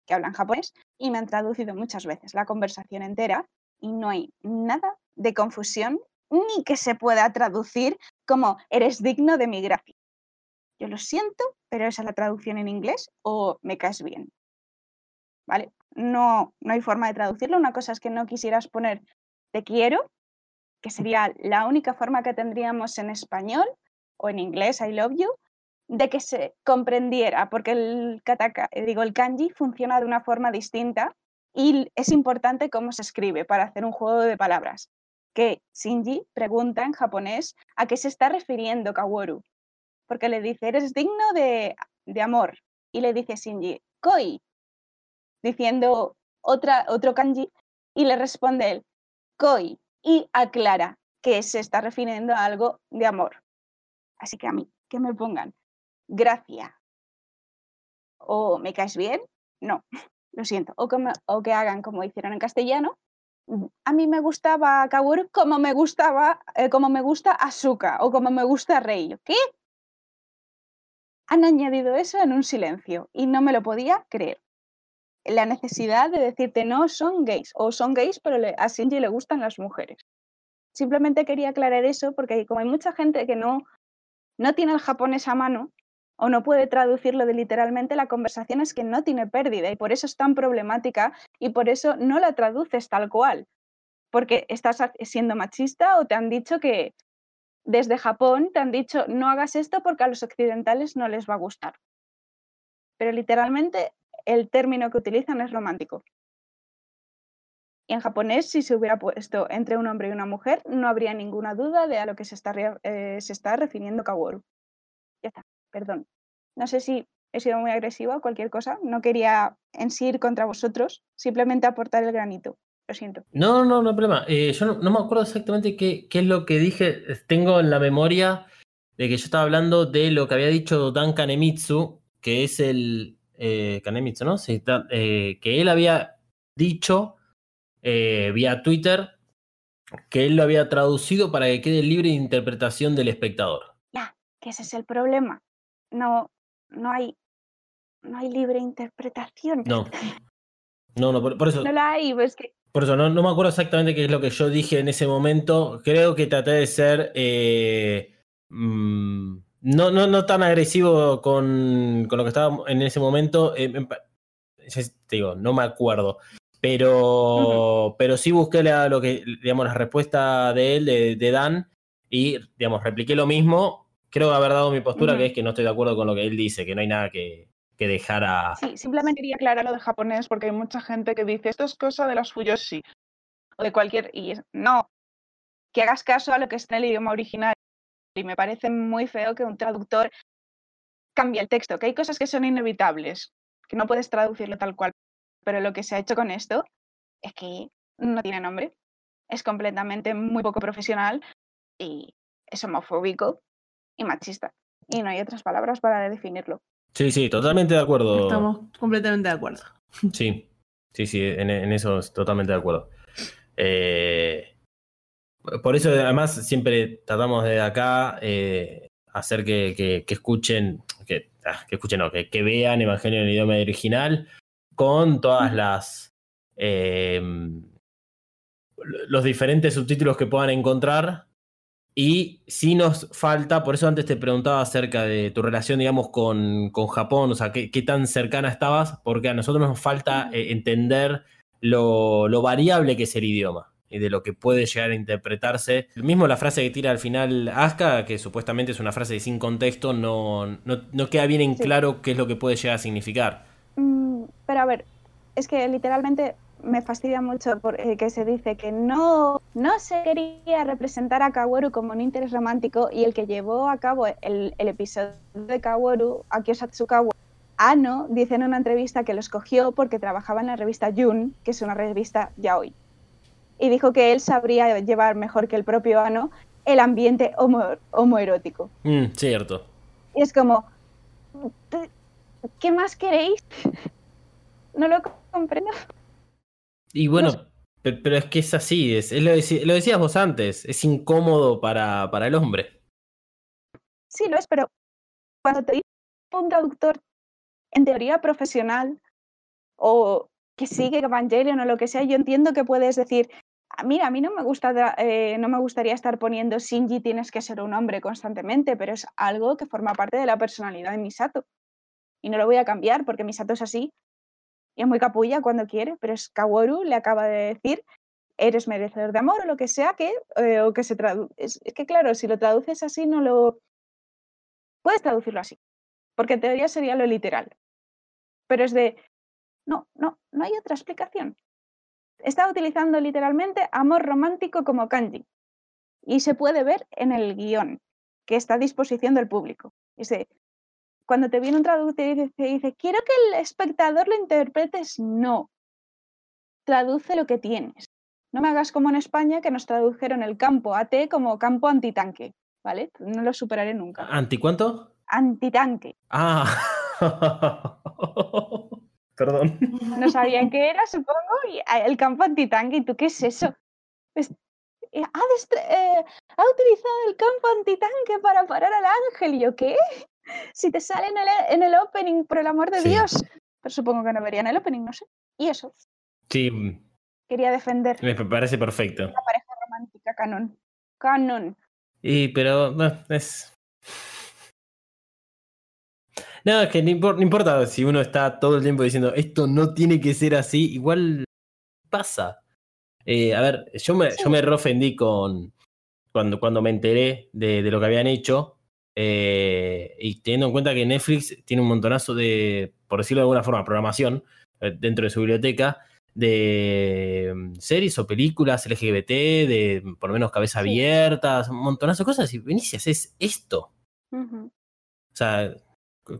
que hablan japonés y me han traducido muchas veces la conversación entera y no hay nada de confusión ni que se pueda traducir como eres digno de mi gracia. Yo lo siento, pero esa es la traducción en inglés o me caes bien. ¿Vale? No, no hay forma de traducirlo. Una cosa es que no quisieras poner te quiero, que sería la única forma que tendríamos en español o en inglés, I love you, de que se comprendiera, porque el kataka, eh, digo, el kanji funciona de una forma distinta y es importante cómo se escribe para hacer un juego de palabras. Que Shinji pregunta en japonés a qué se está refiriendo Kaworu, porque le dice, eres digno de, de amor, y le dice Shinji, koi, diciendo otra, otro kanji, y le responde él, koi, y aclara que se está refiriendo a algo de amor. Así que a mí, que me pongan gracia o me caes bien, no, lo siento. O que, o que hagan como hicieron en castellano. mm, A mí me gustaba Kaworu como me gustaba, eh, como me gusta Asuka o como me gusta Rei. Yo, ¿Qué? Han añadido eso en un silencio y no me lo podía creer. La necesidad de decirte no son gays o son gays pero le- a Shinji le gustan las mujeres. Simplemente quería aclarar eso porque como hay mucha gente que no, no tiene el japonés a mano o no puede traducirlo de literalmente, la conversación es que no tiene pérdida y por eso es tan problemática y por eso no la traduces tal cual. Porque estás siendo machista o te han dicho que desde Japón te han dicho no hagas esto porque a los occidentales no les va a gustar. Pero literalmente el término que utilizan es romántico. Y en japonés, si se hubiera puesto entre un hombre y una mujer, no habría ninguna duda de a lo que se está, eh, se está refiriendo Kaworu. Ya está, perdón. No sé si he sido muy agresiva o cualquier cosa. No quería en sí ir contra vosotros, simplemente aportar el granito. Lo siento. No, no, no hay problema. Eh, yo no, me acuerdo exactamente qué, qué es lo que dije. Tengo en la memoria de que yo estaba hablando de lo que había dicho Dan Kanemitsu, que es el. eh, Kanemitsu, ¿no? Eh, que él había dicho eh, vía Twitter que él lo había traducido para que quede libre de interpretación del espectador. Ya, que ese es el problema. No, no hay, no hay libre interpretación. No. No, no, por, por eso. No la hay, pues que Por eso no, no me acuerdo exactamente qué es lo que yo dije en ese momento. Creo que traté de ser eh, mm, no, no, no tan agresivo con, con lo que estaba en ese momento. Eh, te digo, no me acuerdo. Pero, pero sí busqué la, lo que, digamos, la respuesta de él, de, de Dan, y digamos, repliqué lo mismo. Creo haber dado mi postura, que es que no estoy de acuerdo con lo que él dice, que no hay nada que, que dejar a. Sí, simplemente quería aclarar lo de japonés porque hay mucha gente que dice esto es cosa de los fuyoshi o de cualquier y no que hagas caso a lo que está en el idioma original y me parece muy feo que un traductor cambie el texto, que hay cosas que son inevitables, que no puedes traducirlo tal cual, pero lo que se ha hecho con esto es que no tiene nombre, es completamente muy poco profesional y es homofóbico y machista y no hay otras palabras para definirlo. Sí, sí, totalmente de acuerdo. Estamos completamente de acuerdo. (laughs) Sí, sí, sí, en, en eso es totalmente de acuerdo. Eh, por eso, además, siempre tratamos de acá eh, hacer que, que- que escuchen, que, ah, que escuchen, no, que, que vean Evangelio en el idioma original con todas las eh, los diferentes subtítulos que puedan encontrar. Y si nos falta, por eso antes te preguntaba acerca de tu relación, digamos, con, con Japón, o sea, qué, qué tan cercana estabas, porque a nosotros nos falta eh, entender lo, lo variable que es el idioma y de lo que puede llegar a interpretarse. Mismo la frase que tira al final Asuka, que supuestamente es una frase sin contexto, no, no, no queda bien en Sí. claro qué es lo que puede llegar a significar. Mm, pero a ver, es que literalmente me fastidia mucho por, eh, que se dice que no, no se quería representar a Kaworu como un interés romántico y el que llevó a cabo el, el episodio de Kaworu, Akio Satsukawa, Ano, dice en una entrevista que lo escogió porque trabajaba en la revista Jun, que es una revista yaoi. Y dijo que él sabría llevar mejor que el propio Ano el ambiente homo- homoerótico. Mm, cierto. Y es como, "¿Te- ¿qué más queréis? No lo comprendo. Y bueno, pe- pero, es que es así, es, es lo, deci- lo decías vos antes, es incómodo para, para el hombre. Sí, lo es, pero cuando te dice un traductor en teoría profesional o que sigue Evangelion o lo que sea, yo entiendo que puedes decir, "Ah, mira, a mí no me, gusta, eh, no me gustaría estar poniendo Shinji tienes que ser un hombre constantemente, pero es algo que forma parte de la personalidad de Misato. Y no lo voy a cambiar porque Misato es así y es muy capulla cuando quiere, pero es Kaworu le acaba de decir eres merecedor de amor o lo que sea que, eh, o que se traduce. Es, que claro, si lo traduces así no lo... Puedes traducirlo así, porque en teoría sería lo literal. Pero es de, no, no, no hay otra explicación. Está utilizando literalmente amor romántico como kanji. Y se puede ver en el guion, que está a disposición del público. Es de, cuando te viene un traductor y dice, dice, quiero que el espectador lo interpretes, no. Traduce lo que tienes. No me hagas como en España, que nos tradujeron el campo AT como campo antitanque, ¿vale? No lo superaré nunca. ¿Anti cuánto? Antitanque. Ah. (laughs) Perdón. No sabían qué era, supongo, y ah, el campo antitanque. ¿Y tú qué es eso? Pues, eh, ha, eh, ha utilizado el campo antitanque para parar al ángel. ¿Y yo qué? Si te sale en el, en el opening, por el amor de Sí. Dios. Pero supongo que no verían el opening, no sé. Y eso, Sí, quería defender me parece perfecto. la pareja romántica canon. canon. Y, pero, no, es. No, es que no, impor- no importa si uno está todo el tiempo diciendo esto no tiene que ser así, igual pasa. Eh, a ver, yo me, yo me re ofendí con cuando, cuando me enteré de, de lo que habían hecho. Eh, y teniendo en cuenta que Netflix tiene un montonazo de, por decirlo de alguna forma, programación eh, dentro de su biblioteca de mm, series o películas LGBT, de mm, por lo menos cabeza Sí. abiertas, un montonazo de cosas. Y y haces esto. O sea,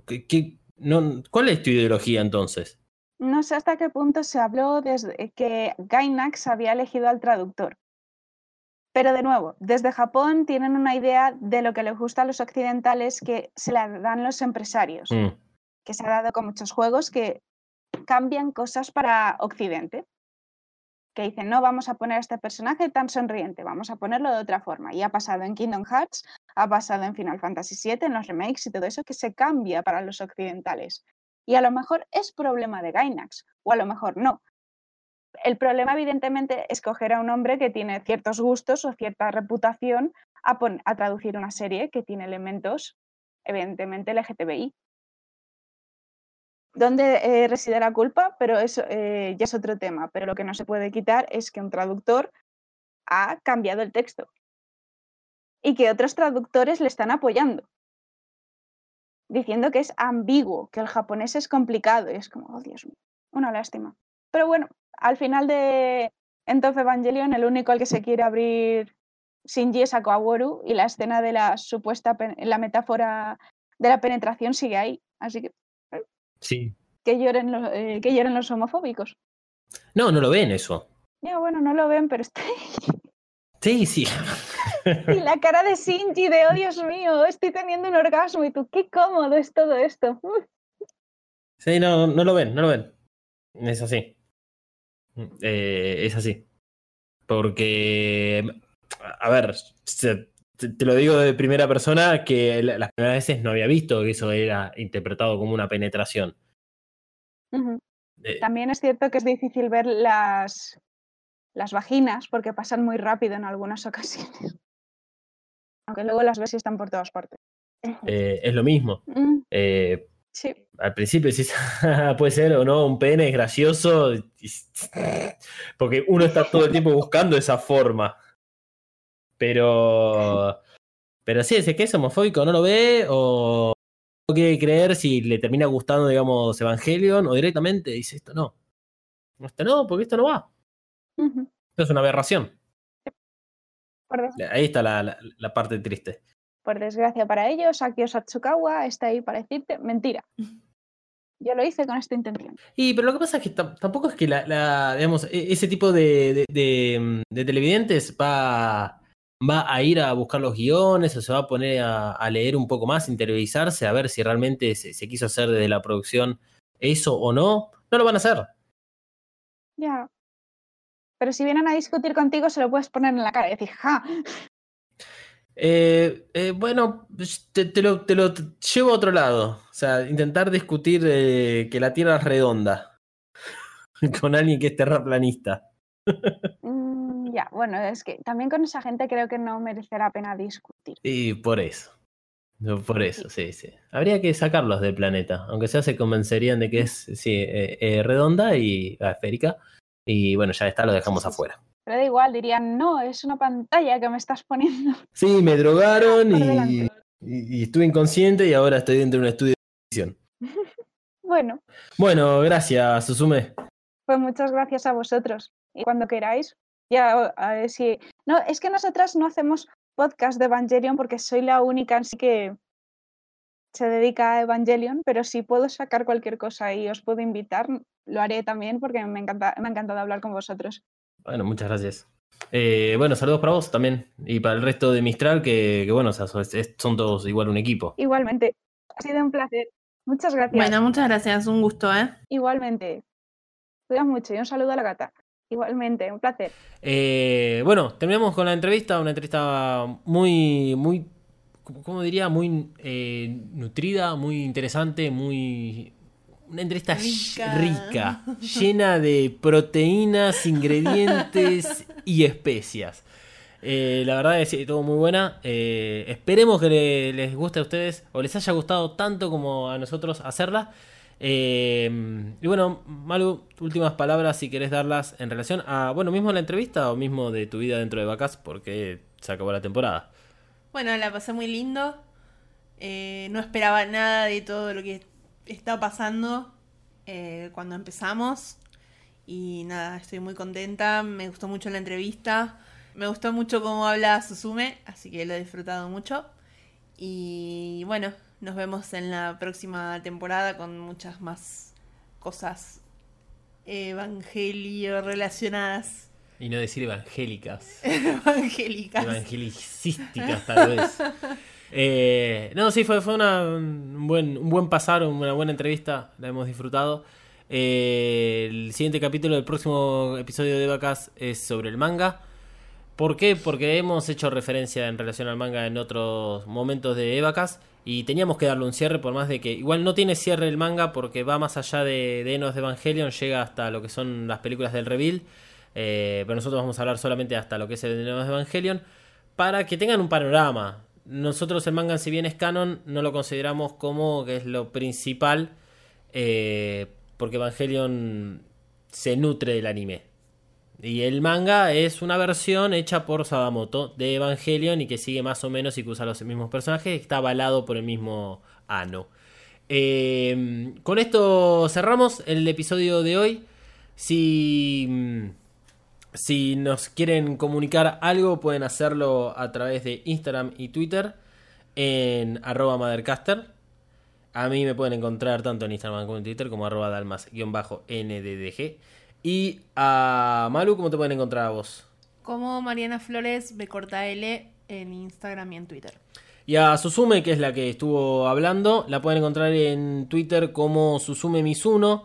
¿qué- qué- no, ¿cuál es tu ideología entonces? No sé hasta qué punto se habló desde que Gainax había elegido al traductor. Pero de nuevo, desde Japón tienen una idea de lo que les gusta a los occidentales que se la dan los empresarios, Mm, que se ha dado con muchos juegos que cambian cosas para Occidente. Que dicen, no vamos a poner a este personaje tan sonriente, vamos a ponerlo de otra forma. Y ha pasado en Kingdom Hearts, ha pasado en Final Fantasy VII, en los remakes y todo eso, que se cambia para los occidentales. Y a lo mejor es problema de Gainax, o a lo mejor no. El problema, evidentemente, es coger a un hombre que tiene ciertos gustos o cierta reputación a, a traducir una serie que tiene elementos, evidentemente, LGTBI. ¿Dónde eh, reside la culpa? Pero eso eh, ya es otro tema. Pero lo que no se puede quitar es que un traductor ha cambiado el texto y que otros traductores le están apoyando, diciendo que es ambiguo, que el japonés es complicado. Y es como, oh Dios mío, una lástima. Pero bueno, al final de Entonces Evangelion, el único al que se quiere abrir Shinji es a Kaworu y la escena de la supuesta, la metáfora de la penetración sigue ahí. Así que sí. que lloren, los, eh, que lloren los homofóbicos. No, no lo ven eso. Ya, bueno, no lo ven, pero está ahí. Sí, sí. (laughs) Y la cara de Shinji de, oh Dios mío, estoy teniendo un orgasmo y tú, qué cómodo es todo esto. Sí, no, no lo ven, no lo ven. Es así. Eh, es así. Porque, a ver, se- te, te lo digo de primera persona que la- las primeras veces no había visto que eso era interpretado como una penetración. Eh, También es cierto que es difícil ver las, las vaginas porque pasan muy rápido en algunas (laughs) ocasiones. Aunque luego las ves y están por todas partes. eh, es lo mismo. Mm, Eh, sí, al principio decís, (laughs) puede ser o no, un pene es gracioso. (laughs) Porque uno está todo el tiempo buscando esa forma. Pero. Pero sí, ese que es homofóbico no lo ve o no quiere creer si le termina gustando, digamos, Evangelion o directamente dice esto no. Esto no, porque esto no va. Esto es una aberración. Ahí está la, la- la parte triste. Por desgracia para ellos, Akio Satsukawa está ahí para decirte mentira. Yo lo hice con esta intención. Y pero lo que pasa es que tam- tampoco es que la, la- digamos, e- ese tipo de, de- de, de televidentes va, va a ir a buscar los guiones o se va a poner a, a leer un poco más, interiorizarse, a ver si realmente se, se quiso hacer desde la producción eso o no. No lo van a hacer. Ya. Pero si vienen a discutir contigo, se lo puedes poner en la cara y decir, ja, Eh, eh, bueno, pues, te, te lo, te lo t- llevo a otro lado. O sea, intentar discutir eh, que la Tierra es redonda (laughs) con alguien que es terraplanista. (laughs) Mm, ya, bueno, es que también con esa gente creo que no merece la pena discutir. Y por eso. Por eso, sí, sí. Habría que sacarlos del planeta, aunque sea se convencerían de que es sí, redonda y ah, esférica. Y bueno, ya está, lo dejamos Sí, sí, sí. afuera. Pero da igual, dirían, no, es una pantalla que me estás poniendo. (laughs) Sí, me drogaron y, y- y estuve inconsciente y ahora estoy dentro de un estudio de edición. (laughs) Bueno, Bueno, gracias, Susume. pues muchas gracias a vosotros. Y cuando queráis, ya a ver si. No, es que nosotras no hacemos podcast de Evangelion porque soy la única así que se dedica a Evangelion, pero si puedo sacar cualquier cosa y os puedo invitar, lo haré también porque me encanta, me ha encantado hablar con vosotros. Bueno, muchas gracias. Eh, bueno, saludos para vos también. Y para el resto de Mistral, que, que bueno, o sea, son, es- son todos igual un equipo. Igualmente, ha sido un placer. Muchas gracias. Bueno, muchas gracias, un gusto, ¿eh? Igualmente. Cuidas mucho y un saludo a la gata. Igualmente, un placer. Eh, bueno, terminamos con la entrevista, una entrevista muy, muy, ¿cómo cómo diría? Muy eh, nutrida, muy interesante, muy... Una entrevista Rica. rica, llena de proteínas, ingredientes y especias. Eh, la verdad es que estuvo muy buena. Eh, esperemos que le- les guste a ustedes o les haya gustado tanto como a nosotros hacerla. Eh, y bueno, Malu, últimas palabras si querés darlas en relación a, bueno, mismo la entrevista o mismo de tu vida dentro de Vacas, porque se acabó la temporada. Bueno, la pasé muy lindo. No esperaba nada de todo lo que está pasando eh, cuando empezamos. Y nada, estoy muy contenta. Me gustó mucho la entrevista. Me gustó mucho cómo habla Susume, así que lo he disfrutado mucho. Y bueno, nos vemos en la próxima temporada con muchas más cosas evangelio relacionadas. Y no decir evangélicas. (laughs) Evangélicas. evangelicísticas tal vez. (laughs) Eh, no, sí, fue, fue una- un, buen, un buen pasar, una buena entrevista, la hemos disfrutado. Eh, el siguiente capítulo del próximo episodio de Vacas es sobre el manga. ¿Por qué? Porque hemos hecho referencia en relación al manga en otros momentos de Evacas y teníamos que darle un cierre por más de que igual no tiene cierre el manga porque va más allá de, de de Evangelion, llega hasta lo que son las películas del Reveal, eh, pero nosotros vamos a hablar solamente hasta lo que es el Enos de Evangelion para que tengan un panorama. Nosotros el manga si bien es canon no lo consideramos como que es lo principal eh, porque Evangelion se nutre del anime. Y el manga es una versión hecha por Sadamoto de Evangelion y que sigue más o menos y que usa los mismos personajes está avalado por el mismo Ano. Eh, con esto cerramos el episodio de hoy. Si, mm, si nos quieren comunicar algo pueden hacerlo a través de Instagram y Twitter en arroba mothercaster. A mí me pueden encontrar tanto en Instagram como en Twitter como arroba dalmas-nddg. Y a Malu, ¿cómo te pueden encontrar a vos? Como Mariana Flores, B corta L en Instagram y en Twitter. Y a Susume, que es la que estuvo hablando, la pueden encontrar en Twitter como Susume Misuno.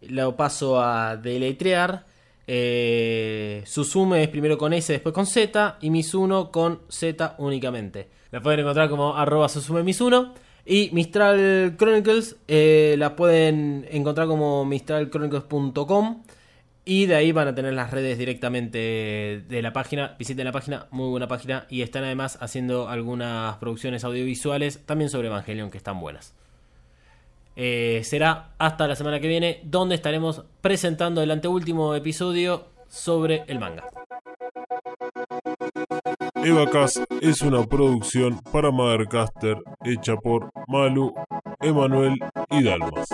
Lo paso a deletrear. Eh, Susume es primero con S, después con Z. Y Misuno con Z únicamente. La pueden encontrar como arroba Susume Misuno. Y Mistral Chronicles eh, la pueden encontrar como mistralchronicles.com. Y de ahí van a tener las redes directamente de la página. Visiten la página, muy buena página. Y están además haciendo algunas producciones audiovisuales también sobre Evangelion que están buenas. Eh, será hasta la semana que viene, donde estaremos presentando el anteúltimo episodio sobre el manga. Evacast es una producción para Mothercaster hecha por Malu, Emanuel y Dalmas.